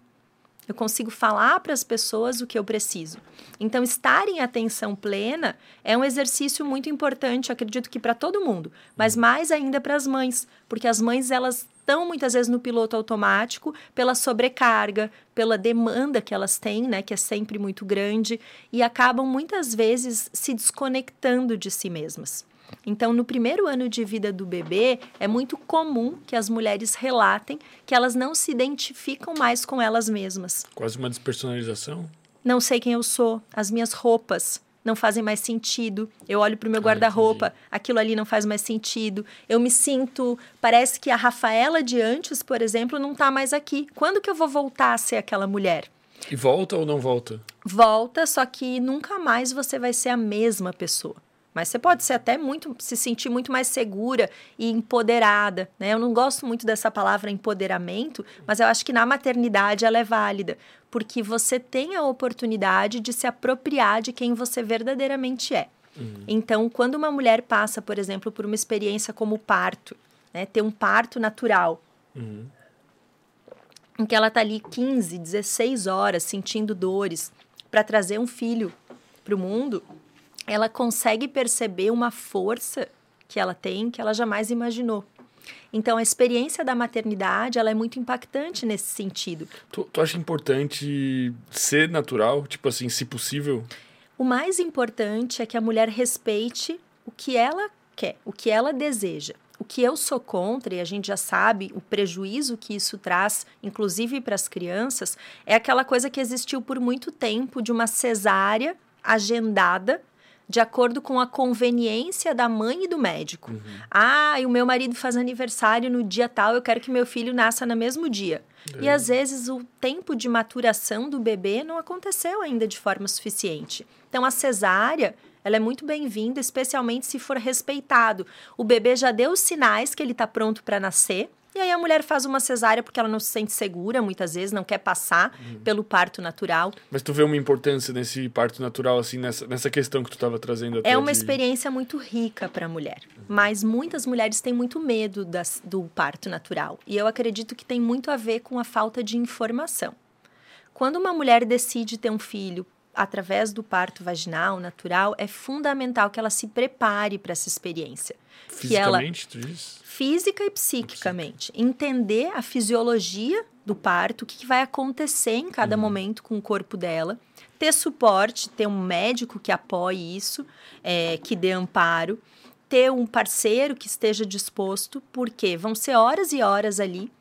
Eu consigo falar para as pessoas o que eu preciso. Então, estar em atenção plena é um exercício muito importante, acredito que para todo mundo, mas mais ainda para as mães, porque as mães elas estão muitas vezes no piloto automático pela sobrecarga, pela demanda que elas têm, né, que é sempre muito grande, e acabam muitas vezes se desconectando de si mesmas. Então, no primeiro ano de vida do bebê, é muito comum que as mulheres relatem que elas não se identificam mais com elas mesmas. Quase uma despersonalização? Não sei quem eu sou, as minhas roupas não fazem mais sentido. Eu olho para o meu ah, guarda-roupa, aquilo ali não faz mais sentido. Eu me sinto, parece que a Rafaela de antes, por exemplo, não está mais aqui. Quando que eu vou voltar a ser aquela mulher? E volta ou não volta? Volta, só que nunca mais você vai ser a mesma pessoa. Mas você pode ser até muito, se sentir muito mais segura e empoderada, né? Eu não gosto muito dessa palavra empoderamento, mas eu acho que na maternidade ela é válida, porque você tem a oportunidade de se apropriar de quem você verdadeiramente é. Uhum. Então, quando uma mulher passa, por exemplo, por uma experiência como o parto, né? Ter um parto natural, uhum. em que ela tá ali 15, 16 horas sentindo dores para trazer um filho para o mundo, ela consegue perceber uma força que ela tem que ela jamais imaginou. Então, a experiência da maternidade ela é muito impactante nesse sentido. Tu, tu acha importante ser natural? Tipo assim, se possível? O mais importante é que a mulher respeite o que ela quer, o que ela deseja. O que eu sou contra, e a gente já sabe o prejuízo que isso traz, inclusive para as crianças, é aquela coisa que existiu por muito tempo de uma cesárea agendada de acordo com a conveniência da mãe e do médico. Uhum. Ah, e o meu marido faz aniversário no dia tal, eu quero que meu filho nasça no mesmo dia. É. E às vezes o tempo de maturação do bebê não aconteceu ainda de forma suficiente. Então a cesárea ela é muito bem-vinda, especialmente se for respeitado. O bebê já deu os sinais que ele está pronto para nascer, e aí a mulher faz uma cesárea porque ela não se sente segura, muitas vezes, não quer passar uhum. pelo parto natural. Mas tu vê uma importância nesse parto natural, assim, nessa, nessa questão que tu estava trazendo até É uma de... experiência muito rica para a mulher. Mas muitas mulheres têm muito medo das, do parto natural. E eu acredito que tem muito a ver com a falta de informação. Quando uma mulher decide ter um filho através do parto vaginal natural, é fundamental que ela se prepare para essa experiência. Fisicamente, que ela, tu diz? física e psiquicamente. Entender a fisiologia do parto, o que, que vai acontecer em cada uhum. momento com o corpo dela. Ter suporte, ter um médico que apoie isso, é, que dê amparo. Ter um parceiro que esteja disposto, porque vão ser horas e horas ali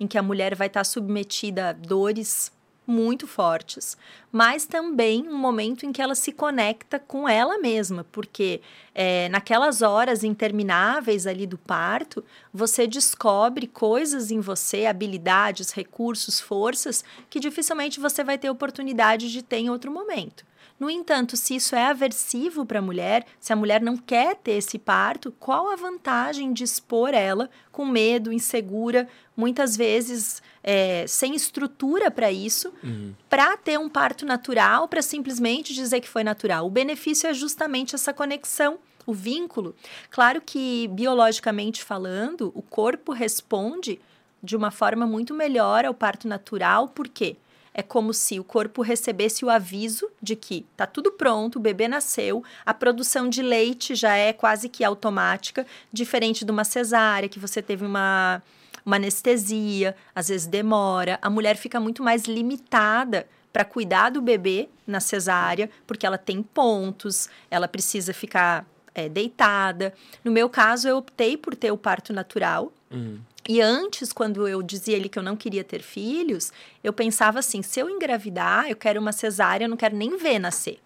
em que a mulher vai estar submetida a dores muito fortes, mas também um momento em que ela se conecta com ela mesma, porque é, naquelas horas intermináveis ali do parto, você descobre coisas em você, habilidades, recursos, forças, que dificilmente você vai ter oportunidade de ter em outro momento. No entanto, se isso é aversivo para a mulher, se a mulher não quer ter esse parto, qual a vantagem de expor ela com medo, insegura, muitas vezes é, sem estrutura para isso, uhum. para ter um parto natural, para simplesmente dizer que foi natural? O benefício é justamente essa conexão o vínculo. Claro que, biologicamente falando, o corpo responde de uma forma muito melhor ao parto natural, por quê? é como se o corpo recebesse o aviso de que tá tudo pronto, o bebê nasceu, a produção de leite já é quase que automática, diferente de uma cesárea, que você teve uma, uma anestesia, às vezes demora, a mulher fica muito mais limitada para cuidar do bebê na cesárea, porque ela tem pontos, ela precisa ficar é, deitada. No meu caso, eu optei por ter o parto natural. Uhum. E antes, quando eu dizia ele que eu não queria ter filhos, eu pensava assim: se eu engravidar, eu quero uma cesárea, eu não quero nem ver nascer.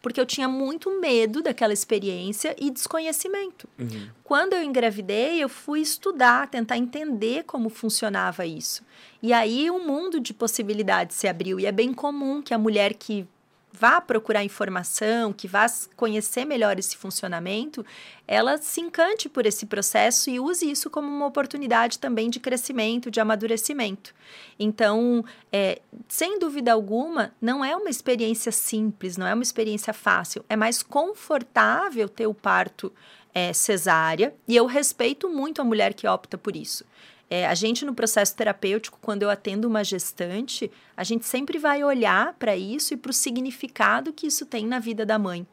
Porque eu tinha muito medo daquela experiência e desconhecimento. Uhum. Quando eu engravidei, eu fui estudar, tentar entender como funcionava isso. E aí um mundo de possibilidades se abriu. E é bem comum que a mulher que vá procurar informação, que vá conhecer melhor esse funcionamento, ela se encante por esse processo e use isso como uma oportunidade também de crescimento, de amadurecimento. Então, é, sem dúvida alguma, não é uma experiência simples, não é uma experiência fácil, é mais confortável ter o parto é, cesárea e eu respeito muito a mulher que opta por isso. É, a gente, no processo terapêutico, quando eu atendo uma gestante, a gente sempre vai olhar para isso e para o significado que isso tem na vida da mãe.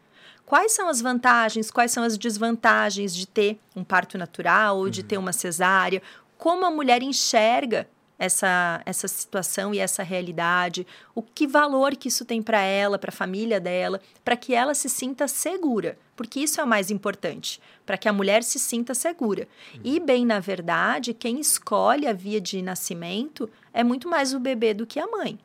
Quais são as vantagens, quais são as desvantagens de ter um parto natural ou de uhum. ter uma cesárea? Como a mulher enxerga essa, essa situação e essa realidade, o que valor que isso tem para ela, para a família dela, para que ela se sinta segura, porque isso é o mais importante, para que a mulher se sinta segura. E, bem, na verdade, quem escolhe a via de nascimento é muito mais o bebê do que a mãe,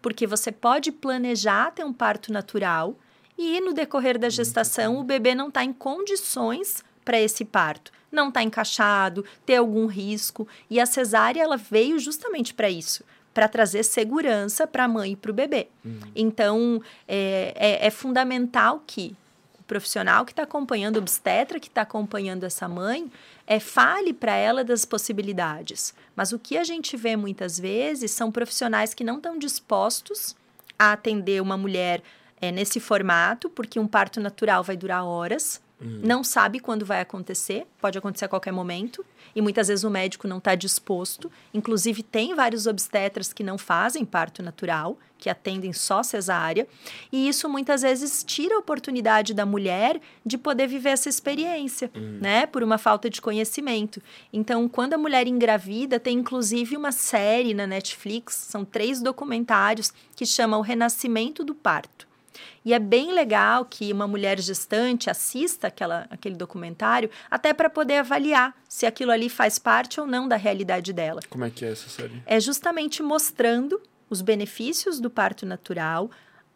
porque você pode planejar ter um parto natural e, no decorrer da gestação, o bebê não está em condições para esse parto não está encaixado, ter algum risco. E a cesárea ela veio justamente para isso, para trazer segurança para a mãe e para o bebê. Uhum. Então, é, é, é, fundamental que o profissional que está acompanhando, o obstetra que está acompanhando essa mãe, é, fale para ela das possibilidades. Mas o que a gente vê muitas vezes são profissionais que não estão dispostos a atender uma mulher é, nesse formato, porque um parto natural vai durar horas, uhum. não sabe quando vai acontecer, pode acontecer a qualquer momento e muitas vezes o médico não está disposto. Inclusive, tem vários obstetras que não fazem parto natural, que atendem só cesárea, e isso muitas vezes tira a oportunidade da mulher de poder viver essa experiência, uhum. né, por uma falta de conhecimento. Então, quando a mulher engravida, tem inclusive uma série na Netflix, são três documentários que chama O Renascimento do Parto. E é bem legal que uma mulher gestante assista aquela, aquele documentário, até para poder avaliar se aquilo ali faz parte ou não da realidade dela. Como é que é essa série? É justamente mostrando os benefícios do parto natural,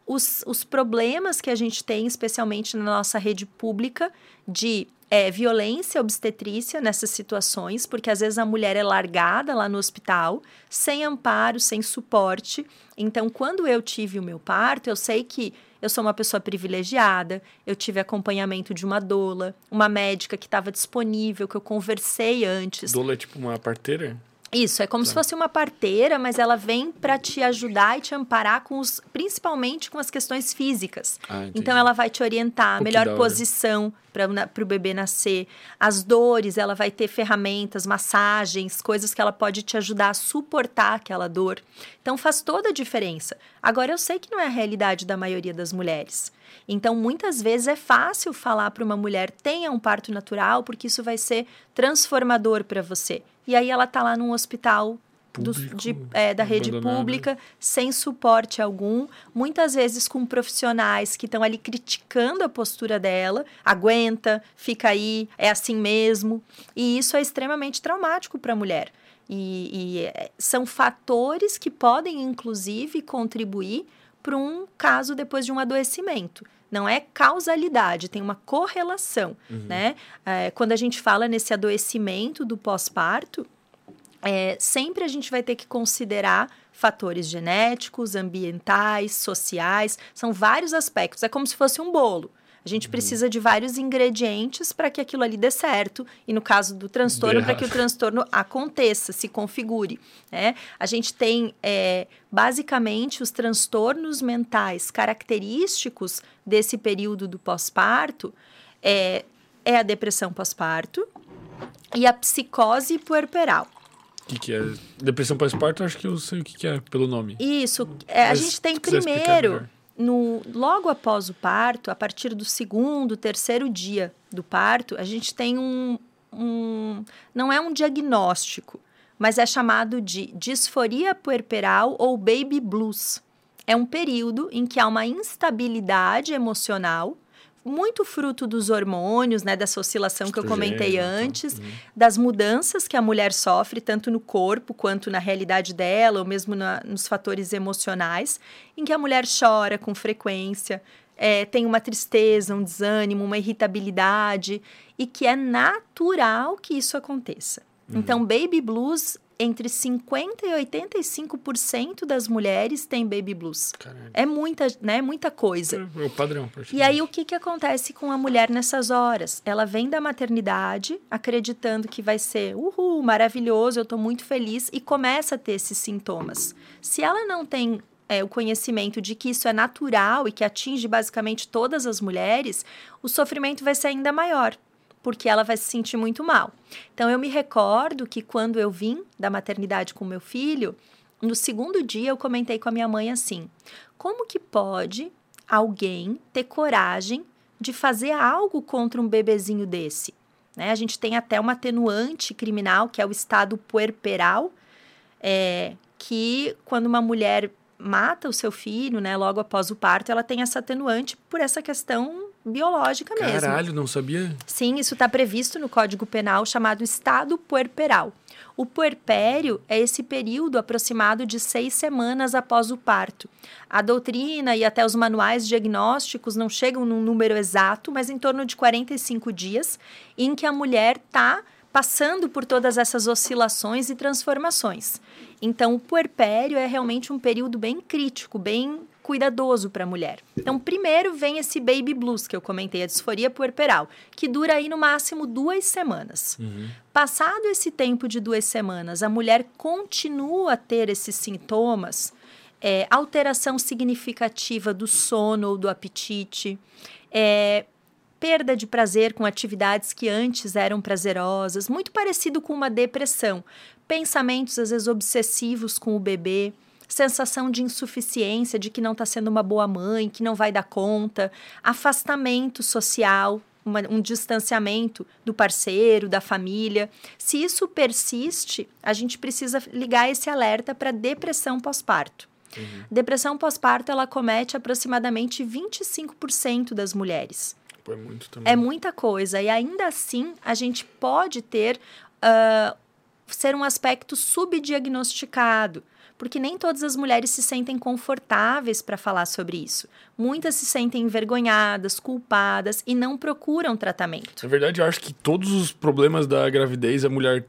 os, os problemas que a gente tem, especialmente na nossa rede pública, de é, violência obstetrícia nessas situações, porque às vezes a mulher é largada lá no hospital, sem amparo, sem suporte. Então, quando eu tive o meu parto, eu sei que eu sou uma pessoa privilegiada, eu tive acompanhamento de uma doula, uma médica que estava disponível, que eu conversei antes. Doula é tipo uma parteira? Isso, é como tá. se fosse uma parteira, mas ela vem para te ajudar e te amparar com os, principalmente com as questões físicas. Ah, então ela vai te orientar, a melhor posição para o bebê nascer, as dores, ela vai ter ferramentas, massagens, coisas que ela pode te ajudar a suportar aquela dor. Então faz toda a diferença. Agora eu sei que não é a realidade da maioria das mulheres. Então, muitas vezes é fácil falar para uma mulher tenha um parto natural, porque isso vai ser transformador para você. E aí ela está lá num hospital do, de, é, da rede pública, sem suporte algum, muitas vezes com profissionais que estão ali criticando a postura dela, aguenta, fica aí, é assim mesmo. E isso é extremamente traumático para a mulher. E, e é, são fatores que podem, inclusive, contribuir para um caso depois de um adoecimento. Não é causalidade, tem uma correlação, uhum. né? É, quando a gente fala nesse adoecimento do pós-parto, é, sempre a gente vai ter que considerar fatores genéticos, ambientais, sociais, são vários aspectos. É como se fosse um bolo. A gente uhum. precisa de vários ingredientes para que aquilo ali dê certo. E no caso do transtorno, para que o transtorno aconteça, se configure. Né? A gente tem, é, basicamente, os transtornos mentais característicos desse período do pós-parto é, é a depressão pós-parto e a psicose puerperal. O que, que, é? Depressão pós-parto, acho que eu sei o que, que é pelo nome. Isso. É, a gente tem primeiro no, logo após o parto, a partir do segundo, terceiro dia do parto, a gente tem um, um. Não é um diagnóstico, mas é chamado de disforia puerperal ou baby blues. É um período em que há uma instabilidade emocional muito fruto dos hormônios, né, dessa oscilação que eu comentei antes, uhum. das mudanças que a mulher sofre, tanto no corpo quanto na realidade dela, ou mesmo na, nos fatores emocionais, em que a mulher chora com frequência, é, tem uma tristeza, um desânimo, uma irritabilidade, e que é natural que isso aconteça. Uhum. Então, baby blues entre 50% e 85% das mulheres têm baby blues. Caralho. É muita, né, muita coisa. É o padrão. E aí, o que, que acontece com a mulher nessas horas? Ela vem da maternidade acreditando que vai ser, uhul, maravilhoso, eu estou muito feliz, e começa a ter esses sintomas. Se ela não tem é, o conhecimento de que isso é natural e que atinge basicamente todas as mulheres, o sofrimento vai ser ainda maior porque ela vai se sentir muito mal. Então eu me recordo que quando eu vim da maternidade com meu filho, no segundo dia eu comentei com a minha mãe assim: como que pode alguém ter coragem de fazer algo contra um bebezinho desse? Né? A gente tem até uma atenuante criminal, que é o estado puerperal, é, que quando uma mulher mata o seu filho, né, logo após o parto, ela tem essa atenuante por essa questão biológica mesmo. Caralho, não sabia? Sim, isso está previsto no Código Penal chamado estado puerperal. O puerpério é esse período aproximado de seis semanas após o parto. A doutrina e até os manuais diagnósticos não chegam num número exato, mas em torno de 45 dias, em que a mulher está passando por todas essas oscilações e transformações. Então, o puerpério é realmente um período bem crítico, bem cuidadoso para a mulher. Então, primeiro vem esse baby blues que eu comentei, a disforia puerperal, que dura aí no máximo duas semanas. Uhum. Passado esse tempo de duas semanas, a mulher continua a ter esses sintomas, é, alteração significativa do sono ou do apetite, é, perda de prazer com atividades que antes eram prazerosas, muito parecido com uma depressão, pensamentos às vezes obsessivos com o bebê sensação de insuficiência, de que não está sendo uma boa mãe, que não vai dar conta, afastamento social, uma, um distanciamento do parceiro, da família. Se isso persiste, a gente precisa ligar esse alerta para depressão pós-parto. Uhum. Depressão pós-parto ela comete aproximadamente 25% das mulheres. é muito também. É muita coisa. E ainda assim, a gente pode ter. Uh, ser um aspecto subdiagnosticado porque nem todas as mulheres se sentem confortáveis para falar sobre isso. Muitas se sentem envergonhadas, culpadas e não procuram tratamento. Na verdade, eu acho que todos os problemas da gravidez a mulher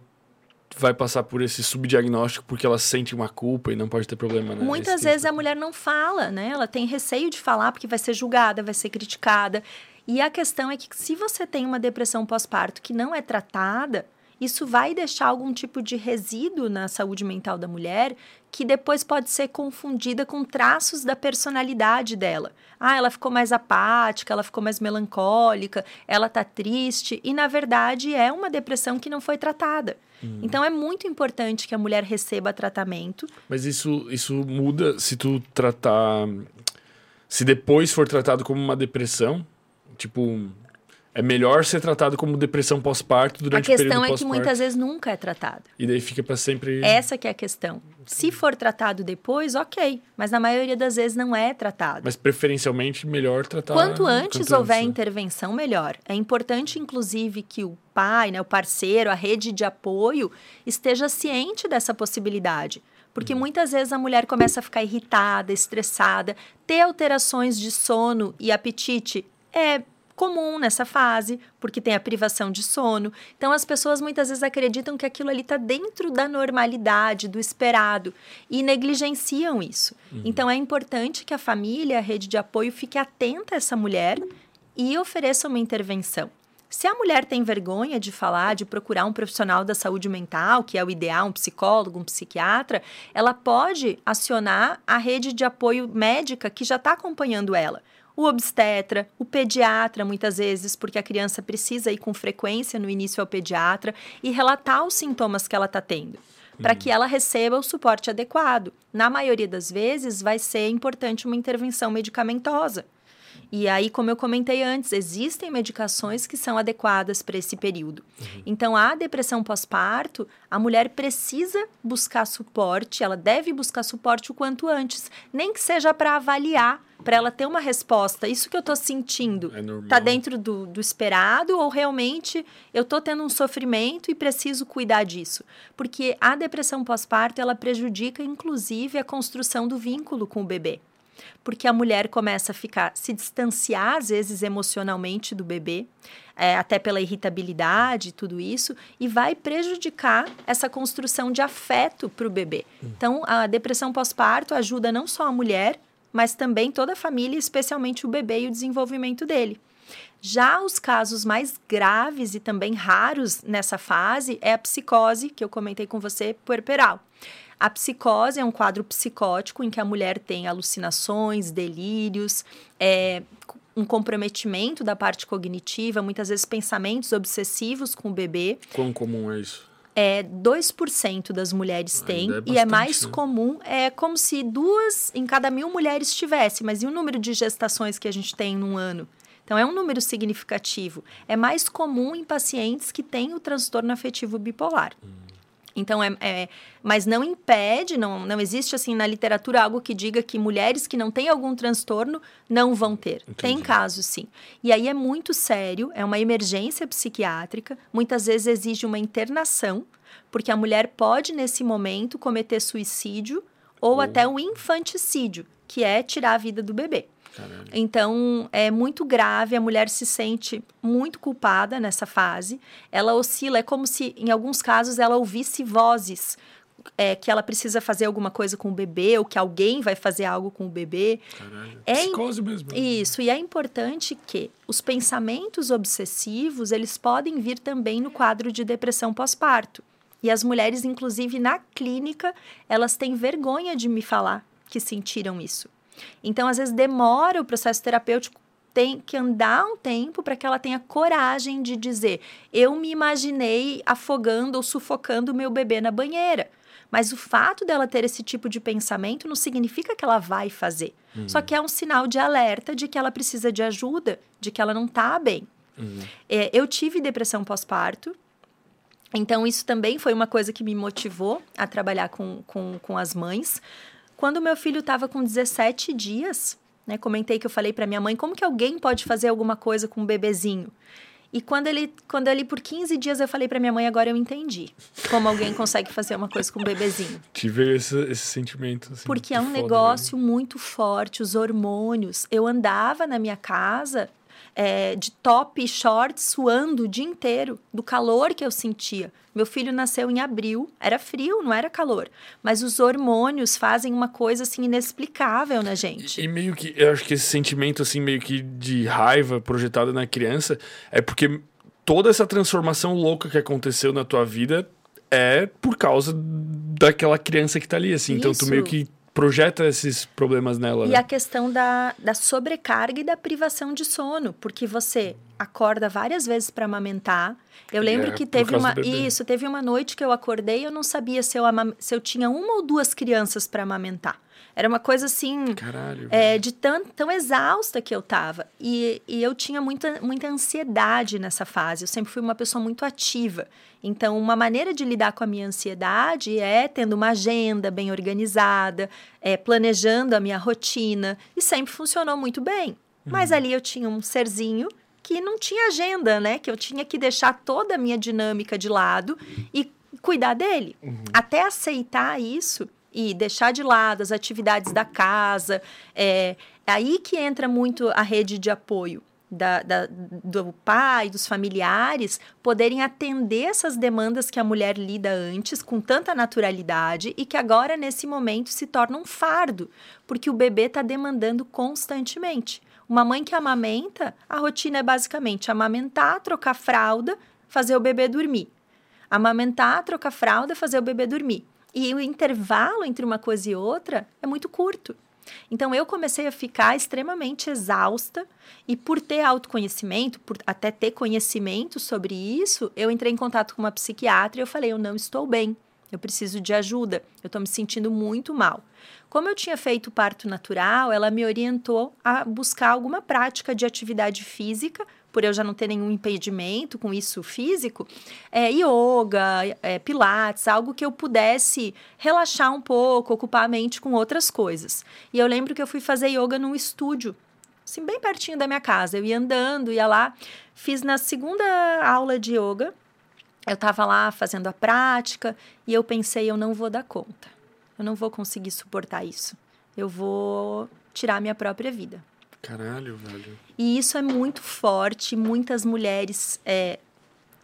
vai passar por esse subdiagnóstico porque ela sente uma culpa e não pode ter problema, né? Muitas vezes a mulher não fala, né? Ela tem receio de falar porque vai ser julgada, vai ser criticada. E a questão é que se você tem uma depressão pós-parto que não é tratada, isso vai deixar algum tipo de resíduo na saúde mental da mulher que depois pode ser confundida com traços da personalidade dela. Ah, ela ficou mais apática, ela ficou mais melancólica, ela tá triste e na verdade é uma depressão que não foi tratada. Hum. Então é muito importante que a mulher receba tratamento. Mas isso isso muda se tu tratar se depois for tratado como uma depressão, tipo é melhor ser tratado como depressão pós-parto durante o período A questão é que muitas vezes nunca é tratado. E daí fica para sempre. Essa que é a questão. Se for tratado depois, ok. Mas na maioria das vezes não é tratado. Mas preferencialmente melhor tratar. Quanto antes quanto houver antes. intervenção, melhor. É importante, inclusive, que o pai, né, o parceiro, a rede de apoio esteja ciente dessa possibilidade. Porque uhum. muitas vezes a mulher começa a ficar irritada, estressada, ter alterações de sono e apetite é comum nessa fase, porque tem a privação de sono. Então as pessoas muitas vezes acreditam que aquilo ali está dentro da normalidade, do esperado, e negligenciam isso. Uhum. Então é importante que a família, a rede de apoio, fique atenta a essa mulher e ofereça uma intervenção. Se a mulher tem vergonha de falar, de procurar um profissional da saúde mental, que é o ideal, um psicólogo, um psiquiatra, ela pode acionar a rede de apoio médica que já está acompanhando ela o obstetra, o pediatra, muitas vezes, porque a criança precisa ir com frequência no início ao pediatra e relatar os sintomas que ela está tendo, para uhum. que ela receba o suporte adequado. Na maioria das vezes, vai ser importante uma intervenção medicamentosa. E aí, como eu comentei antes, existem medicações que são adequadas para esse período. Uhum. Então, a depressão pós-parto, a mulher precisa buscar suporte, ela deve buscar suporte o quanto antes, nem que seja para avaliar, para ela ter uma resposta. Isso que eu estou sentindo, é normal. tá dentro do, do esperado ou realmente eu estou tendo um sofrimento e preciso cuidar disso? Porque a depressão pós-parto, ela prejudica inclusive a construção do vínculo com o bebê porque a mulher começa a ficar, se distanciar, às vezes, emocionalmente do bebê, é, até pela irritabilidade e tudo isso, e vai prejudicar essa construção de afeto para o bebê. Hum. Então, a depressão pós-parto ajuda não só a mulher, mas também toda a família, especialmente o bebê e o desenvolvimento dele. Já os casos mais graves e também raros nessa fase é a psicose, que eu comentei com você, puerperal. A psicose é um quadro psicótico em que a mulher tem alucinações, delírios, é, um comprometimento da parte cognitiva, muitas vezes pensamentos obsessivos com o bebê. Quão comum é isso? É, 2% das mulheres têm, é e é mais né? comum, é como se duas em cada mil mulheres tivesse, mas e o número de gestações que a gente tem num ano? Então, é um número significativo. É mais comum em pacientes que têm o transtorno afetivo bipolar. Hum. Então, é, é, mas não impede, não, não existe assim na literatura algo que diga que mulheres que não têm algum transtorno não vão ter. Entendi. Tem casos, sim. E aí é muito sério, é uma emergência psiquiátrica, muitas vezes exige uma internação, porque a mulher pode, nesse momento, cometer suicídio ou oh. até um infanticídio, que é tirar a vida do bebê. Caralho. Então, é muito grave, a mulher se sente muito culpada nessa fase. Ela oscila, é como se, em alguns casos, ela ouvisse vozes é, que ela precisa fazer alguma coisa com o bebê, ou que alguém vai fazer algo com o bebê. Caralho. É Psicose mesmo. Né? Isso, e é importante que os pensamentos obsessivos, eles podem vir também no quadro de depressão pós-parto. E as mulheres, inclusive na clínica, elas têm vergonha de me falar que sentiram isso. Então, às vezes, demora o processo terapêutico tem que andar um tempo para que ela tenha coragem de dizer: eu me imaginei afogando ou sufocando o meu bebê na banheira. Mas o fato dela ter esse tipo de pensamento não significa que ela vai fazer. Uhum. Só que é um sinal de alerta de que ela precisa de ajuda, de que ela não está bem. Uhum. É, eu tive depressão pós-parto. Então, isso também foi uma coisa que me motivou a trabalhar com, com, com as mães. Quando meu filho estava com 17 dias, né, comentei que eu falei para minha mãe como que alguém pode fazer alguma coisa com um bebezinho. E quando ele, quando ele por 15 dias eu falei para minha mãe, agora eu entendi como alguém consegue fazer uma coisa com um bebezinho. Tive esse, esse sentimento. Assim, Porque é um foda, negócio né? muito forte, os hormônios. Eu andava na minha casa é, de top e short suando o dia inteiro do calor que eu sentia. Meu filho nasceu em abril, era frio, não era calor. Mas os hormônios fazem uma coisa assim inexplicável na gente. E, e meio que, eu acho que esse sentimento assim meio que de raiva projetado na criança é porque toda essa transformação louca que aconteceu na tua vida é por causa daquela criança que tá ali, assim. Isso. Então tu meio que projeta esses problemas nela. E né? a questão da, da sobrecarga e da privação de sono, porque você acorda várias vezes para amamentar. Eu lembro é, que teve uma isso, teve uma noite que eu acordei e eu não sabia se eu, se eu tinha uma ou duas crianças para amamentar. Era uma coisa assim. Caralho. É, de tão, tão exausta que eu tava. E, e eu tinha muita, muita ansiedade nessa fase. Eu sempre fui uma pessoa muito ativa. Então, uma maneira de lidar com a minha ansiedade é tendo uma agenda bem organizada, é, planejando a minha rotina. E sempre funcionou muito bem. Uhum. Mas ali eu tinha um serzinho que não tinha agenda, né? Que eu tinha que deixar toda a minha dinâmica de lado e cuidar dele. Uhum. Até aceitar isso e deixar de lado as atividades da casa. É, é aí que entra muito a rede de apoio. Da, da, do pai, dos familiares, poderem atender essas demandas que a mulher lida antes com tanta naturalidade e que agora, nesse momento, se torna um fardo, porque o bebê está demandando constantemente. Uma mãe que amamenta, a rotina é basicamente amamentar, trocar fralda, fazer o bebê dormir. Amamentar, trocar fralda, fazer o bebê dormir. E o intervalo entre uma coisa e outra é muito curto. Então eu comecei a ficar extremamente exausta e por ter autoconhecimento, por até ter conhecimento sobre isso, eu entrei em contato com uma psiquiatra e eu falei: "Eu não estou bem. Eu preciso de ajuda. Eu estou me sentindo muito mal". Como eu tinha feito parto natural, ela me orientou a buscar alguma prática de atividade física por eu já não ter nenhum impedimento com isso físico, é, yoga, é, pilates, algo que eu pudesse relaxar um pouco, ocupar a mente com outras coisas. E eu lembro que eu fui fazer yoga num estúdio, assim, bem pertinho da minha casa. Eu ia andando, ia lá, fiz na segunda aula de yoga, eu estava lá fazendo a prática e eu pensei, eu não vou dar conta. Eu não vou conseguir suportar isso. Eu vou tirar minha própria vida. Caralho, velho. E isso é muito forte. Muitas mulheres. É,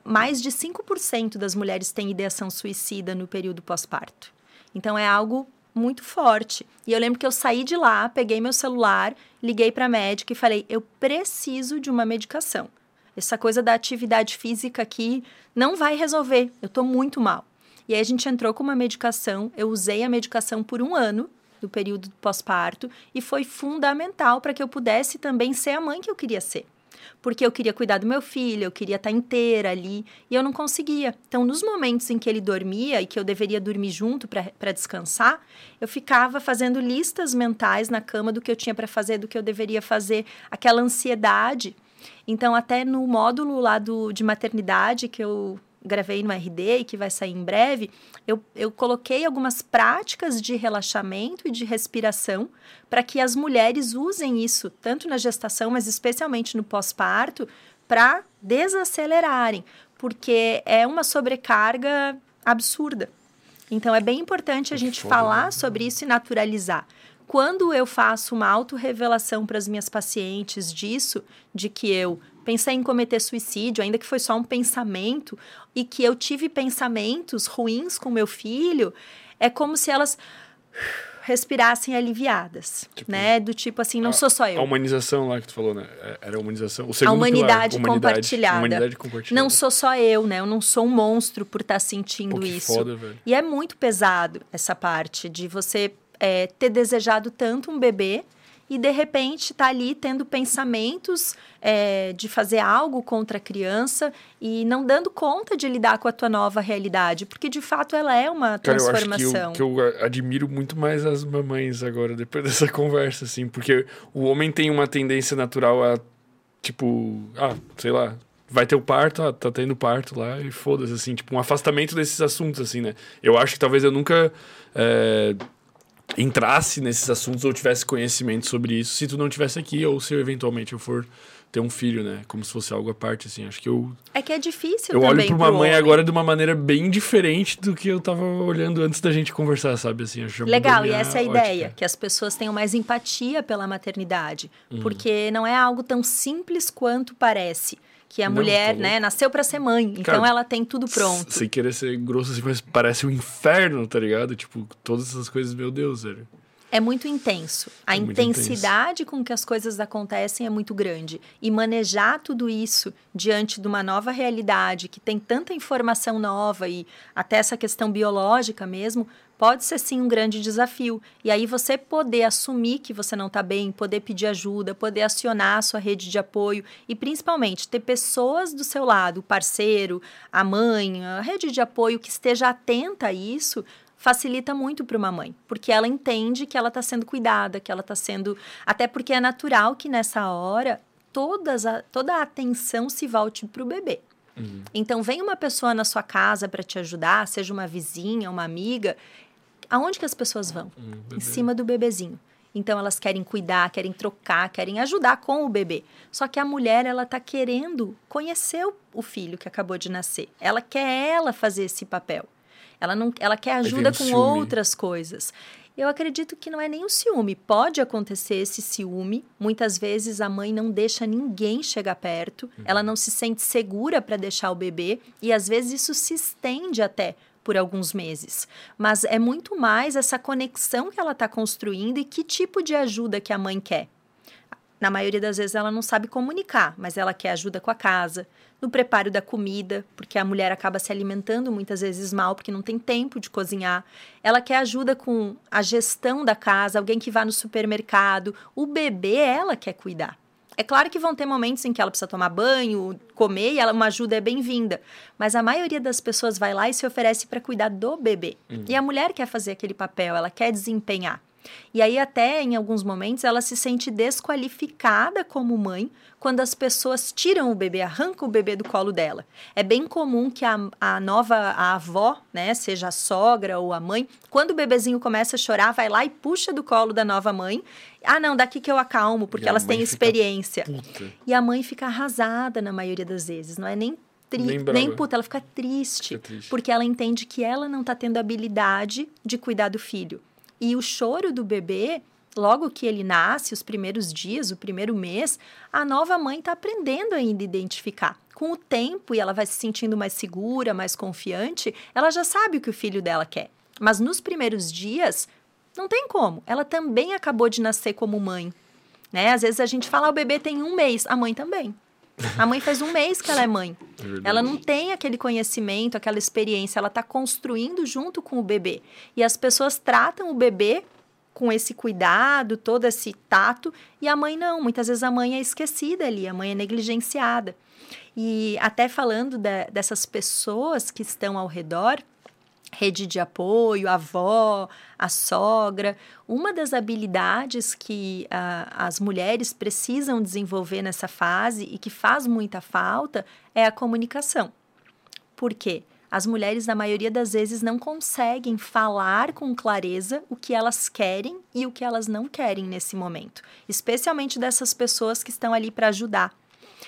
mais de 5% das mulheres têm ideação suicida no período pós-parto. Então é algo muito forte. E eu lembro que eu saí de lá, peguei meu celular, liguei para a médica e falei: eu preciso de uma medicação. Essa coisa da atividade física aqui não vai resolver. Eu estou muito mal. E aí a gente entrou com uma medicação. Eu usei a medicação por um ano do período pós-parto e foi fundamental para que eu pudesse também ser a mãe que eu queria ser. Porque eu queria cuidar do meu filho, eu queria estar inteira ali e eu não conseguia. Então, nos momentos em que ele dormia e que eu deveria dormir junto para descansar, eu ficava fazendo listas mentais na cama do que eu tinha para fazer, do que eu deveria fazer, aquela ansiedade. Então, até no módulo lá do, de maternidade que eu gravei no RD e que vai sair em breve, eu, eu coloquei algumas práticas de relaxamento e de respiração para que as mulheres usem isso, tanto na gestação, mas especialmente no pós-parto, para desacelerarem, porque é uma sobrecarga absurda. Então é bem importante a gente falar sobre isso e naturalizar. Quando eu faço uma autorrevelação para as minhas pacientes disso, de que eu pensei em cometer suicídio, ainda que foi só um pensamento, e que eu tive pensamentos ruins com meu filho, é como se elas respirassem aliviadas, tipo, né? Do tipo assim, não a, sou só eu. A humanização lá que tu falou, né? É, era a humanização. O a humanidade, pilar, compartilhada. humanidade compartilhada. Não sou só eu, né? Eu não sou um monstro por estar tá sentindo Pô, isso. Foda, velho. E é muito pesado essa parte de você é, ter desejado tanto um bebê e de repente tá ali tendo pensamentos é, de fazer algo contra a criança e não dando conta de lidar com a tua nova realidade, porque de fato ela é uma transformação. Cara, eu que eu, que eu admiro muito mais as mamães agora, depois <laughs> dessa conversa, assim, porque o homem tem uma tendência natural a, tipo, ah, sei lá, vai ter o parto, ah, tá tendo parto lá e foda-se, assim, tipo, um afastamento desses assuntos, assim, né? Eu acho que talvez eu nunca é, entrasse nesses assuntos ou tivesse conhecimento sobre isso se tu não tivesse aqui ou se eventualmente eu for ter um filho, né? Como se fosse algo à parte, assim. Acho que eu. É que é difícil Eu olho para uma mãe homem. agora de uma maneira bem diferente do que eu tava olhando antes da gente conversar, sabe? Assim, Legal, e essa é a ótica. ideia, que as pessoas tenham mais empatia pela maternidade. Uhum. Porque não é algo tão simples quanto parece que a não, mulher, né, nasceu para ser mãe, então Cara, então ela tem tudo pronto. Sem querer ser grosso assim, mas parece um inferno, tá ligado? Tipo, todas essas coisas, meu Deus, velho. É muito intenso. A é intensidade intenso. com que as coisas acontecem é muito grande. E manejar tudo isso diante de uma nova realidade que tem tanta informação nova e até essa questão biológica mesmo, pode ser sim um grande desafio. E aí você poder assumir que você não está bem, poder pedir ajuda, poder acionar a sua rede de apoio e principalmente ter pessoas do seu lado, o parceiro, a mãe, a rede de apoio que esteja atenta a isso, facilita muito para uma mãe, porque ela entende que ela está sendo cuidada, que ela está sendo. Até porque é natural que nessa hora todas a, toda a atenção se volte para o bebê. Uhum. Então, vem uma pessoa na sua casa para te ajudar, seja uma vizinha, uma amiga, aonde que as pessoas vão? Hum, em cima do bebezinho. Então elas querem cuidar, querem trocar, querem ajudar com o bebê. Só que a mulher ela tá querendo conhecer o filho que acabou de nascer. Ela quer ela fazer esse papel. Ela não, ela quer ajuda com ciúme. outras coisas. Eu acredito que não é nem o ciúme. Pode acontecer esse ciúme. Muitas vezes a mãe não deixa ninguém chegar perto. Uhum. Ela não se sente segura para deixar o bebê e às vezes isso se estende até por alguns meses. Mas é muito mais essa conexão que ela está construindo e que tipo de ajuda que a mãe quer. Na maioria das vezes ela não sabe comunicar, mas ela quer ajuda com a casa, no preparo da comida, porque a mulher acaba se alimentando muitas vezes mal porque não tem tempo de cozinhar. Ela quer ajuda com a gestão da casa, alguém que vá no supermercado. O bebê ela quer cuidar. É claro que vão ter momentos em que ela precisa tomar banho, comer, e ela, uma ajuda é bem-vinda. Mas a maioria das pessoas vai lá e se oferece para cuidar do bebê. Uhum. E a mulher quer fazer aquele papel, ela quer desempenhar. E aí, até em alguns momentos, ela se sente desqualificada como mãe quando as pessoas tiram o bebê, arrancam o bebê do colo dela. É bem comum que a, a nova a avó, né, seja a sogra ou a mãe, quando o bebezinho começa a chorar, vai lá e puxa do colo da nova mãe. Ah, não, daqui que eu acalmo, porque elas têm experiência. E a mãe fica arrasada na maioria das vezes, não é nem tri... nem, nem puta, ela fica triste, fica triste, porque ela entende que ela não está tendo habilidade de cuidar do filho. E o choro do bebê, logo que ele nasce, os primeiros dias, o primeiro mês, a nova mãe está aprendendo ainda a identificar. Com o tempo, e ela vai se sentindo mais segura, mais confiante, ela já sabe o que o filho dela quer. Mas nos primeiros dias, não tem como. Ela também acabou de nascer como mãe. Né? Às vezes a gente fala, ah, o bebê tem um mês, a mãe também. A mãe faz um <laughs> mês que ela é mãe. É ela não tem aquele conhecimento, aquela experiência. Ela está construindo junto com o bebê. E as pessoas tratam o bebê com esse cuidado, todo esse tato, e a mãe não. Muitas vezes a mãe é esquecida ali, a mãe é negligenciada. E até falando de, dessas pessoas que estão ao redor, rede de apoio, a avó, a sogra. Uma das habilidades que uh, as mulheres precisam desenvolver nessa fase e que faz muita falta é a comunicação. Por quê? As mulheres, na maioria das vezes, não conseguem falar com clareza o que elas querem e o que elas não querem nesse momento, especialmente dessas pessoas que estão ali para ajudar.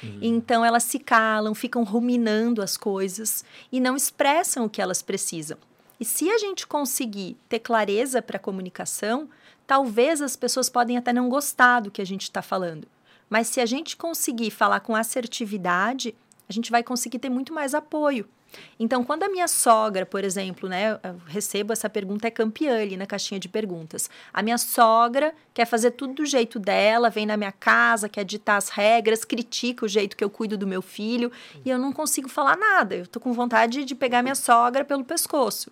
Uhum. Então, elas se calam, ficam ruminando as coisas e não expressam o que elas precisam. E se a gente conseguir ter clareza para a comunicação, talvez as pessoas podem até não gostar do que a gente está falando. Mas se a gente conseguir falar com assertividade, a gente vai conseguir ter muito mais apoio. Então, quando a minha sogra, por exemplo, né, eu recebo essa pergunta, é campeã ali na caixinha de perguntas. A minha sogra quer fazer tudo do jeito dela, vem na minha casa, quer ditar as regras, critica o jeito que eu cuido do meu filho, e eu não consigo falar nada. Eu tô com vontade de pegar minha sogra pelo pescoço.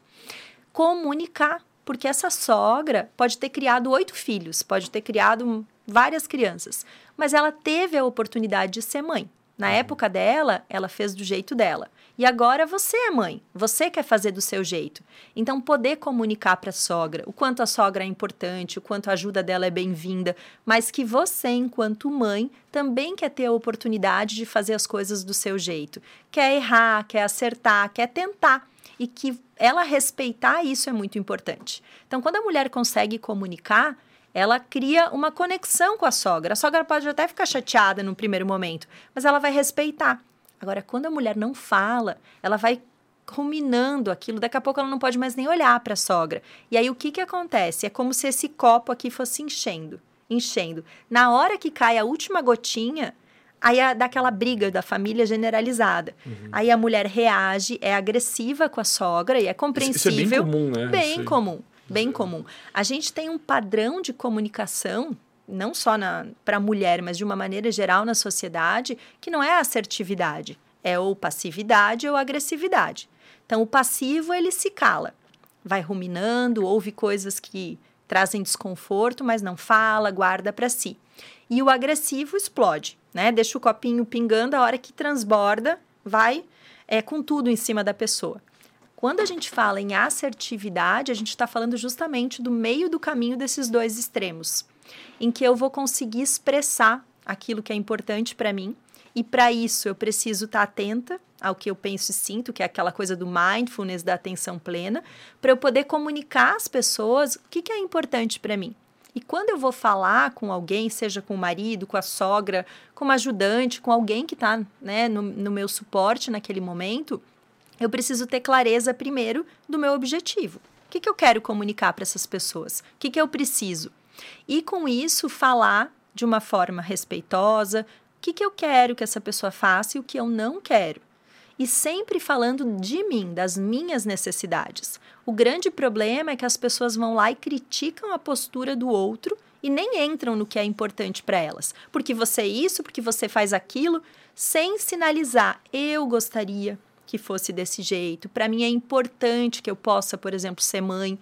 Comunicar, porque essa sogra pode ter criado oito filhos, pode ter criado várias crianças, mas ela teve a oportunidade de ser mãe. Na uhum. época dela, ela fez do jeito dela. E agora você é mãe, você quer fazer do seu jeito. Então, poder comunicar para a sogra o quanto a sogra é importante, o quanto a ajuda dela é bem-vinda, mas que você, enquanto mãe, também quer ter a oportunidade de fazer as coisas do seu jeito. Quer errar, quer acertar, quer tentar. E que ela respeitar isso é muito importante. Então, quando a mulher consegue comunicar, ela cria uma conexão com a sogra. A sogra pode até ficar chateada no primeiro momento, mas ela vai respeitar. Agora, quando a mulher não fala, ela vai ruminando aquilo, daqui a pouco ela não pode mais nem olhar para a sogra. E aí o que que acontece? É como se esse copo aqui fosse enchendo, enchendo. Na hora que cai a última gotinha, aí é daquela briga da família generalizada. Uhum. Aí a mulher reage, é agressiva com a sogra e é compreensível. Isso é bem comum, né? Bem comum bem comum. A gente tem um padrão de comunicação não só para a mulher, mas de uma maneira geral na sociedade, que não é assertividade, é ou passividade ou agressividade. Então, o passivo, ele se cala, vai ruminando, ouve coisas que trazem desconforto, mas não fala, guarda para si. E o agressivo explode, né? Deixa o copinho pingando, a hora que transborda, vai é, com tudo em cima da pessoa. Quando a gente fala em assertividade, a gente está falando justamente do meio do caminho desses dois extremos, em que eu vou conseguir expressar aquilo que é importante para mim, e para isso eu preciso estar tá atenta ao que eu penso e sinto, que é aquela coisa do mindfulness, da atenção plena, para eu poder comunicar às pessoas o que, que é importante para mim. E quando eu vou falar com alguém, seja com o marido, com a sogra, com uma ajudante, com alguém que está né, no, no meu suporte naquele momento, eu preciso ter clareza primeiro do meu objetivo. O que, que eu quero comunicar para essas pessoas? O que, que eu preciso? E com isso, falar de uma forma respeitosa, o que, que eu quero que essa pessoa faça e o que eu não quero. E sempre falando de mim, das minhas necessidades. O grande problema é que as pessoas vão lá e criticam a postura do outro e nem entram no que é importante para elas. Porque você é isso, porque você faz aquilo, sem sinalizar, eu gostaria, que fosse desse jeito. Para mim é importante que eu possa, por exemplo, ser mãe.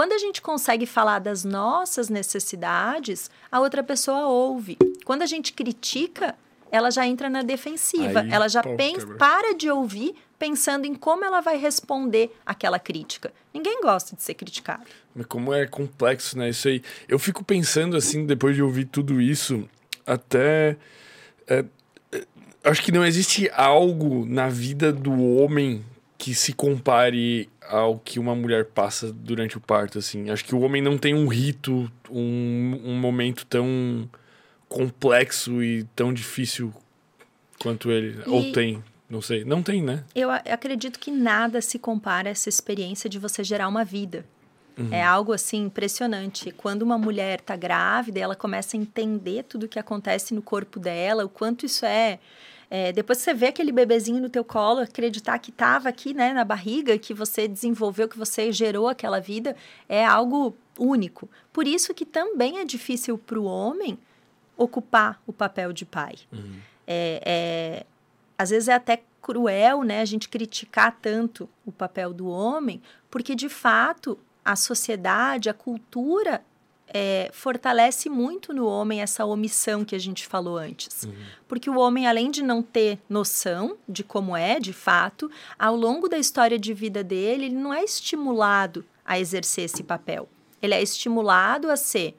Quando a gente consegue falar das nossas necessidades, a outra pessoa ouve. Quando a gente critica, ela já entra na defensiva. Aí, ela já pensa, para de ouvir pensando em como ela vai responder aquela crítica. Ninguém gosta de ser criticado. Mas como é complexo, né? Isso aí. Eu fico pensando assim, depois de ouvir tudo isso, até. É, acho que não existe algo na vida do homem que se compare ao que uma mulher passa durante o parto, assim. Acho que o homem não tem um rito, um, um momento tão complexo e tão difícil quanto ele. E... Ou tem, não sei. Não tem, né? Eu acredito que nada se compara a essa experiência de você gerar uma vida. Uhum. É algo assim impressionante. Quando uma mulher está grávida, ela começa a entender tudo o que acontece no corpo dela, o quanto isso é é, depois que você vê aquele bebezinho no teu colo, acreditar que estava aqui, né, na barriga, que você desenvolveu, que você gerou aquela vida, é algo único. Por isso que também é difícil para o homem ocupar o papel de pai. Uhum. É, é, às vezes é até cruel, né, a gente criticar tanto o papel do homem, porque de fato a sociedade, a cultura é, fortalece muito no homem essa omissão que a gente falou antes. Uhum. Porque o homem, além de não ter noção de como é de fato, ao longo da história de vida dele, ele não é estimulado a exercer esse papel. Ele é estimulado a ser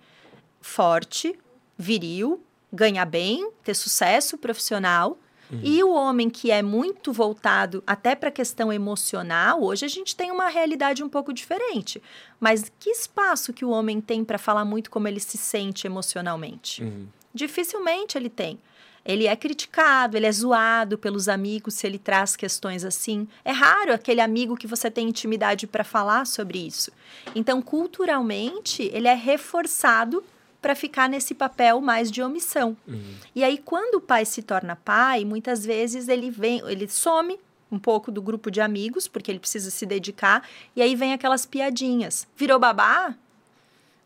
forte, viril, ganhar bem, ter sucesso profissional Uhum. E o homem que é muito voltado até para a questão emocional, hoje a gente tem uma realidade um pouco diferente. Mas que espaço que o homem tem para falar muito como ele se sente emocionalmente? Uhum. Dificilmente ele tem. ele é criticado, ele é zoado pelos amigos se ele traz questões assim. É raro aquele amigo que você tem intimidade para falar sobre isso. Então, culturalmente, ele é reforçado para ficar nesse papel mais de omissão. Uhum. E aí, quando o pai se torna pai, muitas vezes ele vem, ele some um pouco do grupo de amigos, porque ele precisa se dedicar, e aí vem aquelas piadinhas. Virou babá?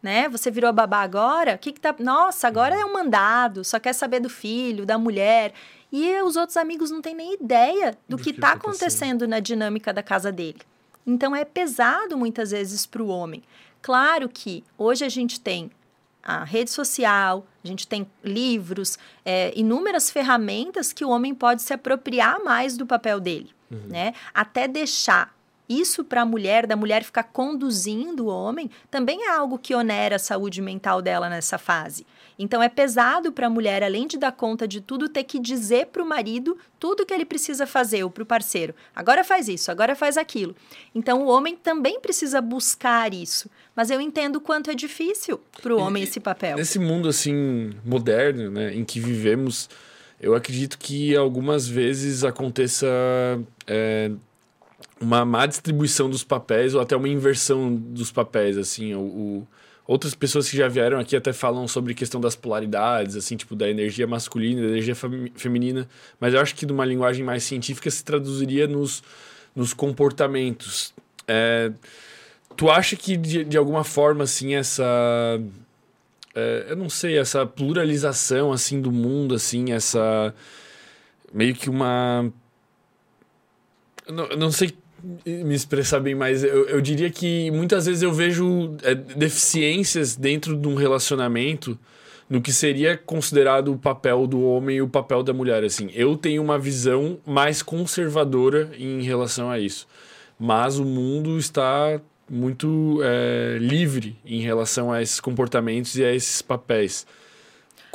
né? Você virou babá agora? O que que tá... Nossa, agora é um mandado, só quer saber do filho, da mulher. E os outros amigos não têm nem ideia do, do que está acontecendo na dinâmica da casa dele. Então é pesado muitas vezes para o homem. Claro que hoje a gente tem a rede social, a gente tem livros, é, inúmeras ferramentas que o homem pode se apropriar mais do papel dele, uhum. né? Até deixar isso para a mulher, da mulher ficar conduzindo o homem, também é algo que onera a saúde mental dela nessa fase. Então é pesado para a mulher, além de dar conta de tudo, ter que dizer para o marido tudo que ele precisa fazer, ou para o parceiro. Agora faz isso, agora faz aquilo. Então o homem também precisa buscar isso. Mas eu entendo o quanto é difícil para o homem esse papel. Nesse mundo assim moderno, né, em que vivemos, eu acredito que algumas vezes aconteça é, uma má distribuição dos papéis ou até uma inversão dos papéis, assim, o, o, outras pessoas que já vieram aqui até falam sobre questão das polaridades, assim, tipo da energia masculina, da energia feminina, mas eu acho que de uma linguagem mais científica se traduziria nos, nos comportamentos. É, tu acha que de, de alguma forma, assim, essa é, eu não sei, essa pluralização, assim, do mundo, assim, essa meio que uma eu não sei me expressar bem mais. Eu, eu diria que muitas vezes eu vejo é, deficiências dentro de um relacionamento no que seria considerado o papel do homem e o papel da mulher. Assim, eu tenho uma visão mais conservadora em relação a isso, mas o mundo está muito é, livre em relação a esses comportamentos e a esses papéis.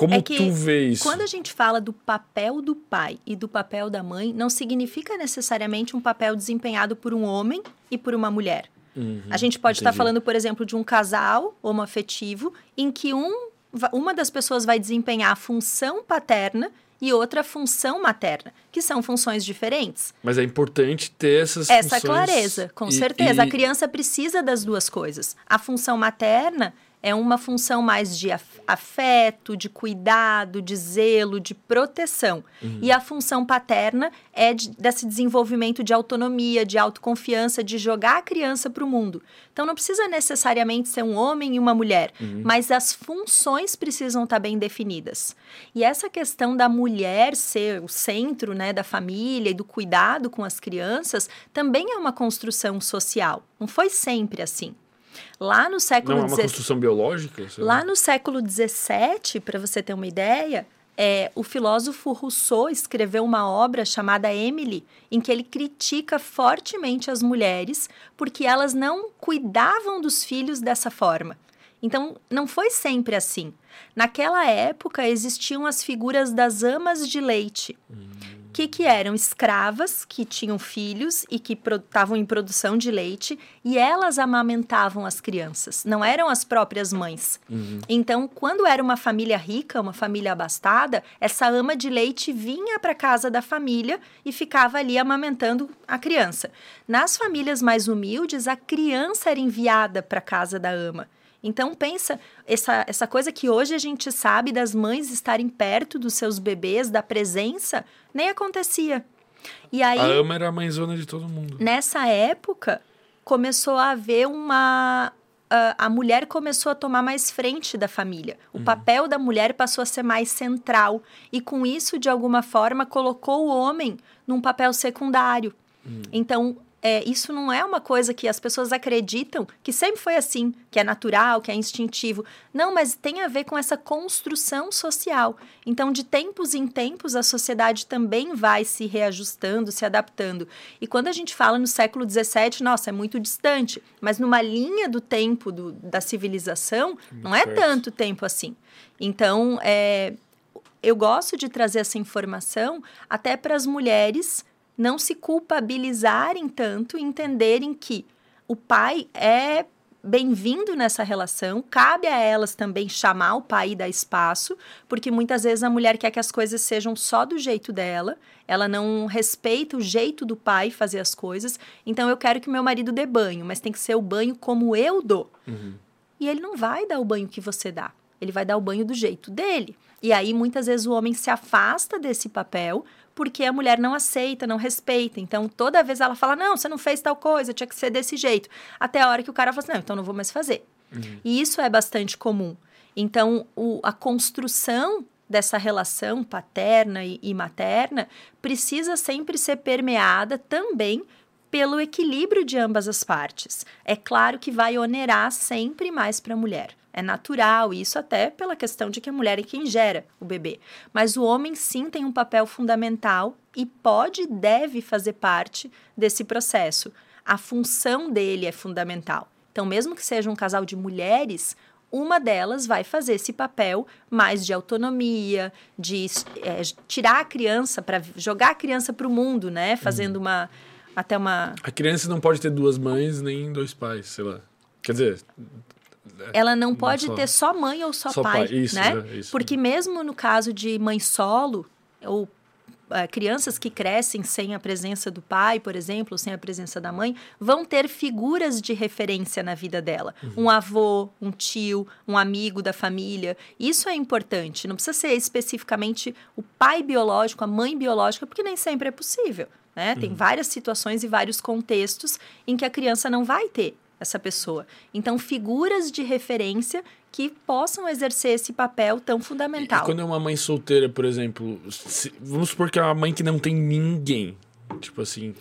Como é tu vê isso? Quando a gente fala do papel do pai e do papel da mãe, não significa necessariamente um papel desempenhado por um homem e por uma mulher. Uhum, a gente pode estar falando, por exemplo, de um casal homoafetivo em que um, uma das pessoas vai desempenhar a função paterna e outra função materna, que são funções diferentes. Mas é importante ter essas Essa clareza, com e, certeza. E... A criança precisa das duas coisas. A função materna é uma função mais de afeto, de cuidado, de zelo, de proteção. Uhum. E a função paterna é de, desse desenvolvimento de autonomia, de autoconfiança, de jogar a criança para o mundo. Então não precisa necessariamente ser um homem e uma mulher, uhum. mas as funções precisam estar tá bem definidas. E essa questão da mulher ser o centro né, da família e do cuidado com as crianças também é uma construção social. Não foi sempre assim. Lá no século Não, é uma construção biológica? Lá no século XVII, para você ter uma ideia, é, o filósofo Rousseau escreveu uma obra chamada Emily, em que ele critica fortemente as mulheres porque elas não cuidavam dos filhos dessa forma. Então, não foi sempre assim. Naquela época existiam as figuras das amas de leite. Hum que, que eram escravas que tinham filhos e que estavam em produção de leite e elas amamentavam as crianças, não eram as próprias mães. Uhum. Então, quando era uma família rica, uma família abastada, essa ama de leite vinha para casa da família e ficava ali amamentando a criança. Nas famílias mais humildes, a criança era enviada para casa da ama. Então pensa essa, essa coisa que hoje a gente sabe das mães estarem perto dos seus bebês, da presença, nem acontecia. E aí, a ama era a mãezona de todo mundo. Nessa época, começou a haver uma. a mulher começou a tomar mais frente da família. O uhum. papel da mulher passou a ser mais central. E com isso, de alguma forma, colocou o homem num papel secundário. Uhum. Então, é, isso não é uma coisa que as pessoas acreditam que sempre foi assim, que é natural, que é instintivo. Não, mas tem a ver com essa construção social. Então, de tempos em tempos, a sociedade também vai se reajustando, se adaptando. E quando a gente fala no século XVII, nossa, é muito distante. Mas numa linha do tempo do, da civilização, não é tanto tempo assim. Então, é, eu gosto de trazer essa informação até para as mulheres não se culpabilizarem tanto e entenderem que o pai é bem-vindo nessa relação. Cabe a elas também chamar o pai e dar espaço, porque muitas vezes a mulher quer que as coisas sejam só do jeito dela, ela não respeita o jeito do pai fazer as coisas. Então eu quero que meu marido dê banho, mas tem que ser o banho como eu dou. Uhum. E ele não vai dar o banho que você dá. Ele vai dar o banho do jeito dele. E aí muitas vezes o homem se afasta desse papel porque a mulher não aceita, não respeita. Então, toda vez ela fala: não, você não fez tal coisa, tinha que ser desse jeito. Até a hora que o cara fala assim: não, então não vou mais fazer. Uhum. E isso é bastante comum. Então, o, a construção dessa relação paterna e, e materna precisa sempre ser permeada também pelo equilíbrio de ambas as partes. É claro que vai onerar sempre mais para a mulher. É natural, isso até pela questão de que a mulher é quem gera o bebê. Mas o homem sim tem um papel fundamental e pode e deve fazer parte desse processo. A função dele é fundamental. Então, mesmo que seja um casal de mulheres, uma delas vai fazer esse papel mais de autonomia, de é, tirar a criança para jogar a criança para o mundo, né? Fazendo uhum. uma até uma. A criança não pode ter duas mães nem dois pais, sei lá. Quer dizer, ela não pode só. ter só mãe ou só, só pai, pai. Isso, né? É, isso. Porque mesmo no caso de mãe solo ou uh, crianças que crescem sem a presença do pai, por exemplo, sem a presença da mãe, vão ter figuras de referência na vida dela. Uhum. Um avô, um tio, um amigo da família. Isso é importante. Não precisa ser especificamente o pai biológico, a mãe biológica, porque nem sempre é possível. Né? Tem uhum. várias situações e vários contextos em que a criança não vai ter essa pessoa. Então, figuras de referência que possam exercer esse papel tão fundamental. E, e quando é uma mãe solteira, por exemplo, se, vamos supor que é uma mãe que não tem ninguém, tipo assim.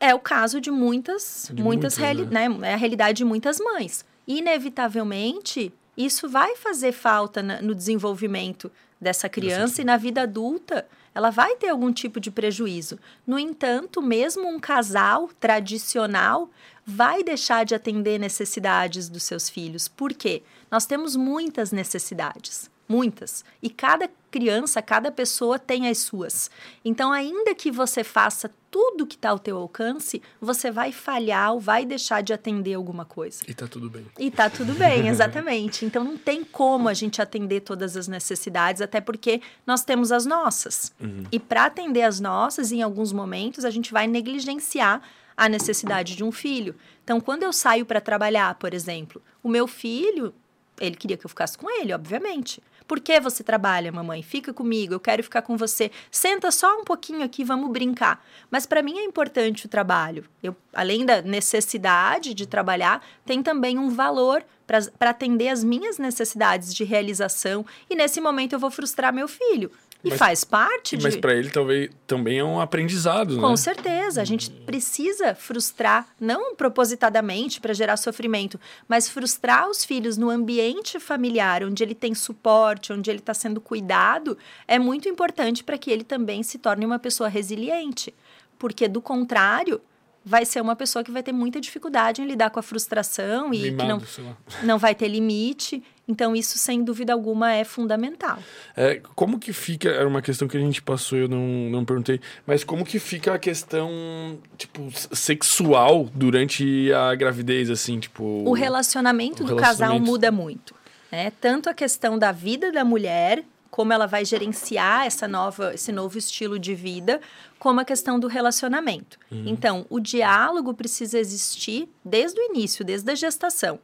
É o caso de muitas, de muitas, muitas né? né? É a realidade de muitas mães. Inevitavelmente, isso vai fazer falta na, no desenvolvimento dessa criança e na vida adulta ela vai ter algum tipo de prejuízo. No entanto, mesmo um casal tradicional vai deixar de atender necessidades dos seus filhos. Por quê? Nós temos muitas necessidades, muitas. E cada criança, cada pessoa tem as suas. Então, ainda que você faça tudo que está ao teu alcance, você vai falhar ou vai deixar de atender alguma coisa. E tá tudo bem. E tá tudo bem, exatamente. então, não tem como a gente atender todas as necessidades, até porque nós temos as nossas. Uhum. E para atender as nossas, em alguns momentos, a gente vai negligenciar a necessidade de um filho. Então, quando eu saio para trabalhar, por exemplo, o meu filho, ele queria que eu ficasse com ele, obviamente. Por que você trabalha, mamãe? Fica comigo, eu quero ficar com você. Senta só um pouquinho aqui, vamos brincar. Mas para mim é importante o trabalho. Eu, além da necessidade de trabalhar, tem também um valor para atender as minhas necessidades de realização. E nesse momento eu vou frustrar meu filho. E mas, faz parte de... Mas para ele talvez também é um aprendizado, Com né? certeza. A gente precisa frustrar, não propositadamente para gerar sofrimento, mas frustrar os filhos no ambiente familiar, onde ele tem suporte, onde ele está sendo cuidado, é muito importante para que ele também se torne uma pessoa resiliente. Porque, do contrário, vai ser uma pessoa que vai ter muita dificuldade em lidar com a frustração e Limado, que não, não vai ter limite. Então, isso, sem dúvida alguma, é fundamental. É, como que fica, era uma questão que a gente passou, eu não, não perguntei, mas como que fica a questão, tipo, sexual durante a gravidez, assim, tipo... O relacionamento o do relacionamento... casal muda muito, né? Tanto a questão da vida da mulher, como ela vai gerenciar essa nova, esse novo estilo de vida, como a questão do relacionamento. Uhum. Então, o diálogo precisa existir desde o início, desde a gestação.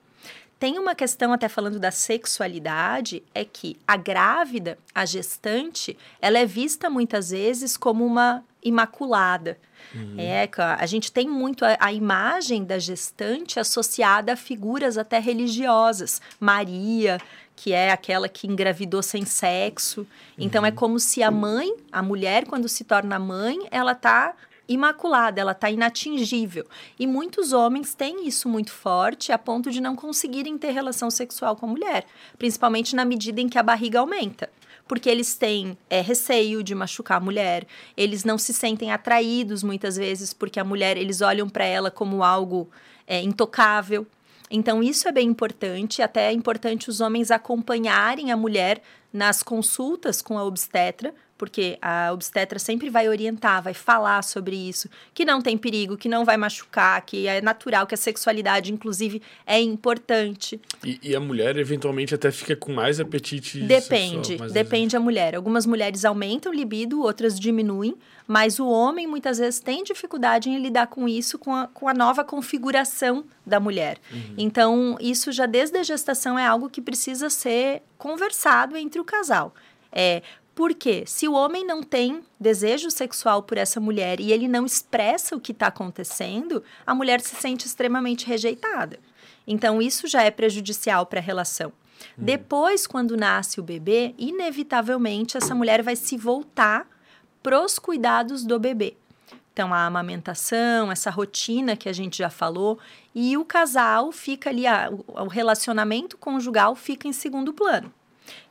Tem uma questão, até falando da sexualidade, é que a grávida, a gestante, ela é vista muitas vezes como uma imaculada. Uhum. É, a gente tem muito a, a, imagem da gestante associada a figuras até religiosas. Maria, que é aquela que engravidou sem sexo. Então é uhum. é como se a mãe, a mulher, quando se torna mãe, ela está imaculada, ela está inatingível. E muitos homens têm isso muito forte a ponto de não conseguirem ter relação sexual com a mulher, principalmente na medida em que a barriga aumenta. Porque eles têm é, receio de machucar a mulher, eles não se sentem atraídos muitas vezes, porque a mulher, eles olham para ela como algo é, intocável. Então, isso é bem importante, até é importante os homens acompanharem a mulher nas consultas com a obstetra, porque a obstetra sempre vai orientar, vai falar sobre isso, que não tem perigo, que não vai machucar, que é natural, que a sexualidade, inclusive, é importante. E, e a mulher, eventualmente, até fica com mais apetite Depende, sexual, depende da mulher. Algumas mulheres aumentam o libido, outras diminuem, mas o homem, muitas vezes, tem dificuldade em lidar com isso, com a, com a nova configuração da mulher. Uhum. Então, isso já desde a gestação é algo que precisa ser conversado entre o casal. É, porque se o homem não tem desejo sexual por essa mulher e ele não expressa o que está acontecendo, a mulher se sente extremamente rejeitada. Então, isso já é prejudicial para a relação. Hum. Depois, quando nasce o bebê, inevitavelmente essa mulher vai se voltar para os cuidados do bebê. Então, a amamentação, essa rotina que a gente já falou, e o casal fica ali, a, o relacionamento conjugal fica em segundo plano.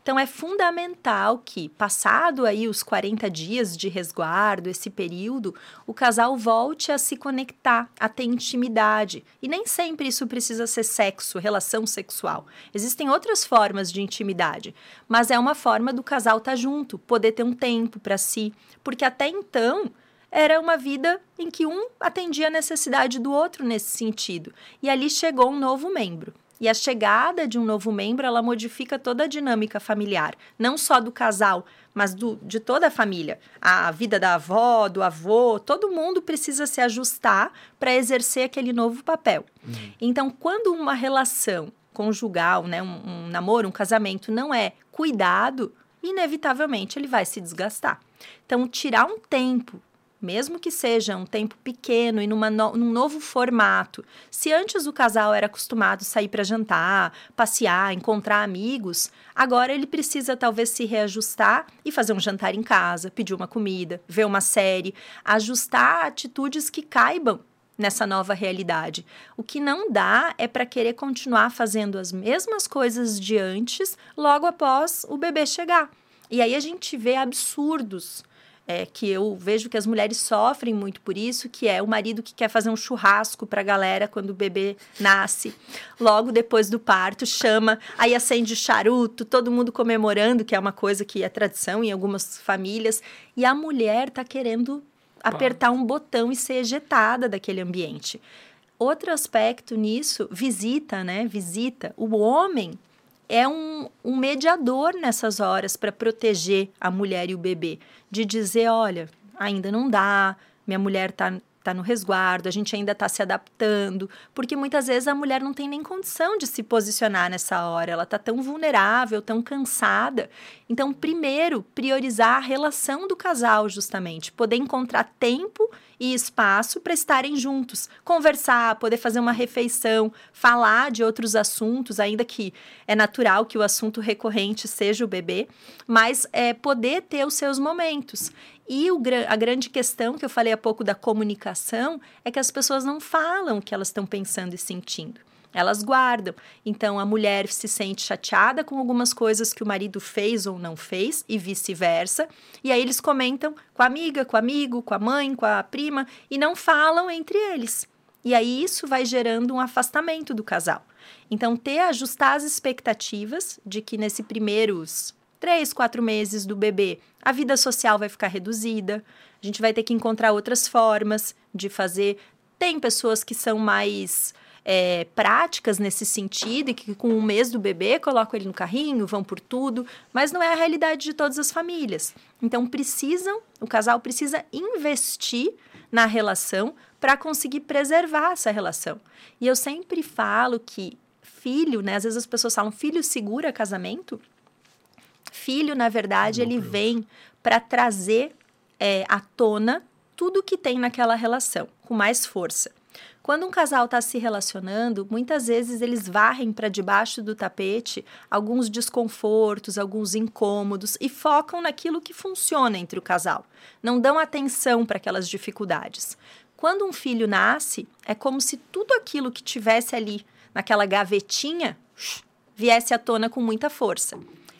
Então é fundamental que, passado aí os 40 dias de resguardo, esse período, o casal volte a se conectar, a ter intimidade. E nem sempre isso precisa ser sexo, relação sexual. Existem outras formas de intimidade, mas é uma forma do casal estar tá junto, poder ter um tempo para si, porque até então era uma vida em que um atendia a necessidade do outro nesse sentido. E ali chegou um novo membro. E a chegada de um novo membro, ela modifica toda a dinâmica familiar, não só do casal, mas do, de toda a família. A vida da avó, do avô, todo mundo precisa se ajustar para exercer aquele novo papel. Uhum. Então, quando uma relação conjugal, né, um, um namoro, um casamento não é cuidado, inevitavelmente ele vai se desgastar. Então, tirar um tempo mesmo que seja um tempo pequeno e numa no, num novo formato. Se antes o casal era acostumado a sair para jantar, passear, encontrar amigos, agora ele precisa talvez se reajustar e fazer um jantar em casa, pedir uma comida, ver uma série, ajustar atitudes que caibam nessa nova realidade. O que não dá é para querer continuar fazendo as mesmas coisas de antes logo após o bebê chegar. E aí a gente vê absurdos é, que eu vejo que as mulheres sofrem muito por isso, que é o marido que quer fazer um churrasco para a galera quando o bebê nasce, logo depois do parto, chama, aí acende charuto, todo mundo comemorando, que é uma coisa que é tradição em algumas famílias, e a mulher está querendo apertar um botão e ser ejetada daquele ambiente. Outro aspecto nisso, visita, né? Visita. O homem é um, um mediador nessas horas para proteger a mulher e o bebê, de dizer, olha, ainda não dá, minha mulher está tá no resguardo, a gente ainda está se adaptando, porque muitas vezes a mulher não tem nem condição de se posicionar nessa hora, ela está tão vulnerável, tão cansada. Então, primeiro, priorizar a relação do casal, justamente, poder encontrar tempo e espaço para estarem juntos, conversar, poder fazer uma refeição, falar de outros assuntos, ainda que é natural que o assunto recorrente seja o bebê, mas é poder ter os seus momentos. E o, a grande questão que eu falei há pouco da comunicação é que as pessoas não falam o que elas estão pensando e sentindo elas guardam. Então a mulher se sente chateada com algumas coisas que o marido fez ou não fez e vice-versa. E aí eles comentam com a amiga, com o amigo, com a mãe, com a prima e não falam entre eles. E aí isso vai gerando um afastamento do casal. Então ter ajustar as expectativas de que nesse primeiros três, quatro meses do bebê a vida social vai ficar reduzida. A gente vai ter que encontrar outras formas de fazer. Tem pessoas que são mais é, práticas nesse sentido e que com um mês do bebê colocam ele no carrinho, vão por tudo, mas não é a realidade de todas as famílias. Então precisam, o casal precisa investir na relação para conseguir preservar essa relação. E eu sempre falo que filho, né? Às vezes as pessoas falam filho segura casamento. Filho, na verdade, ele vem para trazer é, à tona tudo que tem naquela relação com mais força. Quando um casal está se relacionando, muitas vezes eles varrem para debaixo do tapete alguns desconfortos, alguns incômodos e focam naquilo que funciona entre o casal. Não dão atenção para aquelas dificuldades. Quando um filho nasce, é como se tudo aquilo que tivesse ali naquela gavetinha viesse à tona com muita força.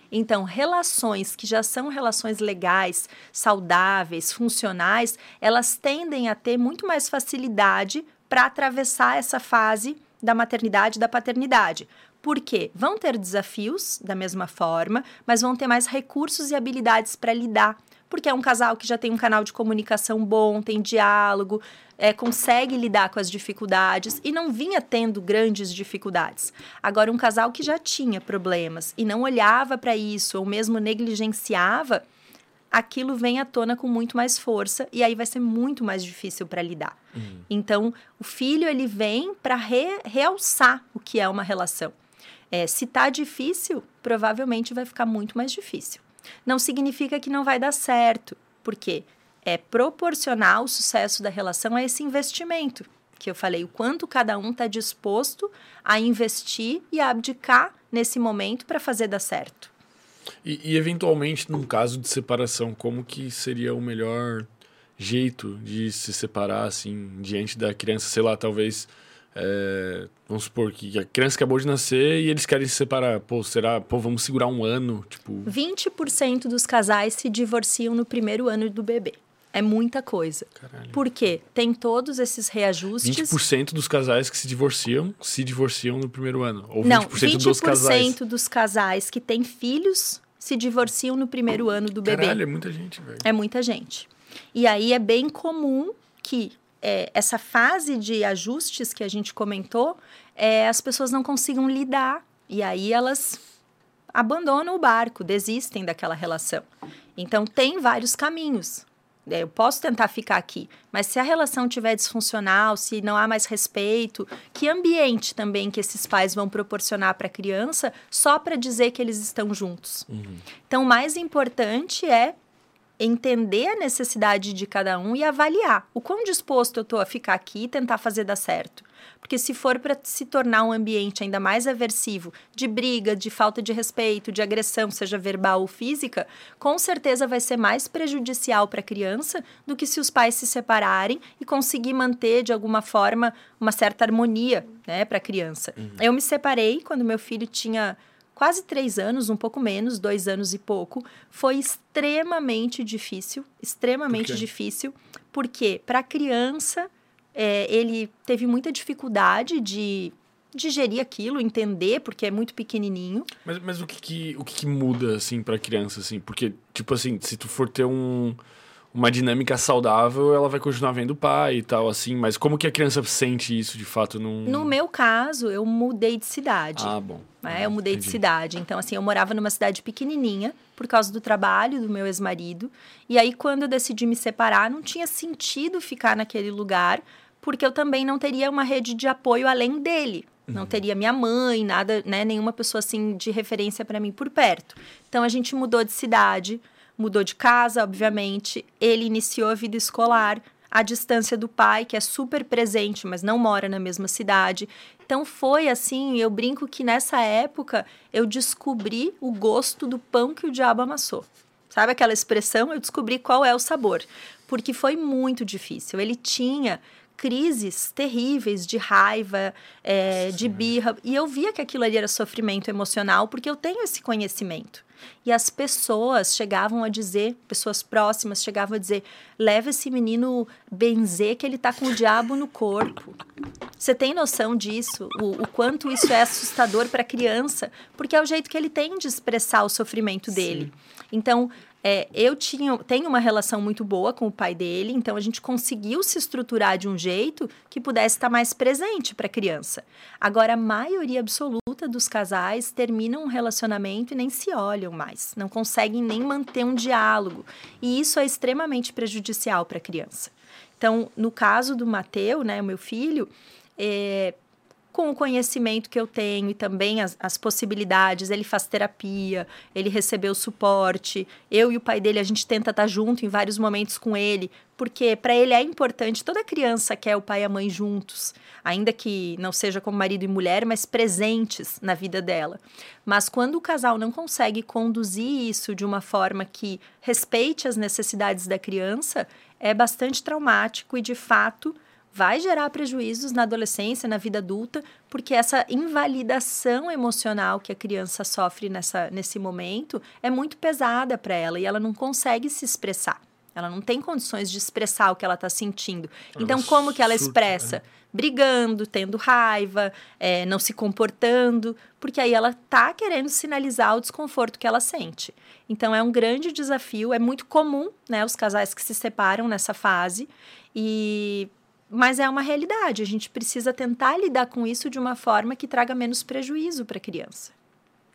Então, relações que já são relações legais, saudáveis, funcionais, elas tendem a ter muito mais facilidade para atravessar essa fase da maternidade e da paternidade. Porque vão ter desafios da mesma forma, mas vão ter mais recursos e habilidades para lidar porque é um casal que já tem um canal de comunicação bom, tem diálogo, é, consegue lidar com as dificuldades e não vinha tendo grandes dificuldades. Agora, um casal que já tinha problemas e não olhava para isso, ou mesmo negligenciava, aquilo vem à tona com muito mais força e aí vai ser muito mais difícil para lidar. Uhum. Então, o filho ele vem para re, realçar o que é uma relação. É, se tá difícil, provavelmente vai ficar muito mais difícil. Não significa que não vai dar certo, porque é proporcional o sucesso da relação a esse investimento que eu falei, o quanto cada um está disposto a investir e a abdicar nesse momento para fazer dar certo. E, e, eventualmente, num caso de separação, como que seria o melhor jeito de se separar, assim, diante da criança? Sei lá, talvez... É, vamos supor que a criança acabou de nascer e eles querem se separar. Pô, será? Pô, vamos segurar um ano? Tipo... 20% dos casais se divorciam no primeiro ano do bebê. É muita coisa. Caralho. Por quê? Tem todos esses reajustes. 20% dos casais que se divorciam se divorciam no primeiro ano. Ou 20%, Não, 20 dos casais. dos casais que têm filhos se divorciam no primeiro ano do bebê. Caralho, é muita gente, velho. É muita gente. E aí é bem comum que é, essa fase de ajustes que a gente comentou, é, as pessoas não consigam lidar. E aí elas abandonam o barco, desistem daquela relação. Então, tem vários caminhos. É, eu posso tentar ficar aqui, mas se a relação tiver disfuncional, se não há mais respeito, que ambiente também que esses pais vão proporcionar para a criança só para dizer que eles estão juntos? Uhum. Então, o mais importante é entender a necessidade de cada um e avaliar o quão disposto eu estou a ficar aqui e tentar fazer dar certo. Porque se for para se tornar um ambiente ainda mais aversivo, de briga, de falta de respeito, de agressão, seja verbal ou física, com certeza vai ser mais prejudicial para a criança do que se os pais se separarem e conseguir manter de alguma forma uma certa harmonia, né, para a criança. Uhum. Eu me separei quando meu filho tinha quase três anos, um pouco menos, dois anos e pouco, foi extremamente difícil, extremamente Por difícil, porque para a criança é, ele teve muita dificuldade de digerir aquilo, entender, porque é muito pequenininho. Mas, mas o que, que o que, que muda, assim, para a criança, assim? Porque, tipo assim, se tu for ter um uma dinâmica saudável, ela vai continuar vendo o pai e tal, assim. Mas como que a criança sente isso, de fato? Num... No meu caso, eu mudei de cidade. Ah, bom. É, eu mudei Entendi. de cidade. Então, assim, eu morava numa cidade pequenininha, por causa do trabalho do meu ex-marido. E aí, quando eu decidi me separar, não tinha sentido ficar naquele lugar, porque eu também não teria uma rede de apoio além dele. Não uhum. teria minha mãe, nada, né, nenhuma pessoa assim de referência para mim por perto. Então a gente mudou de cidade, mudou de casa, obviamente. Ele iniciou a vida escolar à distância do pai, que é super presente, mas não mora na mesma cidade. Então foi assim, eu brinco que nessa época eu descobri o gosto do pão que o diabo amassou. Sabe aquela expressão? Eu descobri qual é o sabor. Porque foi muito difícil. Ele tinha crises terríveis de raiva, é, de birra. E eu via que aquilo ali era sofrimento emocional, porque eu tenho esse conhecimento. E as pessoas chegavam a dizer, pessoas próximas chegavam a dizer: leva esse menino benzer que ele tá com o diabo no corpo. Você tem noção disso? O, o quanto isso é assustador para a criança? Porque é o jeito que ele tem de expressar o sofrimento dele. Sim. Então, é, eu tinha, tenho uma relação muito boa com o pai dele, então a gente conseguiu se estruturar de um jeito que pudesse estar mais presente para a criança. Agora, a maioria absoluta dos casais terminam um relacionamento e nem se olham mais, não conseguem nem manter um diálogo. E isso é extremamente prejudicial para a criança. Então, no caso do Mateu, né, meu filho, é, com o conhecimento que eu tenho e também as, as, possibilidades, ele faz terapia, ele recebeu suporte. Eu e o pai dele, a gente tenta estar junto em vários momentos com ele, porque para ele é importante, toda criança quer o pai e a mãe juntos, ainda que não seja como marido e mulher, mas presentes na vida dela. Mas quando o casal não consegue conduzir isso de uma forma que respeite as necessidades da criança, é bastante traumático e de fato vai gerar prejuízos na adolescência, na vida adulta, porque essa invalidação emocional que a criança sofre nessa, nesse momento é muito pesada para ela e ela não consegue se expressar. Ela não tem condições de expressar o que ela está sentindo. Então, como que ela expressa? Né? Brigando, tendo raiva, é, não se comportando, porque aí ela está querendo sinalizar o desconforto que ela sente. Então, é um grande desafio, é muito comum, né, os casais que se separam nessa fase, e mas é uma realidade. A gente precisa tentar lidar com isso de uma forma que traga menos prejuízo para a criança.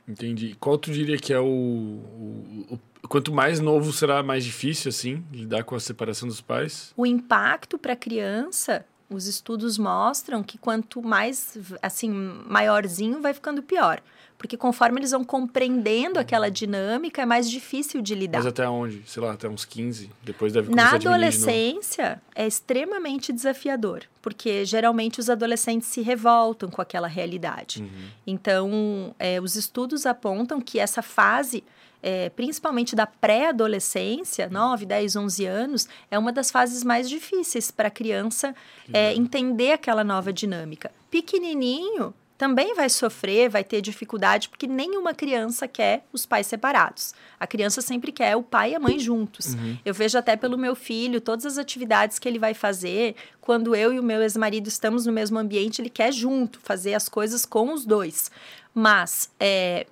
Entendi. Qual tu diria que é o, o, o, Quanto mais novo será mais difícil, assim, lidar com a separação dos pais? O impacto para a criança, os estudos mostram que quanto mais, assim, maiorzinho, vai ficando pior. Porque conforme eles vão compreendendo aquela dinâmica, é mais difícil de lidar. Mas até onde? Sei lá, até uns 15? Depois deve Na adolescência, é extremamente desafiador. Porque geralmente os adolescentes se revoltam com aquela realidade. Uhum. Então, é, os estudos apontam que essa fase é, principalmente da pré-adolescência, 9, 10, 11 anos, é uma das fases mais difíceis para a criança é, entender aquela nova dinâmica. Pequenininho, também vai sofrer, vai ter dificuldade, porque nenhuma criança quer os pais separados. A criança sempre quer o pai e a mãe juntos. Uhum. Eu vejo até pelo meu filho, todas as atividades que ele vai fazer, quando eu e o meu ex-marido estamos no mesmo ambiente, ele quer junto, fazer as coisas com os dois. Mas, é,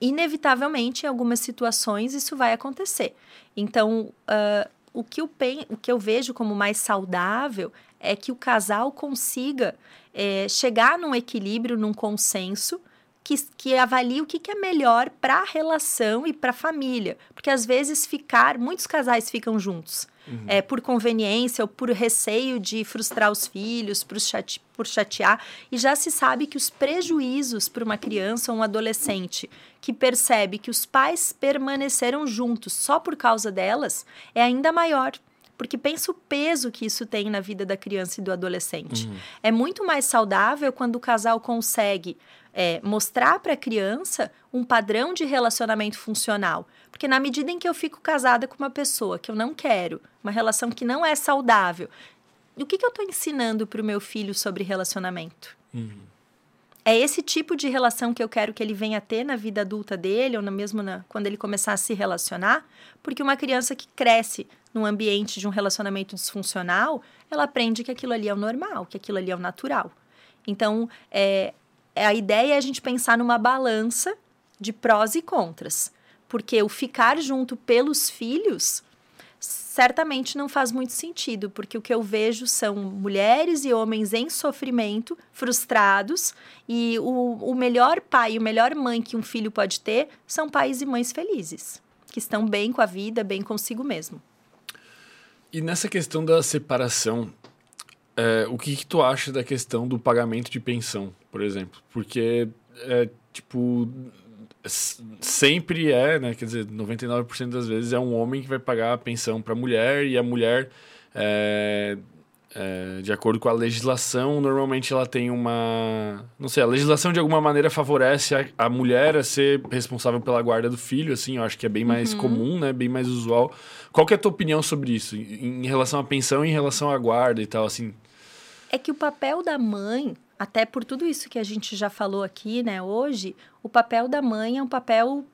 inevitavelmente, em algumas situações, isso vai acontecer. Então, uh, o, que eu o que eu vejo como mais saudável é que o casal consiga é, chegar num equilíbrio, num consenso, que, que avalie o que, que é melhor para a relação e para a família. Porque às vezes ficar, muitos casais ficam juntos. Uhum. É, por conveniência ou por receio de frustrar os filhos, por, chate, por chatear. E já se sabe que os prejuízos para uma criança ou um adolescente que percebe que os pais permaneceram juntos só por causa delas é ainda maior. Porque pensa o peso que isso tem na vida da criança e do adolescente. Uhum. É muito mais saudável quando o casal consegue é, mostrar para a criança um padrão de relacionamento funcional. Porque na medida em que eu fico casada com uma pessoa que eu não quero, uma relação que não é saudável, o que, que eu estou ensinando para o meu filho sobre relacionamento? Uhum. É esse tipo de relação que eu quero que ele venha ter na vida adulta dele, ou mesmo na, quando ele começar a se relacionar, porque uma criança que cresce num ambiente de um relacionamento disfuncional, ela aprende que aquilo ali é o normal, que aquilo ali é o natural. Então, é, é, a ideia é a gente pensar numa balança de prós e contras. Porque o ficar junto pelos filhos certamente não faz muito sentido, porque o que eu vejo são mulheres e homens em sofrimento, frustrados, e o, o melhor pai o melhor mãe que um filho pode ter são pais e mães felizes, que estão bem com a vida, bem consigo mesmo. E nessa questão da separação, é, o que, que tu acha da questão do pagamento de pensão, por exemplo? Porque, é, tipo, sempre é, né? Quer dizer, 99% das vezes é um homem que vai pagar a pensão para a mulher e a mulher, é, é, de acordo com a legislação, normalmente ela tem uma. Não sei, a legislação de alguma maneira favorece a, a mulher a ser responsável pela guarda do filho, assim, eu acho que é bem mais uhum. comum, né? Bem mais usual. Qual que é a tua opinião sobre isso? Em, em relação à pensão e em relação à guarda e tal, assim? É que o papel da mãe até por tudo isso que a gente já falou aqui, né, hoje, o papel da mãe é um papel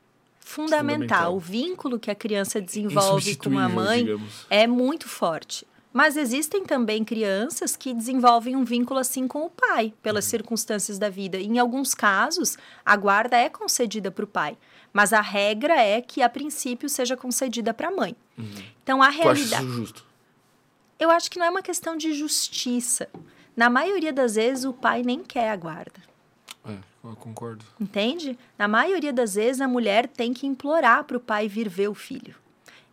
fundamental. fundamental. O vínculo que a criança desenvolve com a mãe digamos. é muito forte. Mas existem também crianças que desenvolvem um vínculo assim com o pai, pelas uhum. circunstâncias da vida. Em alguns casos, a guarda é concedida para o pai, mas a regra é que, a princípio, seja concedida para a mãe. Uhum. Então, a realidade. Eu acho que não é uma questão de justiça. Na maioria das vezes, o pai nem quer a guarda. É, eu concordo. Entende? Na maioria das vezes, a mulher tem que implorar para o pai vir ver o filho.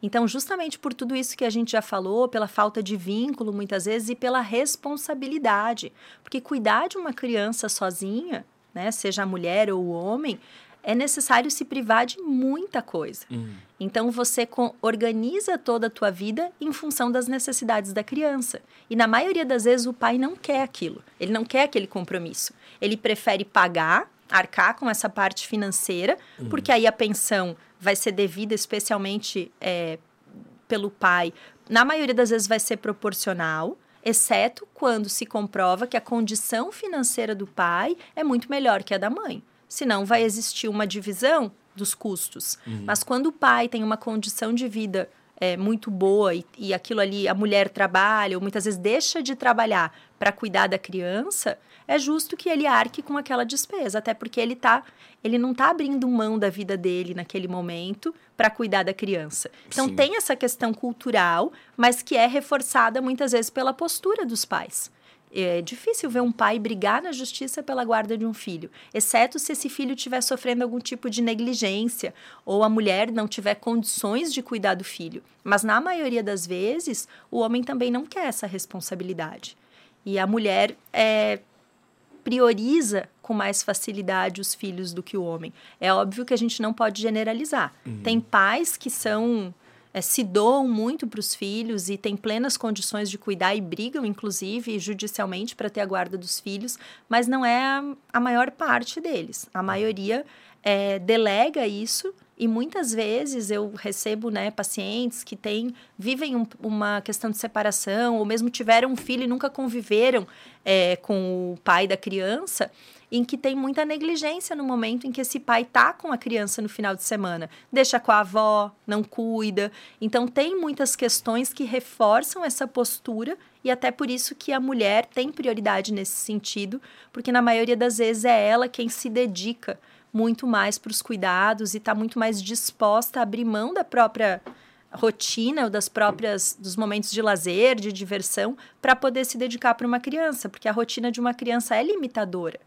Então, justamente por tudo isso que a gente já falou, pela falta de vínculo, muitas vezes, e pela responsabilidade. Porque cuidar de uma criança sozinha, né, seja a mulher ou o homem, é necessário se privar de muita coisa. Uhum. Então você organiza toda a tua vida em função das necessidades da criança. E na maioria das vezes o pai não quer aquilo. Ele não quer aquele compromisso. Ele prefere pagar, arcar com essa parte financeira, uhum. porque aí a pensão vai ser devida especialmente é, pelo pai. Na maioria das vezes vai ser proporcional exceto quando se comprova que a condição financeira do pai é muito melhor que a da mãe senão vai existir uma divisão dos custos. Uhum. Mas quando o pai tem uma condição de vida é, muito boa e, e aquilo ali a mulher trabalha ou muitas vezes deixa de trabalhar para cuidar da criança, é justo que ele arque com aquela despesa, até porque ele tá, ele não está abrindo mão da vida dele naquele momento para cuidar da criança. Então Sim. tem essa questão cultural, mas que é reforçada muitas vezes pela postura dos pais. É difícil ver um pai brigar na justiça pela guarda de um filho, exceto se esse filho estiver sofrendo algum tipo de negligência ou a mulher não tiver condições de cuidar do filho. Mas na maioria das vezes, o homem também não quer essa responsabilidade. E a mulher é, prioriza com mais facilidade os filhos do que o homem. É óbvio que a gente não pode generalizar. Uhum. Tem pais que são é, se doam muito para os filhos e têm plenas condições de cuidar e brigam, inclusive, judicialmente para ter a guarda dos filhos, mas não é a, a maior parte deles. A maioria é, delega isso e muitas vezes eu recebo né, pacientes que têm, vivem um, uma questão de separação ou mesmo tiveram um filho e nunca conviveram é, com o pai da criança em que tem muita negligência no momento em que esse pai tá com a criança no final de semana. Deixa com a avó, não cuida. Então tem muitas questões que reforçam essa postura e até por isso que a mulher tem prioridade nesse sentido, porque na maioria das vezes é ela quem se dedica muito mais para os cuidados e está muito mais disposta a abrir mão da própria rotina ou das próprias dos momentos de lazer, de diversão, para poder se dedicar para uma criança, porque a rotina de uma criança é limitadora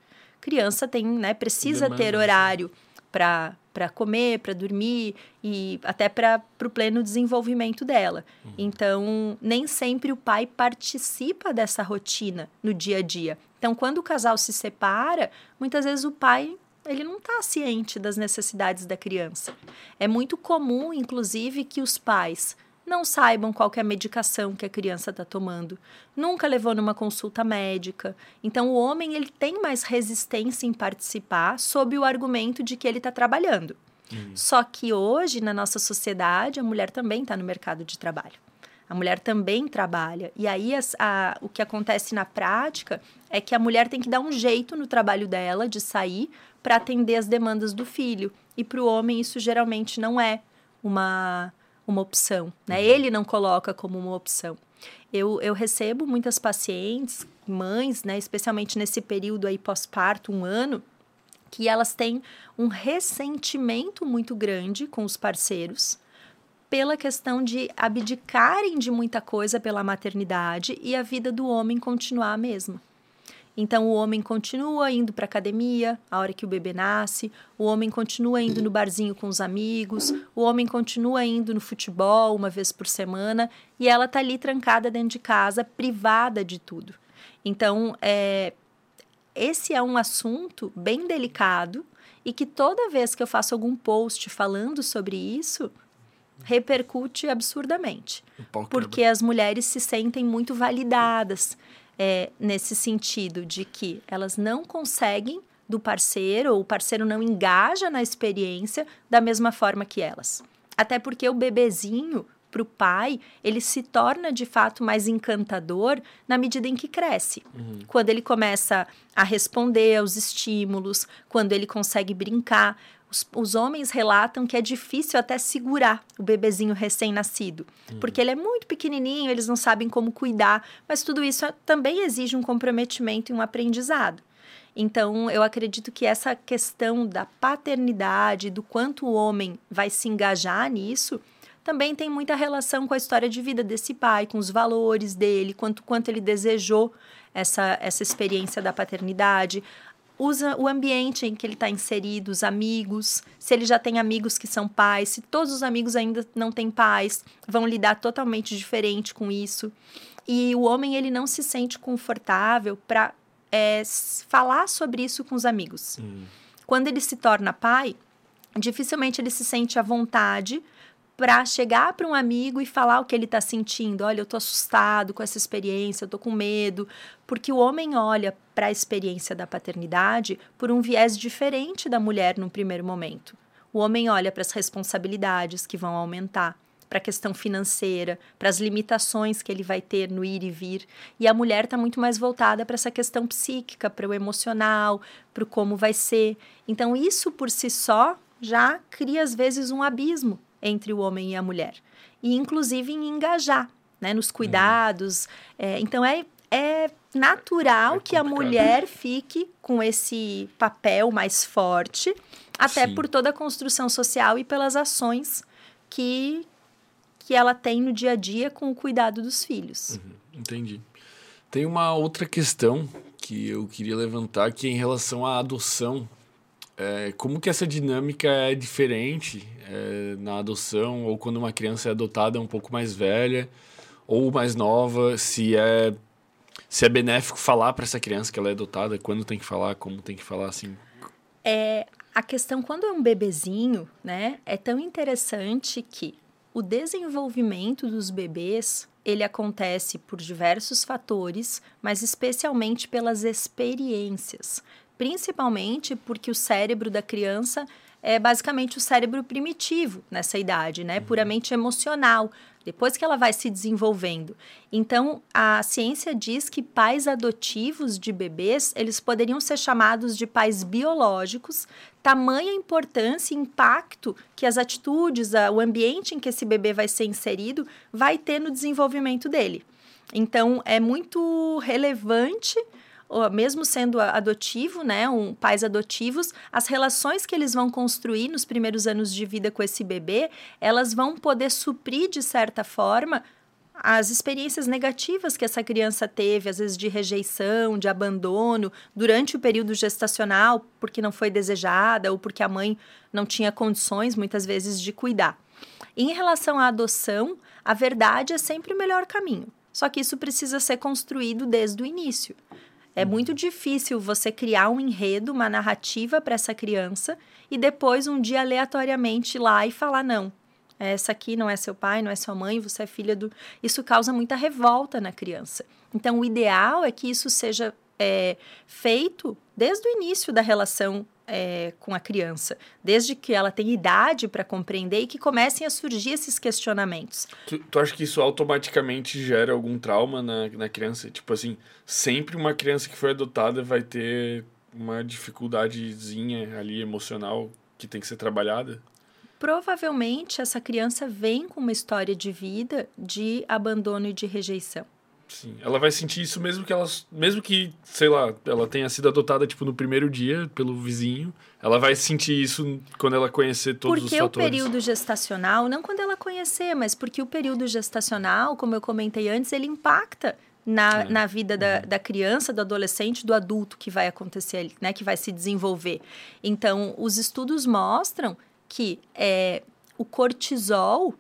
criança tem, né, precisa Demanda. ter horário para para comer, para dormir e até para o pleno desenvolvimento dela. Uhum. Então, nem sempre o pai participa dessa rotina no dia a dia. Então, quando o casal se separa, muitas vezes o pai ele não está ciente das necessidades da criança. É muito comum, inclusive, que os pais não saibam qual é a medicação que a criança está tomando, nunca levou numa consulta médica. Então o homem ele tem mais resistência em participar sob o argumento de que ele está trabalhando. Só que hoje na nossa sociedade a mulher também está no mercado de trabalho. A mulher também trabalha. E aí a, a, o que acontece na prática é que a mulher tem que dar um jeito no trabalho dela de sair para atender as demandas do filho. E para o homem isso geralmente não é uma uma opção, né? Uhum. Ele não coloca como uma opção. Eu, eu recebo muitas pacientes, mães, né, especialmente nesse período aí pós-parto, um ano, que elas têm um ressentimento muito grande com os parceiros pela questão de abdicarem de muita coisa pela maternidade e a vida do homem continuar a mesma. Então o homem continua indo para academia a hora que o bebê nasce, o homem continua indo no barzinho com os amigos, o homem continua indo no futebol uma vez por semana. E ela tá ali trancada dentro de casa, privada de tudo. Então, é, esse é um assunto bem delicado e que toda vez que eu faço algum post falando sobre isso, repercute absurdamente. Porque as mulheres se sentem muito validadas é, nesse sentido de que elas não conseguem do parceiro, ou o parceiro não engaja na experiência da mesma forma que elas. Até porque o bebezinho, para o pai, ele se torna de fato mais encantador na medida em que cresce. Uhum. Quando ele começa a responder aos estímulos, quando ele consegue brincar. Os, os, homens relatam que é difícil até segurar o bebezinho recém-nascido, uhum. porque ele é muito pequenininho, eles não sabem como cuidar, mas tudo isso é, também exige um comprometimento e um aprendizado. Então, eu acredito que essa questão da paternidade, do quanto o homem vai se engajar nisso, também tem muita relação com a história de vida desse pai, com os valores dele, quanto, quanto ele desejou essa, essa experiência da paternidade, usa o ambiente em que ele está inserido, os amigos, se ele já tem amigos que são pais, se todos os amigos ainda não têm pais, vão lidar totalmente diferente com isso. E o homem ele não se sente confortável para é, falar sobre isso com os amigos. Hum. Quando ele se torna pai, dificilmente ele se sente à vontade para chegar para um amigo e falar o que ele está sentindo. Olha, eu estou assustado com essa experiência, eu estou com medo. Porque o homem olha para a experiência da paternidade por um viés diferente da mulher no primeiro momento. O homem olha para as responsabilidades que vão aumentar, para a questão financeira, para as limitações que ele vai ter no ir e vir. E a mulher está muito mais voltada para essa questão psíquica, para o emocional, para o como vai ser. Então, isso por si só já cria, às vezes, um abismo entre o homem e a mulher. e inclusive em engajar né, nos cuidados. Uhum. É, então é, é natural é que a mulher fique com esse papel mais forte, até Sim. por toda a construção social e pelas ações que, que ela tem no dia a dia com o cuidado dos filhos. Uhum, entendi. Tem uma outra questão que eu queria levantar, que é em relação à adoção. É, como que essa dinâmica é diferente é, na adoção, ou quando uma criança é adotada um pouco mais velha, ou mais nova, se é se é benéfico falar para essa criança que ela é adotada, quando tem que falar, como tem que falar, assim. É, a questão quando é um bebezinho, né, é tão interessante que o desenvolvimento dos bebês ele acontece por diversos fatores, mas especialmente pelas experiências, principalmente porque o cérebro da criança é basicamente o cérebro primitivo nessa idade, né, uhum. puramente emocional depois que ela vai se desenvolvendo. Então, a ciência diz que pais adotivos de bebês, eles poderiam ser chamados de pais biológicos, tamanha importância e impacto que as atitudes, o ambiente em que esse bebê vai ser inserido, vai ter no desenvolvimento dele. Então, é muito relevante mesmo sendo adotivo, né, um, pais adotivos, as relações que eles vão construir nos primeiros anos de vida com esse bebê, elas vão poder suprir, de certa forma, as experiências negativas que essa criança teve, às vezes de rejeição, de abandono, durante o período gestacional, porque não foi desejada ou porque a mãe não tinha condições, muitas vezes, de cuidar. Em relação à adoção, a verdade é sempre o melhor caminho. Só que isso precisa ser construído desde o início. É muito difícil você criar um enredo, uma narrativa para essa criança e depois um dia aleatoriamente ir lá e falar não. Essa aqui não é seu pai, não é sua mãe, você é filha do. Isso causa muita revolta na criança. Então, o ideal é que isso seja é, feito desde o início da relação é, com a criança, desde que ela tem idade para compreender e que comecem a surgir esses questionamentos. Tu, tu acha que isso automaticamente gera algum trauma na, na criança? Tipo assim, sempre uma criança que foi adotada vai ter uma dificuldadezinha ali emocional que tem que ser trabalhada? Provavelmente essa criança vem com uma história de vida de abandono e de rejeição. Sim, ela vai sentir isso mesmo que ela, mesmo que, sei lá, ela tenha sido adotada tipo no primeiro dia pelo vizinho, ela vai sentir isso quando ela conhecer todos porque os fatores. Porque o período gestacional, não quando ela conhecer, mas porque o período gestacional, como eu comentei antes, ele impacta na, é. na vida da, uhum. da criança, do adolescente, do adulto que vai acontecer, né, que vai se desenvolver. Então, os estudos mostram que é, o cortisol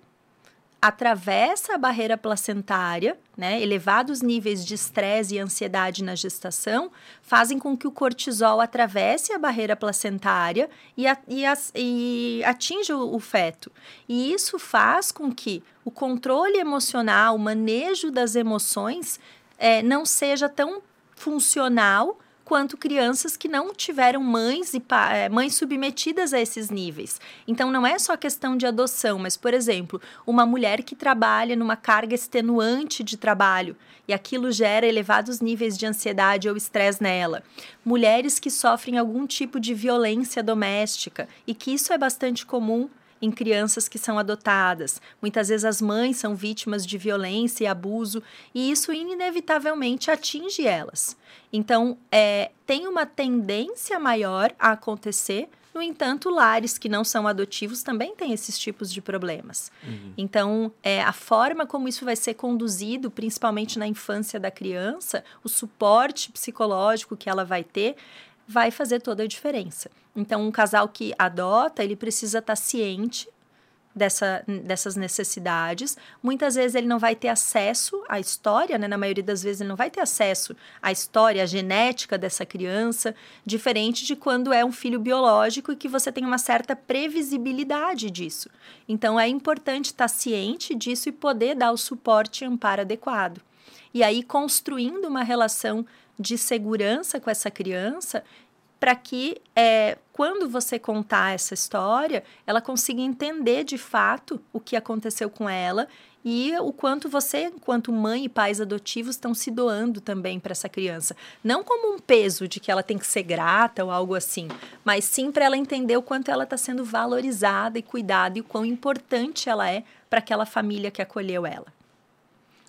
atravessa a barreira placentária, né, elevados níveis de estresse e ansiedade na gestação fazem com que o cortisol atravesse a barreira placentária e, a, e, as, e atinja o, o feto. E isso faz com que o controle emocional, o manejo das emoções, é, não seja tão funcional quanto crianças que não tiveram mães e é, mães submetidas a esses níveis. Então não é só questão de adoção, mas por exemplo, uma mulher que trabalha numa carga extenuante de trabalho e aquilo gera elevados níveis de ansiedade ou estresse nela. Mulheres que sofrem algum tipo de violência doméstica e que isso é bastante comum em crianças que são adotadas. Muitas vezes as mães são vítimas de violência e abuso, e isso inevitavelmente atinge elas. Então, é, tem uma tendência maior a acontecer. No entanto, lares que não são adotivos também têm esses tipos de problemas. Uhum. Então, é, a forma como isso vai ser conduzido, principalmente na infância da criança, o suporte psicológico que ela vai ter, vai fazer toda a diferença. Então, um casal que adota, ele precisa estar ciente dessa, dessas necessidades. Muitas vezes ele não vai ter acesso à história, né? Na maioria das vezes ele não vai ter acesso à história, à genética dessa criança, diferente de quando é um filho biológico e que você tem uma certa previsibilidade disso. Então é importante estar ciente disso e poder dar o suporte e amparo adequado. E aí construindo uma relação de segurança com essa criança para que é, quando você contar essa história, ela consiga entender de fato o que aconteceu com ela e o quanto você, enquanto mãe e pais adotivos, estão se doando também para essa criança. Não como um peso de que ela tem que ser grata ou algo assim, mas sim para ela entender o quanto ela está sendo valorizada e cuidada e o quão importante ela é para aquela família que acolheu ela.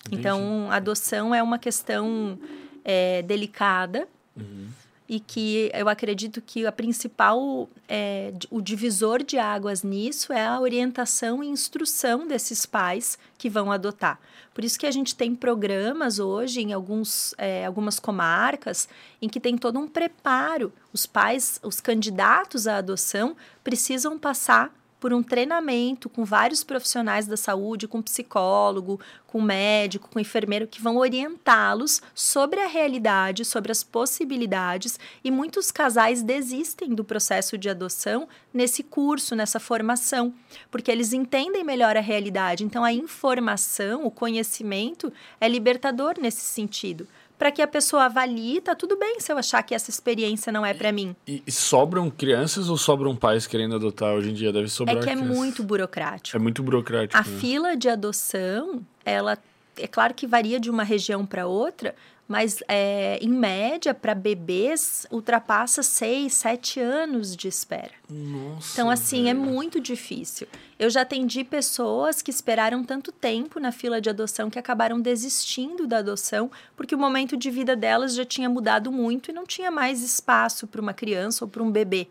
Entendi. Então, adoção é uma questão é, delicada. Uhum e que eu acredito que a principal, é, o divisor de águas nisso é a orientação e instrução desses pais que vão adotar. Por isso que a gente tem programas hoje em alguns, é, algumas comarcas em que tem todo um preparo. Os pais, os candidatos à adoção precisam passar por um treinamento com vários profissionais da saúde, com psicólogo, com médico, com enfermeiro, que vão orientá-los sobre a realidade, sobre as possibilidades. E muitos casais desistem do processo de adoção nesse curso, nessa formação, porque eles entendem melhor a realidade. Então, a informação, o conhecimento é libertador nesse sentido para que a pessoa avalie, tá tudo bem se eu achar que essa experiência não é para mim. E, e, sobram crianças ou sobram pais querendo adotar hoje em dia? Deve sobrar. É que é crianças. muito burocrático. É muito burocrático. A né? fila de adoção, ela é claro que varia de uma região para outra, mas é, em média, para bebês, ultrapassa 6, 7 anos de espera. Nossa, então, assim, é velho. é muito difícil. Eu já atendi pessoas que esperaram tanto tempo na fila de adoção que acabaram desistindo da adoção, porque o momento de vida delas já tinha mudado muito e não tinha mais espaço para uma criança ou para um bebê.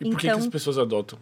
E por então, que, que as então pessoas adotam?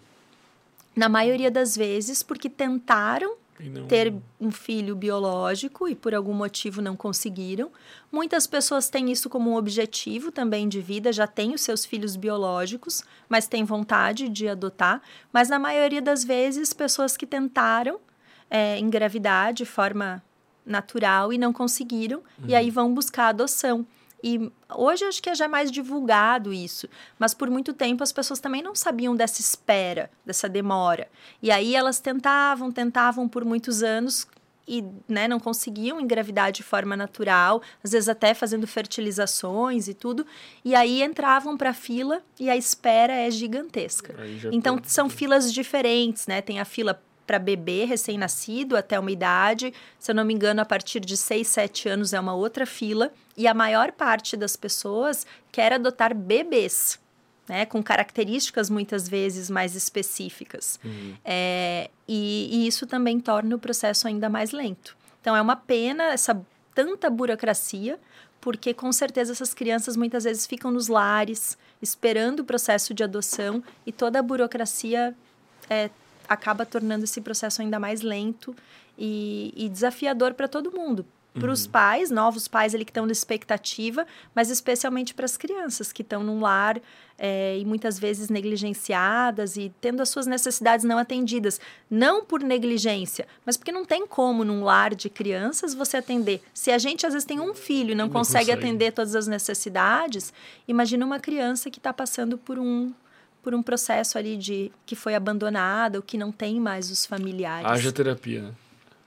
Na maioria das vezes, porque tentaram não... ter um filho biológico e por algum motivo não conseguiram. Muitas pessoas têm isso como um objetivo também de vida, já têm os seus filhos biológicos, mas têm vontade de adotar. Mas na maioria das vezes, pessoas que tentaram é, engravidar de forma natural e não conseguiram, uhum. e aí vão buscar adoção. E hoje acho que é já mais divulgado isso, mas por muito tempo as pessoas também não sabiam dessa espera, dessa demora. E aí elas tentavam, tentavam por muitos anos e né, não conseguiam engravidar de forma natural, às vezes até fazendo fertilizações e tudo, e aí entravam para a fila e a espera é gigantesca. Então são filas diferentes, né? Tem a fila para bebê recém-nascido até uma idade. Se eu não me engano, a partir de 6, 7 anos é uma outra fila. E a maior parte das pessoas quer adotar bebês. Né, com características muitas vezes mais específicas. Uhum. É, e, e, isso também torna o processo ainda mais lento. Então, é uma pena essa tanta burocracia, porque com certeza essas crianças muitas vezes ficam nos lares, esperando o processo de adoção, e toda a burocracia é, acaba tornando esse processo ainda mais lento e, e desafiador para todo mundo. Para os uhum. pais, novos pais ali que estão na expectativa, mas especialmente para as crianças que estão num lar é, e muitas vezes negligenciadas e tendo as suas necessidades não atendidas. Não por negligência, mas porque não tem como num lar de crianças você atender. Se a gente às vezes tem um filho e não, não consegue, consegue atender todas as necessidades, imagina uma criança que está passando por um por um processo ali de que foi abandonada ou que não tem mais os familiares. Haja terapia, né?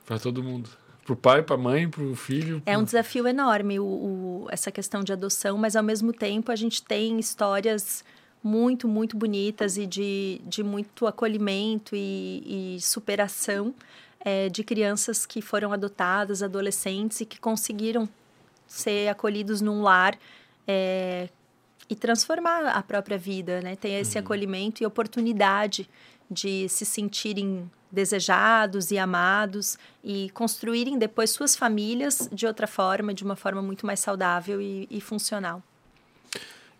Para todo mundo. Para o pai, para a mãe, para o filho. Pro... É um desafio enorme o, o, essa questão de adoção, mas ao mesmo tempo a gente tem histórias muito, muito bonitas e de, de muito acolhimento e, e superação é, de crianças que foram adotadas, adolescentes e que conseguiram ser acolhidos num lar é, e transformar a própria vida, né? Ter esse uhum. acolhimento e oportunidade de se sentirem desejados e amados e construírem depois suas famílias de outra forma, de uma forma muito mais saudável e, e funcional.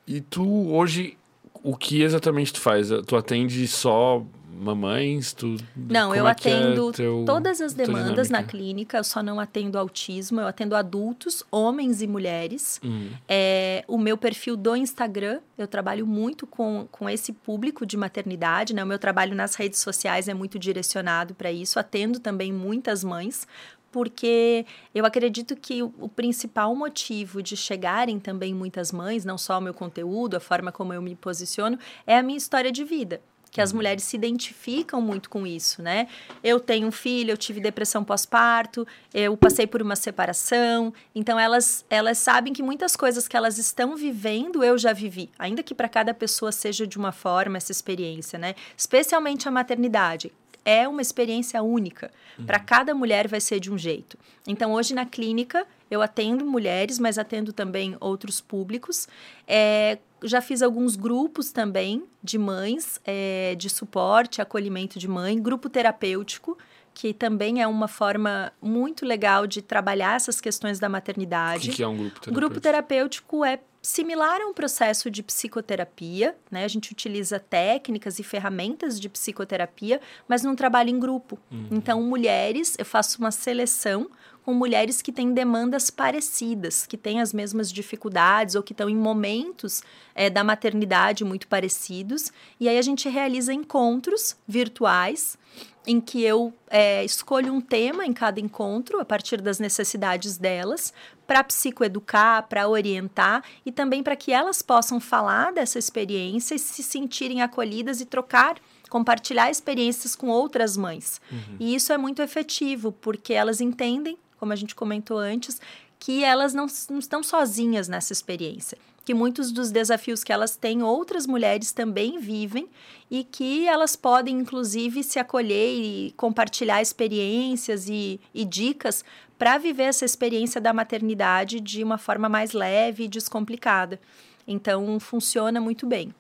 E tu hoje o que exatamente tu faz? Tu atende só mamães? Tu, não, eu é, é atendo é todas as demandas na clínica, eu só não atendo autismo, eu atendo adultos, homens e mulheres. Uhum. É, o meu perfil do Instagram, eu trabalho muito com, com esse público de maternidade, né? O meu trabalho nas redes sociais é muito direcionado para isso, atendo também muitas mães, porque eu acredito que o, o, principal motivo de chegarem também muitas mães, não só o meu conteúdo, a forma como eu me posiciono, é a minha história de vida que as uhum. mulheres se identificam muito com isso, né? Eu tenho um filho, eu tive depressão pós-parto, eu passei por uma separação, então elas elas sabem que muitas coisas que elas estão vivendo eu já vivi, ainda que para cada pessoa seja de uma forma essa experiência, né? Especialmente a maternidade é uma experiência única. Uhum. Para cada mulher vai ser de um jeito. Então, hoje na clínica, eu atendo mulheres, mas atendo também outros públicos. É, já fiz alguns grupos também de mães, é, de suporte, acolhimento de mãe, grupo terapêutico que também é uma forma muito legal de trabalhar essas questões da maternidade. O que, é um grupo terapêutico? Grupo terapêutico é similar a um processo de psicoterapia, né? A gente utiliza técnicas e ferramentas de psicoterapia, mas não trabalha em grupo. Uhum. Então, mulheres, eu faço uma seleção com mulheres que têm demandas parecidas, que têm as mesmas dificuldades ou que estão em momentos é, da maternidade muito parecidos. E aí a gente realiza encontros virtuais em que eu é, escolho um tema em cada encontro, a partir das necessidades delas, para psicoeducar, para orientar e também para que elas possam falar dessa experiência e se sentirem acolhidas e trocar, compartilhar experiências com outras mães. Uhum. E isso é muito efetivo, porque elas entendem, como a gente comentou antes, que elas não, não estão sozinhas nessa experiência que muitos dos desafios que elas têm, outras mulheres também vivem e que elas podem, inclusive, se acolher e compartilhar experiências e, e dicas para viver essa experiência da maternidade de uma forma mais leve e descomplicada. Então, funciona muito bem.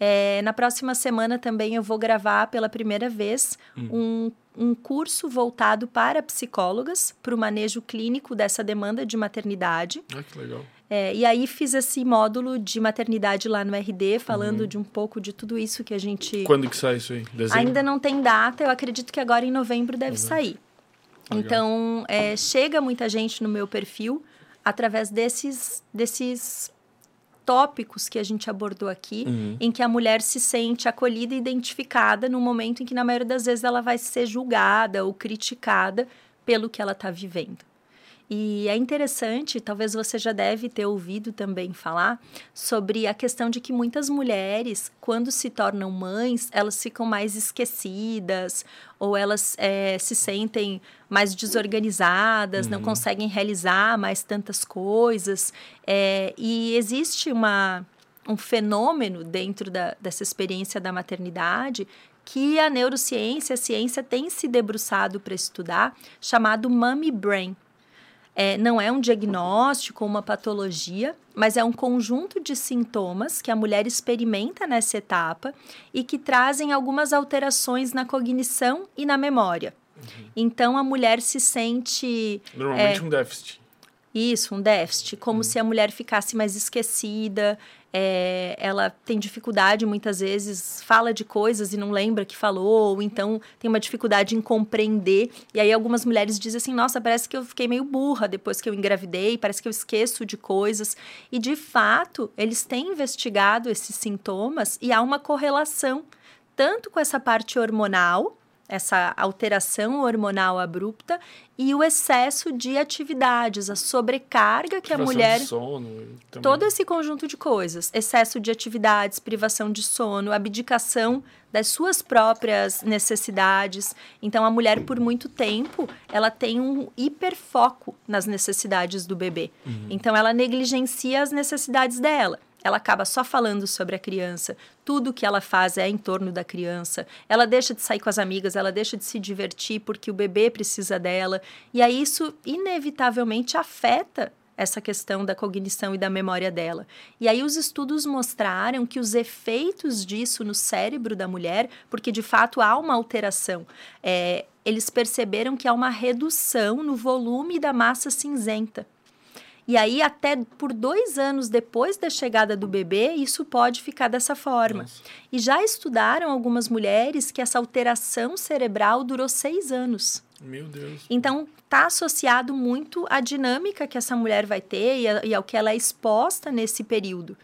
É, na próxima semana também eu vou gravar pela primeira vez hum. um, um curso voltado para psicólogas, para o manejo clínico dessa demanda de maternidade. Ah, que legal. É, e aí fiz esse módulo de maternidade lá no RD, falando uhum. de um pouco de tudo isso que a gente. Quando que sai isso aí? Dezembro? Ainda não tem data, eu acredito que agora em novembro deve uhum. sair. Legal. Então, é, chega muita gente no meu perfil através desses, desses tópicos que a gente abordou aqui, uhum. em que a mulher se sente acolhida e identificada no momento em que, na maioria das vezes, ela vai ser julgada ou criticada pelo que ela está vivendo. E é interessante, talvez você já deve ter ouvido também falar sobre a questão de que muitas mulheres, quando se tornam mães, elas ficam mais esquecidas ou elas é, se sentem mais desorganizadas, uhum. não conseguem realizar mais tantas coisas. É, e existe uma, um fenômeno dentro da, dessa experiência da maternidade que a neurociência, a ciência tem se debruçado para estudar, chamado Mummy Brain é, não é um diagnóstico uma patologia, mas é um conjunto de sintomas que a mulher experimenta nessa etapa e que trazem algumas alterações na cognição e na memória. Uhum. Então a mulher se sente. Normalmente é, um déficit. Isso, um déficit, como uhum. se a mulher ficasse mais esquecida, é, ela tem dificuldade muitas vezes, fala de coisas e não lembra que falou, ou então tem uma dificuldade em compreender. E aí algumas mulheres dizem assim: nossa, parece que eu fiquei meio burra depois que eu engravidei, parece que eu esqueço de coisas. E de fato, eles têm investigado esses sintomas e há uma correlação tanto com essa parte hormonal essa alteração hormonal abrupta e o excesso de atividades, a sobrecarga que a mulher. De sono, todo esse conjunto de coisas. Excesso de atividades, privação de sono, abdicação das suas próprias necessidades. Então, a mulher, por muito tempo, ela tem um hiperfoco nas necessidades do bebê. Uhum. Então, ela negligencia as necessidades dela ela acaba só falando sobre a criança, tudo que ela faz é em torno da criança. Ela deixa de sair com as amigas, ela deixa de se divertir porque o bebê precisa dela. E aí isso inevitavelmente afeta essa questão da cognição e da memória dela. E aí os estudos mostraram que os efeitos disso no cérebro da mulher, porque de fato há uma alteração, é, eles perceberam que há uma redução no volume da massa cinzenta. E aí, até por dois anos depois da chegada do bebê, isso pode ficar dessa forma. Nossa. E já estudaram algumas mulheres que essa alteração cerebral durou seis anos. Meu Deus. Então, está associado muito à dinâmica que essa mulher vai ter e, a, e ao que ela é exposta nesse período.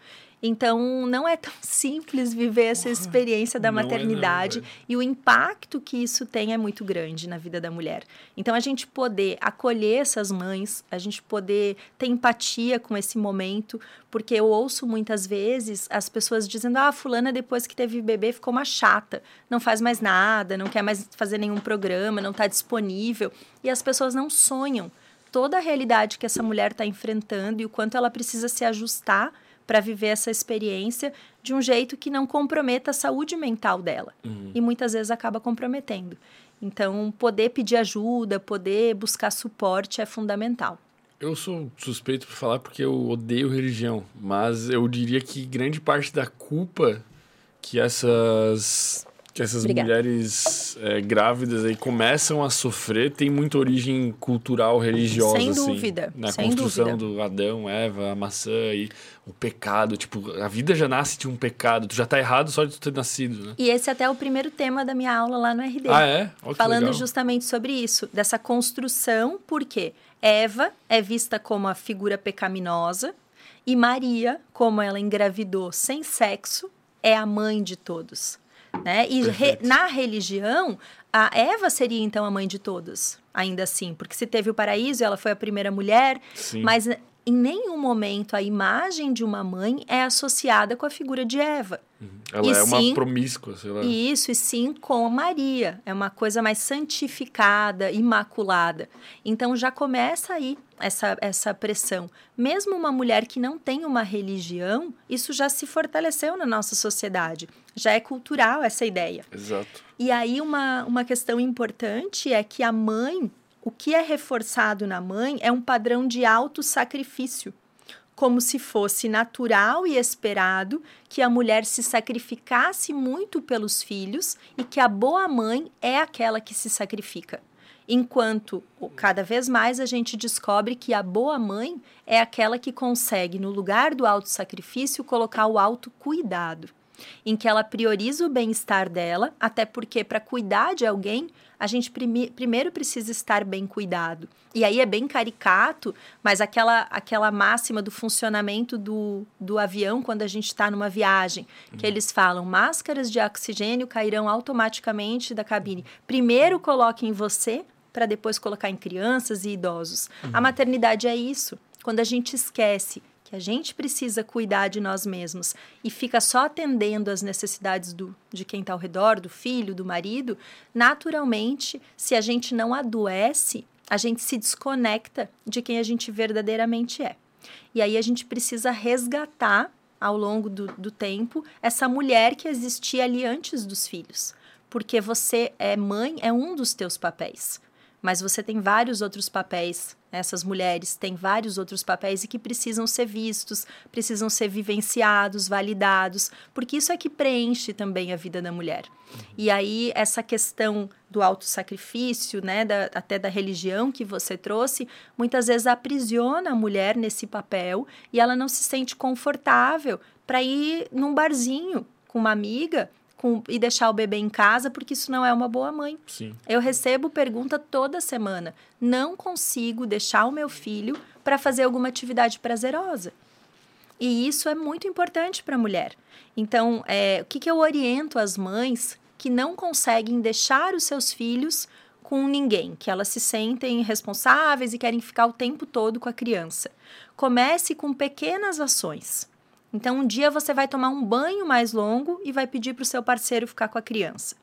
Então, não é tão <laughs> simples viver essa experiência da maternidade é não, e o impacto que isso tem é muito grande na vida da mulher. Então, a gente poder acolher essas mães, a gente poder ter empatia com esse momento, porque eu ouço muitas vezes as pessoas dizendo: ah, fulana depois que teve bebê ficou uma chata, não faz mais nada, não quer mais fazer nenhum programa, não está disponível. E as pessoas não sonham toda a realidade que essa mulher está enfrentando e o quanto ela precisa se ajustar para viver essa experiência de um jeito que não comprometa a saúde mental dela. Uhum. E muitas vezes acaba comprometendo. Então, poder pedir ajuda, poder buscar suporte é fundamental. Eu sou suspeito por falar porque eu odeio religião, mas eu diria que grande parte da culpa que essas que essas Obrigada. mulheres é, grávidas aí começam a sofrer tem muita origem cultural, religiosa, Sem assim, dúvida. Na Sem construção dúvida. do Adão, Eva, a maçã e o pecado. Tipo, a vida já nasce de um pecado. Tu já tá errado só de tu ter nascido, né? E esse até é o primeiro tema da minha aula lá no RD. Ah, é? Oh, falando legal. justamente sobre isso, dessa construção, porque Eva é vista como a figura pecaminosa e Maria, como ela engravidou sem sexo, é a mãe de todos. Né? E re, na religião, a Eva seria então a mãe de todos, ainda assim, porque se teve o paraíso, ela foi a primeira mulher, Sim. mas em nenhum momento a imagem de uma mãe é associada com a figura de Eva. Ela E é uma sim- promíscua, sei lá. Isso, e sim com Maria. É uma coisa mais santificada, imaculada. Então já começa aí essa, essa pressão. Mesmo uma mulher que não tem uma religião, isso já se fortaleceu na nossa sociedade. Já é cultural essa ideia. Exato. E aí, uma, uma questão importante é que a mãe, o que é reforçado na mãe é um padrão de auto-sacrifício. Como se fosse natural e esperado que a mulher se sacrificasse muito pelos filhos e que a boa mãe é aquela que se sacrifica. Enquanto cada vez mais a gente descobre que a boa mãe é aquela que consegue, no lugar do auto-sacrifício, colocar o autocuidado em que ela prioriza o bem-estar dela, até porque para cuidar de alguém, a gente prime- primeiro precisa estar bem cuidado. E aí é bem caricato, mas aquela, aquela máxima do funcionamento do, do avião quando a gente está numa viagem, que eles falam, máscaras de oxigênio cairão automaticamente da cabine. Primeiro coloque em você, para depois colocar em crianças e idosos. A maternidade é isso. Quando a gente esquece que a gente precisa cuidar de nós mesmos e fica só atendendo às necessidades do, de quem está ao redor, do filho, do marido, naturalmente, se a gente não adoece, a gente se desconecta de quem a gente verdadeiramente é. E aí a gente precisa resgatar, ao longo do, do tempo, essa mulher que existia ali antes dos filhos. Porque você é mãe, é um dos teus papéis mas você tem vários outros papéis. Essas mulheres têm vários outros papéis e que precisam ser vistos, precisam ser vivenciados, validados, porque isso é que preenche também a vida da mulher. E aí, essa questão do autossacrifício, né, da, até da religião que você trouxe, muitas vezes aprisiona a mulher nesse papel e ela não se sente confortável para ir num barzinho com uma amiga com, e deixar o bebê em casa, porque isso não é uma boa mãe. Sim. Eu recebo pergunta toda semana. Não consigo deixar o meu filho para fazer alguma atividade prazerosa. E isso é muito importante para a mulher. Então, é, o que, que eu oriento as mães que não conseguem deixar os seus filhos com ninguém, que elas se sentem responsáveis e querem ficar o tempo todo com a criança? Comece com pequenas ações. Então, um dia você vai tomar um banho mais longo e vai pedir para o seu parceiro ficar com a criança.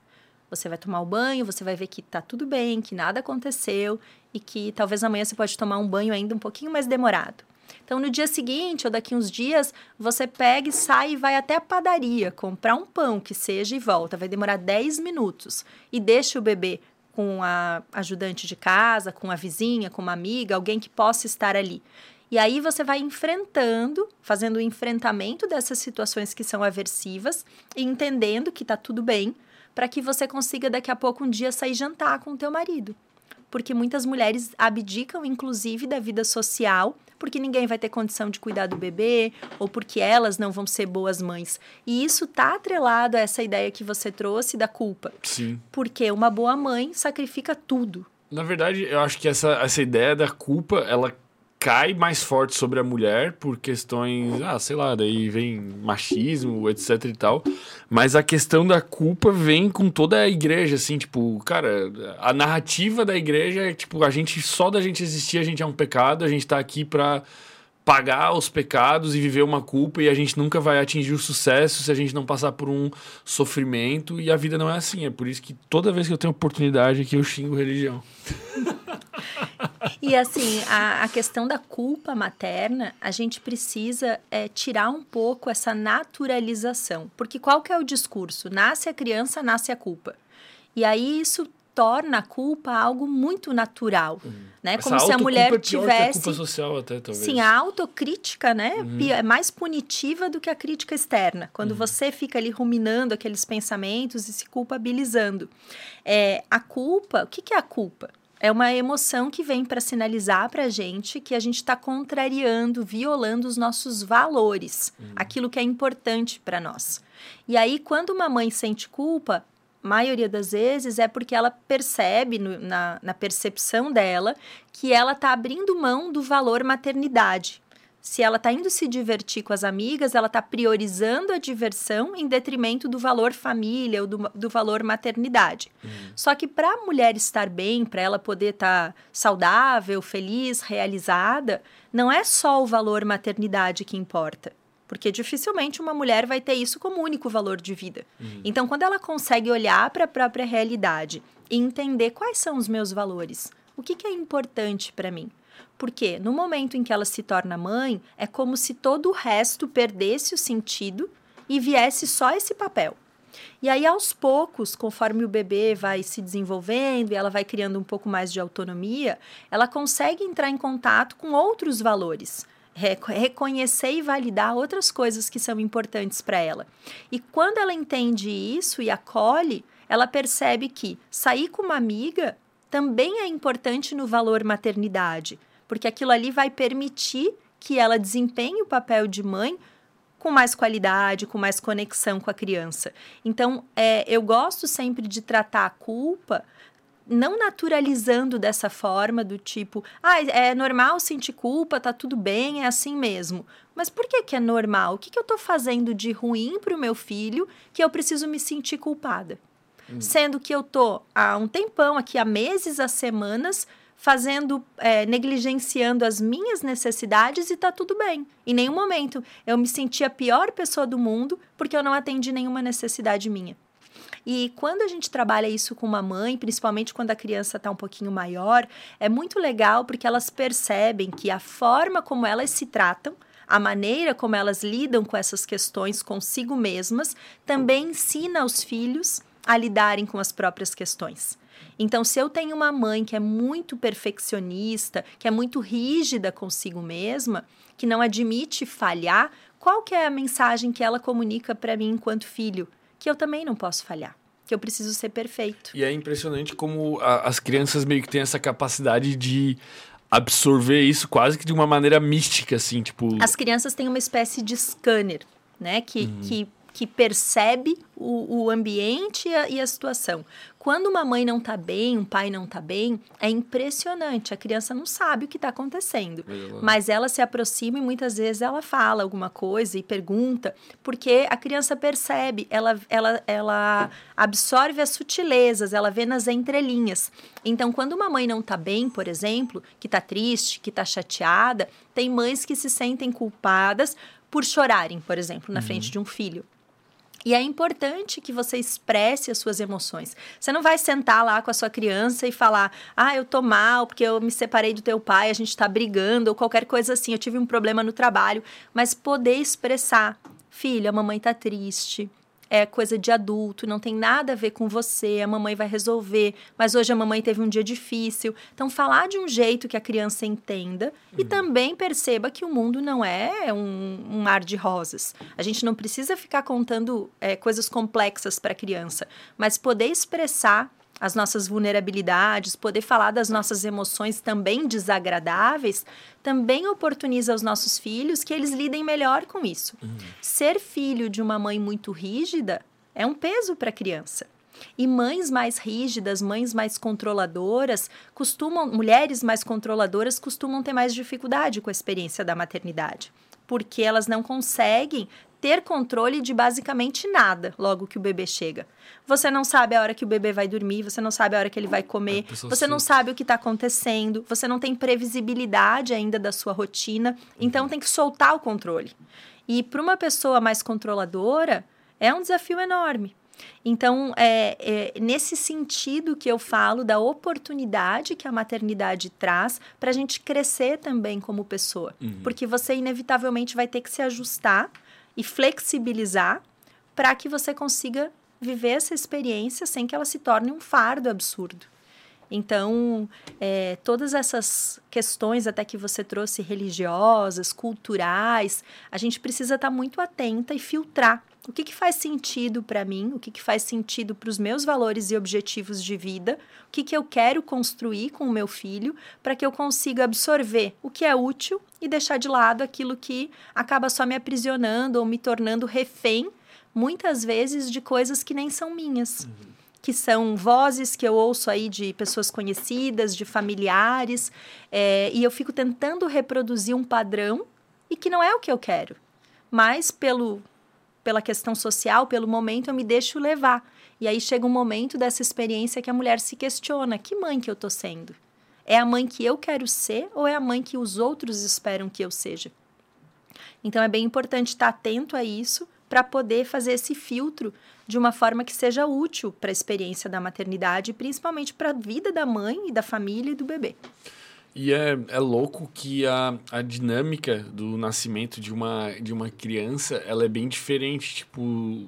Você vai tomar o banho, você vai ver que tá tudo bem, que nada aconteceu e que talvez amanhã você pode tomar um banho ainda um pouquinho mais demorado. Então, no dia seguinte ou daqui uns dias, você pega e sai e vai até a padaria comprar um pão que seja e volta. Vai demorar 10 minutos. E deixa o bebê com a ajudante de casa, com a vizinha, com uma amiga, alguém que possa estar ali. E aí você vai enfrentando, fazendo o enfrentamento dessas situações que são aversivas e entendendo que tá tudo bem, para que você consiga daqui a pouco um dia sair jantar com o teu marido. Porque muitas mulheres abdicam inclusive da vida social, porque ninguém vai ter condição de cuidar do bebê ou porque elas não vão ser boas mães. E isso tá atrelado a essa ideia que você trouxe da culpa. Sim. Porque uma boa mãe sacrifica tudo. Na verdade, eu acho que essa, essa ideia da culpa, ela cai mais forte sobre a mulher por questões, ah, sei lá, daí vem machismo, etc e tal. Mas a questão da culpa vem com toda a igreja, assim, tipo, cara, a narrativa da igreja é tipo, a gente só da gente existir, a gente é um pecado, a gente tá aqui pra pagar os pecados e viver uma culpa e a gente nunca vai atingir o sucesso se a gente não passar por um sofrimento e a vida não é assim. É por isso que toda vez que eu tenho oportunidade aqui eu xingo religião. E assim, a, a, questão da culpa materna, a gente precisa é, tirar um pouco essa naturalização. Porque qual que é o discurso? Nasce a criança, nasce a culpa. E aí isso torna a culpa algo muito natural, uhum. né? Essa Como se a mulher é tivesse a culpa social até talvez. Sim, a autocrítica, né, uhum. é mais punitiva do que a crítica externa. Quando uhum. você fica ali ruminando aqueles pensamentos e se culpabilizando. É, a culpa, o que, que é a culpa? É uma emoção que vem para sinalizar para a gente que a gente está contrariando, violando os nossos valores, aquilo que é importante para nós. E aí, quando uma mãe sente culpa, maioria das vezes é porque ela percebe no, na, na percepção dela que ela está abrindo mão do valor maternidade. Se ela está indo se divertir com as amigas, ela está priorizando a diversão em detrimento do valor família ou do, do valor maternidade. Uhum. Só que para a mulher estar bem, para ela poder estar tá saudável, feliz, realizada, não é só o valor maternidade que importa porque dificilmente uma mulher vai ter isso como único valor de vida. Uhum. Então, quando ela consegue olhar para a própria realidade e entender quais são os meus valores, o que, que é importante para mim? Porque no momento em que ela se torna mãe, é como se todo o resto perdesse o sentido e viesse só esse papel. E aí, aos poucos, conforme o bebê vai se desenvolvendo e ela vai criando um pouco mais de autonomia, ela consegue entrar em contato com outros valores reconhecer e validar outras coisas que são importantes para ela. E quando ela entende isso e acolhe, ela percebe que sair com uma amiga também é importante no valor maternidade, porque aquilo ali vai permitir que ela desempenhe o papel de mãe com mais qualidade, com mais conexão com a criança. Então, é, eu gosto sempre de tratar a culpa não naturalizando dessa forma do tipo, ah, é normal sentir culpa, tá tudo bem, é assim mesmo. Mas por que que é normal? O que que eu tô fazendo de ruim pro meu filho que eu preciso me sentir culpada? Hum. Sendo que eu tô há um tempão aqui, há meses, há semanas, fazendo, é, negligenciando as minhas necessidades e tá tudo bem. Em nenhum momento eu me senti a pior pessoa do mundo porque eu não atendi nenhuma necessidade minha. E quando a gente trabalha isso com uma mãe, principalmente quando a criança está um pouquinho maior, é muito legal porque elas percebem que a forma como elas se tratam, a maneira como elas lidam com essas questões consigo mesmas, também ensina aos filhos a lidarem com as próprias questões. Então, se eu tenho uma mãe que é muito perfeccionista, que é muito rígida consigo mesma, que não admite falhar, qual que é a mensagem que ela comunica para mim enquanto filho? Que eu também não posso falhar, que eu preciso ser perfeito. E é impressionante como a, as crianças meio que têm essa capacidade de absorver isso quase que de uma maneira mística, assim, tipo... As crianças têm uma espécie de scanner, né, que, uhum. que que percebe o, o ambiente e a, e a, situação. Quando uma mãe não está bem, um pai não está bem, é impressionante. A criança não sabe o que está acontecendo. Mas ela se aproxima e muitas vezes ela fala alguma coisa e pergunta, porque a criança percebe, ela, ela, ela absorve as sutilezas, ela vê nas entrelinhas. Então, quando uma mãe não está bem, por exemplo, que está triste, que está chateada, tem mães que se sentem culpadas por chorarem, por exemplo, na uhum. frente de um filho. E é importante que você expresse as suas emoções. Você não vai sentar lá com a sua criança e falar: ah, eu tô mal porque eu me separei do teu pai, a gente tá brigando, ou qualquer coisa assim, eu tive um problema no trabalho. Mas poder expressar: filha, a mamãe tá triste é coisa de adulto, não tem nada a ver com você, a mamãe vai resolver, mas hoje a mamãe teve um dia difícil. Então, falar de um jeito que a criança entenda uhum. e também perceba que o mundo não é um, um mar de rosas. A gente não precisa ficar contando é, coisas complexas para a criança, mas poder expressar as nossas vulnerabilidades, poder falar das nossas emoções também desagradáveis, também oportuniza aos nossos filhos que eles lidem melhor com isso. Uhum. Ser filho de uma mãe muito rígida é um peso para a criança. E mães mais rígidas, mães mais controladoras, costumam, mulheres mais controladoras costumam ter mais dificuldade com a experiência da maternidade, porque elas não conseguem ter controle de basicamente nada logo que o bebê chega. Você não sabe a hora que o bebê vai dormir, você não sabe a hora que ele vai comer, você não sabe o que está acontecendo, você não tem previsibilidade ainda da sua rotina, então tem que soltar o controle. E para uma pessoa mais controladora, é um desafio enorme. Então, é, é, nesse sentido que eu falo da oportunidade que a maternidade traz para a gente crescer também como pessoa. Uhum. Porque você, inevitavelmente, vai ter que se ajustar e flexibilizar para que você consiga viver essa experiência sem que ela se torne um fardo absurdo. Então, é, todas essas questões, até que você trouxe, religiosas, culturais, a gente precisa estar tá muito atenta e filtrar o que, que faz sentido para mim, o que, que faz sentido para os meus valores e objetivos de vida, o que, que eu quero construir com o meu filho, para que eu consiga absorver o que é útil e deixar de lado aquilo que acaba só me aprisionando ou me tornando refém, muitas vezes, de coisas que nem são minhas. Uhum que são vozes que eu ouço aí de pessoas conhecidas, de familiares, é, e eu fico tentando reproduzir um padrão e que não é o que eu quero. Mas pelo, pela questão social, pelo momento, eu me deixo levar. E aí chega um momento dessa experiência que a mulher se questiona: que mãe que eu tô sendo? É a mãe que eu quero ser ou é a mãe que os outros esperam que eu seja? Então é bem importante estar atento a isso para poder fazer esse filtro de uma forma que seja útil para a experiência da maternidade, principalmente para a vida da mãe e da família e do bebê. E é, é louco que a, a dinâmica do nascimento de uma, de uma criança, ela é bem diferente, tipo,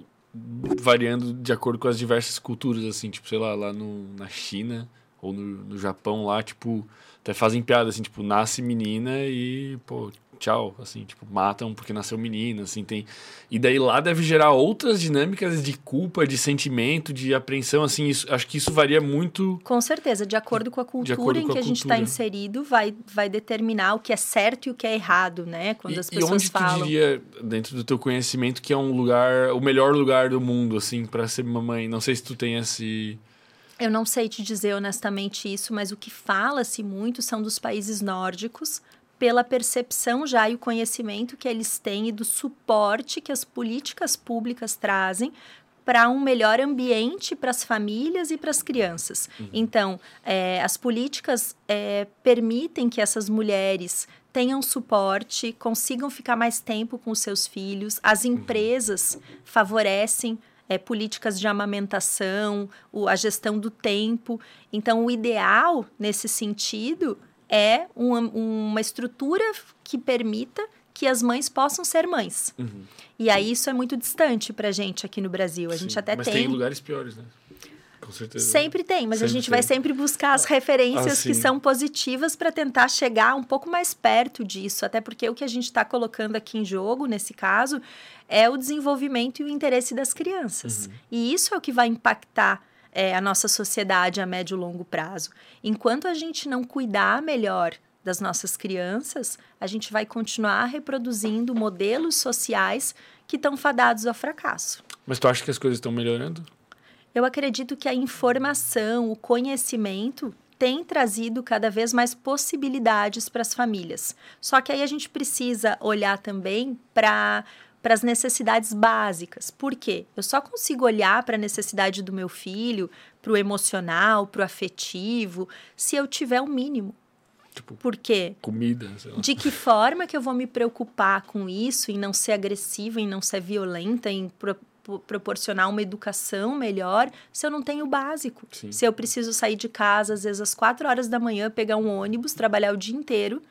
variando de acordo com as diversas culturas, assim, tipo, sei lá, lá no, na China ou no, no Japão lá, tipo, até fazem piada, assim, tipo, nasce menina e, pô, tchau, assim, tipo, matam porque nasceu menina, assim, tem... E daí lá deve gerar outras dinâmicas de culpa, de sentimento, de apreensão, assim, isso, acho que isso varia muito... Com certeza, de acordo com a cultura em que a, a gente está inserido, vai, vai determinar o que é certo e o que é errado, né, quando e, as pessoas e onde falam... tu diria, dentro do teu conhecimento, que é um lugar, o melhor lugar do mundo, assim, para ser mamãe? Não sei se tu tem esse... Eu não sei te dizer honestamente isso, mas o que fala-se muito são dos países nórdicos, pela percepção já e o conhecimento que eles têm e do suporte que as políticas públicas trazem para um melhor ambiente para as famílias e para as crianças. Uhum. Então, é, as políticas é, permitem que essas mulheres tenham suporte, consigam ficar mais tempo com os seus filhos, as uhum. empresas favorecem é, políticas de amamentação, o, a gestão do tempo. Então, o ideal nesse sentido é uma, uma estrutura que permita que as mães possam ser mães. Uhum. E aí isso é muito distante pra gente aqui no Brasil. A Sim, gente até mas tem. Mas tem lugares piores, né? Com certeza. Sempre tem, mas sempre a gente tem. vai sempre buscar as referências que são positivas para tentar chegar um pouco mais perto disso. Até porque o que a gente está colocando aqui em jogo, nesse caso, é o desenvolvimento e o interesse das crianças. Uhum. E isso é o que vai impactar é, a nossa sociedade a médio e longo prazo. Enquanto a gente não cuidar melhor das nossas crianças, a gente vai continuar reproduzindo modelos sociais que estão fadados ao fracasso. Mas tu acha que as coisas estão melhorando? Eu acredito que a informação, o conhecimento tem trazido cada vez mais possibilidades para as famílias. Só que aí a gente precisa olhar também para para as necessidades básicas. Por quê? Eu só consigo olhar para a necessidade do meu filho, para o emocional, para o afetivo, se eu tiver o um mínimo. Tipo, Por quê? Comida, De que forma que eu vou me preocupar com isso, em não ser agressiva, em não ser violenta, em pro, proporcionar uma educação melhor, se eu não tenho o básico? Sim. Se eu preciso sair de casa, às vezes às quatro horas da manhã, pegar um ônibus, trabalhar o dia inteiro,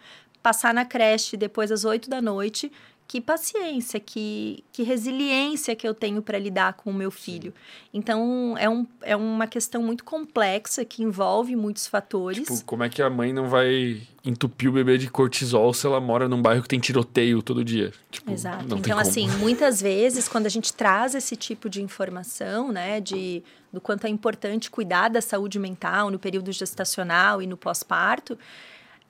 passar na creche depois às oito da noite, que paciência, que, que resiliência que eu tenho para lidar com o meu filho. Então, é, um, é uma questão muito complexa que envolve muitos fatores. Tipo, como é que a mãe não vai entupir o bebê de cortisol se ela mora num bairro que tem tiroteio todo dia? Tipo, Exato. Então, assim, muitas <laughs> vezes, quando a gente traz esse tipo de informação, né, de do quanto é importante cuidar da saúde mental no período gestacional e no pós-parto,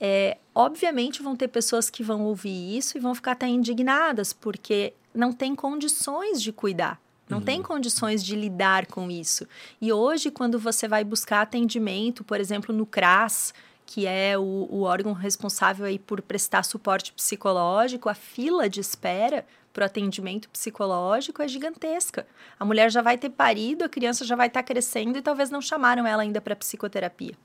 é, obviamente vão ter pessoas que vão ouvir isso e vão ficar até indignadas, porque não tem condições de cuidar. Não uhum. tem condições de lidar com isso. E hoje, quando você vai buscar atendimento, por exemplo, no CRAS, que é o, o órgão responsável aí por prestar suporte psicológico, a fila de espera para o atendimento psicológico é gigantesca. A mulher já vai ter parido, a criança já vai estar tá crescendo e talvez não chamaram ela ainda para psicoterapia.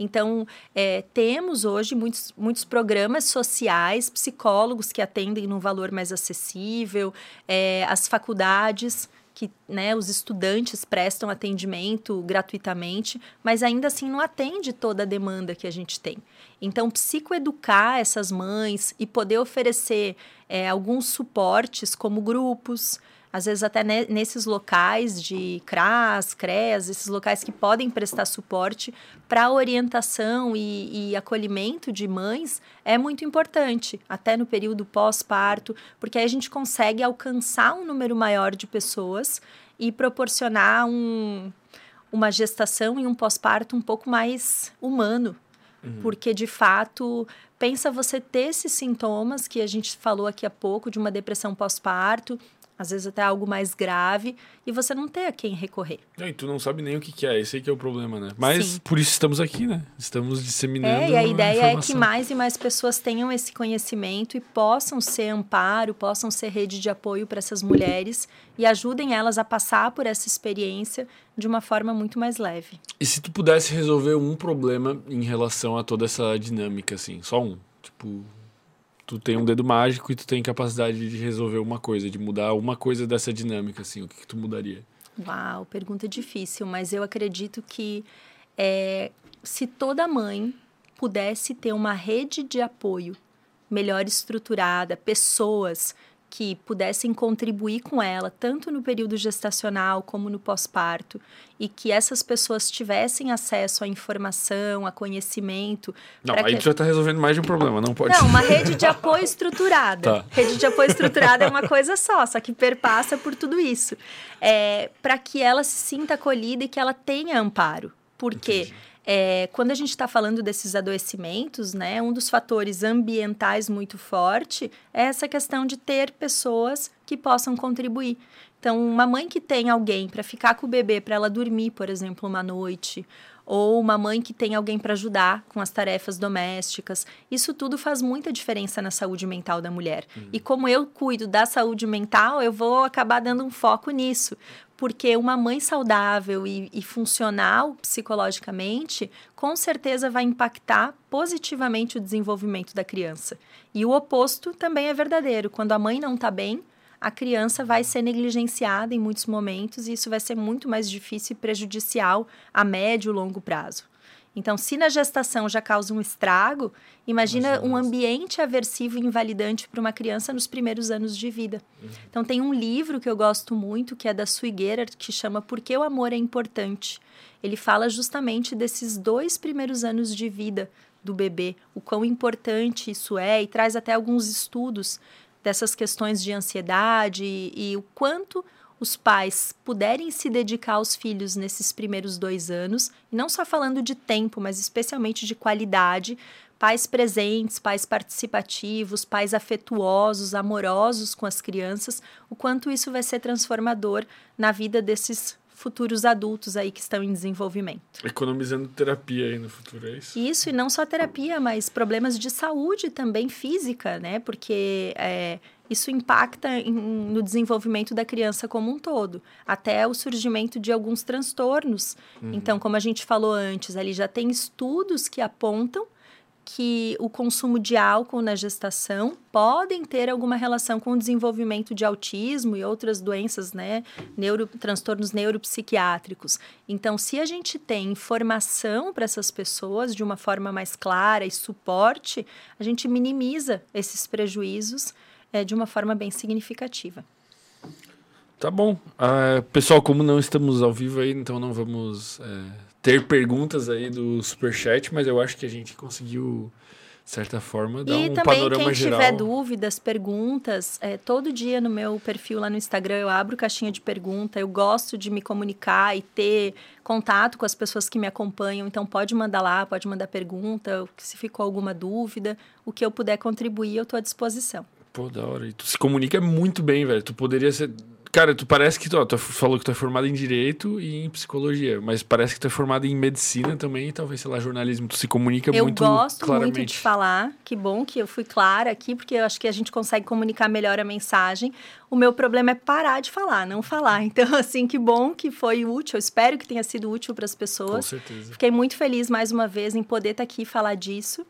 Então, é, temos hoje muitos, muitos programas sociais, psicólogos que atendem num valor mais acessível, é, as faculdades que né, os estudantes prestam atendimento gratuitamente, mas ainda assim não atende toda a demanda que a gente tem. Então, psicoeducar essas mães e poder oferecer é, alguns suportes, como grupos, às vezes até nesses locais de CRAS, CREAS, esses locais que podem prestar suporte para orientação e, e, acolhimento de mães é muito importante, até no período pós-parto, porque aí a gente consegue alcançar um número maior de pessoas e proporcionar um, uma gestação e um pós-parto um pouco mais humano. Uhum. Porque, de fato, pensa você ter esses sintomas que a gente falou aqui há pouco, de uma depressão pós-parto, às vezes até algo mais grave, e você não tem a quem recorrer. e tu não sabe nem o que, que é, esse aí que é o problema, né? Mas Sim. por isso estamos aqui, né? Estamos disseminando. É, e a ideia é que mais e mais pessoas tenham esse conhecimento e possam ser amparo, possam ser rede de apoio para essas mulheres e ajudem elas a passar por essa experiência de uma forma muito mais leve. E se tu pudesse resolver um problema em relação a toda essa dinâmica, assim, só um, tipo, tu tem um dedo mágico e tu tem capacidade de resolver uma coisa, de mudar uma coisa dessa dinâmica, assim, o que, que tu mudaria? Uau, pergunta difícil, mas eu acredito que é, se toda mãe pudesse ter uma rede de apoio melhor estruturada, pessoas que pudessem contribuir com ela, tanto no período gestacional como no pós-parto, e que essas pessoas tivessem acesso à informação, a conhecimento. Não, aí que... já está resolvendo mais de um problema, não pode Não, uma <laughs> rede de apoio estruturada. tá. Rede de apoio estruturada é uma coisa só, só que perpassa por tudo isso. É, para que ela se sinta acolhida e que ela tenha amparo. Porque. Entendi é, quando a gente está falando desses adoecimentos, né, um dos fatores ambientais muito forte é essa questão de ter pessoas que possam contribuir. Então, uma mãe que tem alguém para ficar com o bebê, para ela dormir, por exemplo, uma noite, ou uma mãe que tem alguém para ajudar com as tarefas domésticas. Isso tudo faz muita diferença na saúde mental da mulher. Uhum. E como eu cuido da saúde mental, eu vou acabar dando um foco nisso. Porque uma mãe saudável e, e funcional psicologicamente, com certeza vai impactar positivamente o desenvolvimento da criança. E o oposto também é verdadeiro. Quando a mãe não está bem, a criança vai ser negligenciada em muitos momentos e isso vai ser muito mais difícil e prejudicial a médio e longo prazo. Então, se na gestação já causa um estrago, imagina um ambiente aversivo e invalidante para uma criança nos primeiros anos de vida. Uhum. Então, tem um livro que eu gosto muito, que é da Suigueira, que chama Por que o Amor é Importante. Ele fala justamente desses dois primeiros anos de vida do bebê, o quão importante isso é, e traz até alguns estudos dessas questões de ansiedade e, e o quanto os pais puderem se dedicar aos filhos nesses primeiros dois anos, e não só falando de tempo, mas especialmente de qualidade, pais presentes, pais participativos, pais afetuosos, amorosos com as crianças, o quanto isso vai ser transformador na vida desses futuros adultos aí que estão em desenvolvimento. Economizando terapia aí no futuro, é isso? Isso, e não só terapia, mas problemas de saúde também física, né? Porque é, isso impacta em, no desenvolvimento da criança como um todo, até o surgimento de alguns transtornos. Uhum. Então, como a gente falou antes, ali já tem estudos que apontam que o consumo de álcool na gestação podem ter alguma relação com o desenvolvimento de autismo e outras doenças, né, neuro, transtornos neuropsiquiátricos. Então, se a gente tem informação para essas pessoas de uma forma mais clara e suporte, a gente minimiza esses prejuízos é, de uma forma bem significativa. Tá bom. Uh, pessoal, como não estamos ao vivo aí, então não vamos... É ter perguntas aí do Superchat, mas eu acho que a gente conseguiu, de certa forma, dar e um panorama geral. E também, quem tiver dúvidas, perguntas, é, todo dia no meu perfil lá no Instagram eu abro caixinha de pergunta, eu gosto de me comunicar e ter contato com as pessoas que me acompanham, então pode mandar lá, pode mandar pergunta, se ficou alguma dúvida, o que eu puder contribuir, eu estou à disposição. Pô, da hora. E tu se comunica muito bem, velho. Tu poderia ser Cara, tu parece que tu, tu falou que tu é formado em direito e em psicologia, mas parece que tu é formado em medicina também e talvez, sei lá, jornalismo. Tu se comunica eu muito claramente. Eu gosto muito de falar. Que bom que eu fui clara aqui, porque eu acho que a gente consegue comunicar melhor a mensagem. O meu problema é parar de falar, não falar. <laughs> Então, assim, que bom que foi útil. Eu espero que tenha sido útil para as pessoas. Com certeza. Fiquei muito feliz mais uma vez em poder estar tá aqui e falar disso.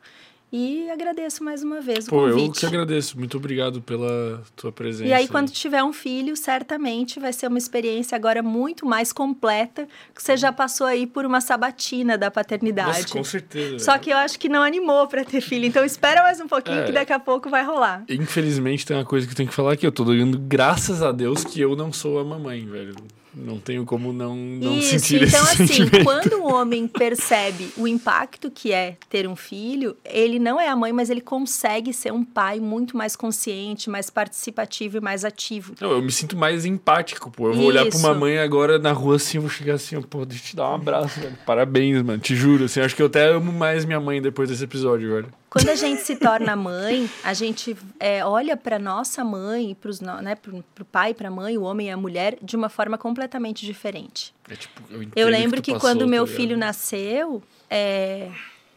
E agradeço mais uma vez o Pô, convite. eu que agradeço. Muito obrigado pela tua presença. E aí, quando tiver um filho, certamente vai ser uma experiência agora muito mais completa, que você já passou aí por uma sabatina da paternidade. Nossa, com certeza. Só que eu acho que não animou para ter filho. Então espera mais um pouquinho É. que daqui a pouco vai rolar. Infelizmente, tem uma coisa que eu tenho que falar aqui. Eu tô dando graças a Deus que eu não sou a mamãe, velho. Não tenho como não, não Isso, sentir então esse assim, sentimento. quando o homem percebe o impacto que é ter um filho, ele não é a mãe, mas ele consegue ser um pai muito mais consciente, mais participativo e mais ativo. Não, eu me sinto mais empático, pô. Eu vou olhar pra uma Isso. mãe agora na rua assim, eu vou chegar assim, pô, deixa eu te dar um abraço, velho. Parabéns, mano. Te juro, assim, acho que eu até amo mais minha mãe depois desse episódio, velho. Quando a gente se torna mãe, a gente é, olha para nossa mãe, pros, no- né, pro, pro pai, pra mãe, o homem e a mulher, de uma forma completamente diferente. É tipo, eu, Eu o lembro tu que, passou, quando tá meu ligado? filho nasceu, é,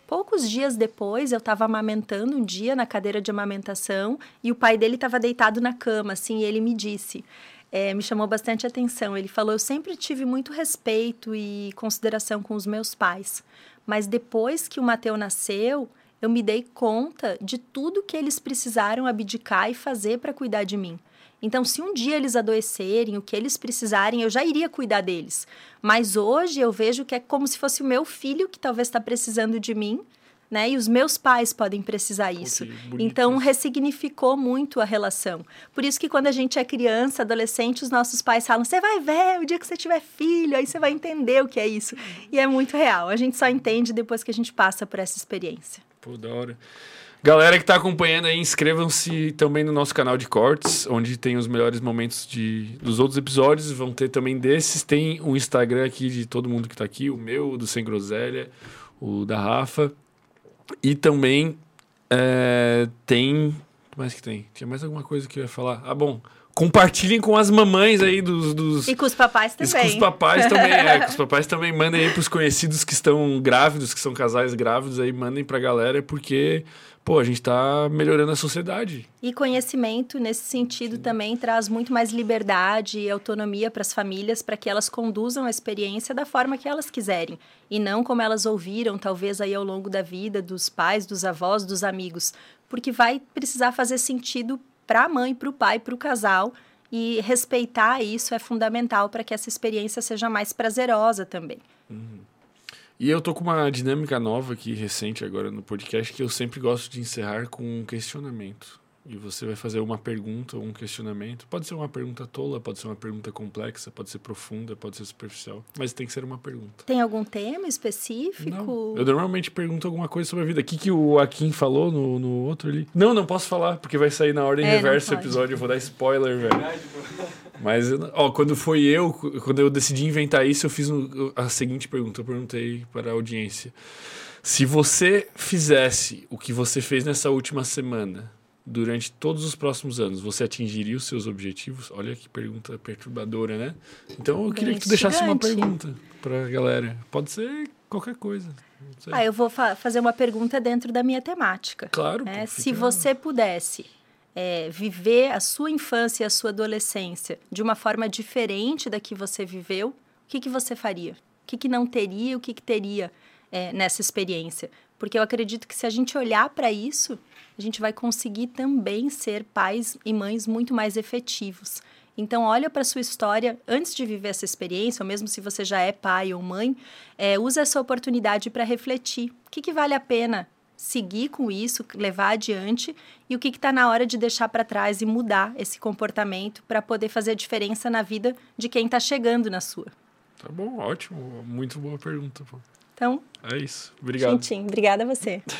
poucos dias depois, eu estava amamentando um dia na cadeira de amamentação e o pai dele estava deitado na cama, assim, e ele me disse. é, me chamou bastante atenção. Ele falou: Eu sempre tive muito respeito e consideração com os meus pais, mas depois que o Mateu nasceu, eu me dei conta de tudo que eles precisaram abdicar e fazer para cuidar de mim. Então, se um dia eles adoecerem, o que eles precisarem, eu já iria cuidar deles. Mas hoje eu vejo que é como se fosse o meu filho que talvez está precisando de mim, né? E os meus pais podem precisar isso. Então, ressignificou muito a relação. Por isso que quando a gente é criança, adolescente, os nossos pais falam: você vai ver o dia que você tiver filho, aí você vai entender o que é isso. E é muito real. A gente só entende depois que a gente passa por essa experiência. Pô, da hora. Galera que tá acompanhando aí, inscrevam-se também no nosso canal de cortes, onde tem os melhores momentos de, dos outros episódios. Vão ter também desses. Tem o Instagram aqui de todo mundo que tá aqui, o meu, o do Sem Groselha, o da Rafa. E também é, tem. O que mais que tem? Tinha mais alguma coisa que eu ia falar? Ah, bom. Compartilhem com as mamães aí dos. dos... E com os papais também. com os papais também, é. Com os <laughs> papais também mandem aí pros conhecidos que estão grávidos, que são casais grávidos aí, mandem pra galera, porque, pô, a gente tá melhorando a sociedade. E conhecimento, nesse sentido, também traz muito mais liberdade e autonomia para as famílias, para que elas conduzam a experiência da forma que elas quiserem. E não como elas ouviram, talvez, aí ao longo da vida, dos pais, dos avós, dos amigos. Porque vai precisar fazer sentido para a mãe, para o pai, para o casal. E respeitar isso é fundamental para que essa experiência seja mais prazerosa também. E eu tô com uma dinâmica nova aqui, recente agora no podcast, que eu sempre gosto de encerrar com um questionamento. E você vai fazer uma pergunta ou um questionamento. Pode ser uma pergunta tola, pode ser uma pergunta complexa, pode ser profunda, pode ser superficial. Mas tem que ser uma pergunta. Tem algum tema específico? Não. Eu normalmente pergunto alguma coisa sobre a vida. O que, que o Akin falou no, no outro ali? Não, não posso falar, porque vai sair na ordem É, reversa o episódio. Eu vou dar spoiler, velho. Mas, ó, quando foi eu, quando eu decidi inventar isso, eu fiz a seguinte pergunta. Eu perguntei para a audiência. Se você fizesse o que você fez nessa última semana, durante todos os próximos anos, você atingiria os seus objetivos? Olha que pergunta perturbadora, né? Então eu queria que tu deixasse uma pergunta pra galera. Pode ser qualquer coisa. Ah, eu vou fa- fazer uma pergunta dentro da minha temática. Claro. né? pô, Se você pudesse é, viver a sua infância e a sua adolescência de uma forma diferente da que você viveu, o que, que você faria? O que, que não teria, o que, que teria é, nessa experiência? Porque eu acredito que se a gente olhar para isso, a gente vai conseguir também ser pais e mães muito mais efetivos. Então, olha para sua história antes de viver essa experiência, ou mesmo se você já é pai ou mãe, é, usa essa oportunidade para refletir. O que, que vale a pena seguir com isso, levar adiante, e o que está na hora de deixar para trás e mudar esse comportamento para poder fazer a diferença na vida de quem está chegando na sua. Tá bom, ótimo. Muito boa pergunta. Então. É isso. Obrigado. Tintim, obrigada a você. <laughs>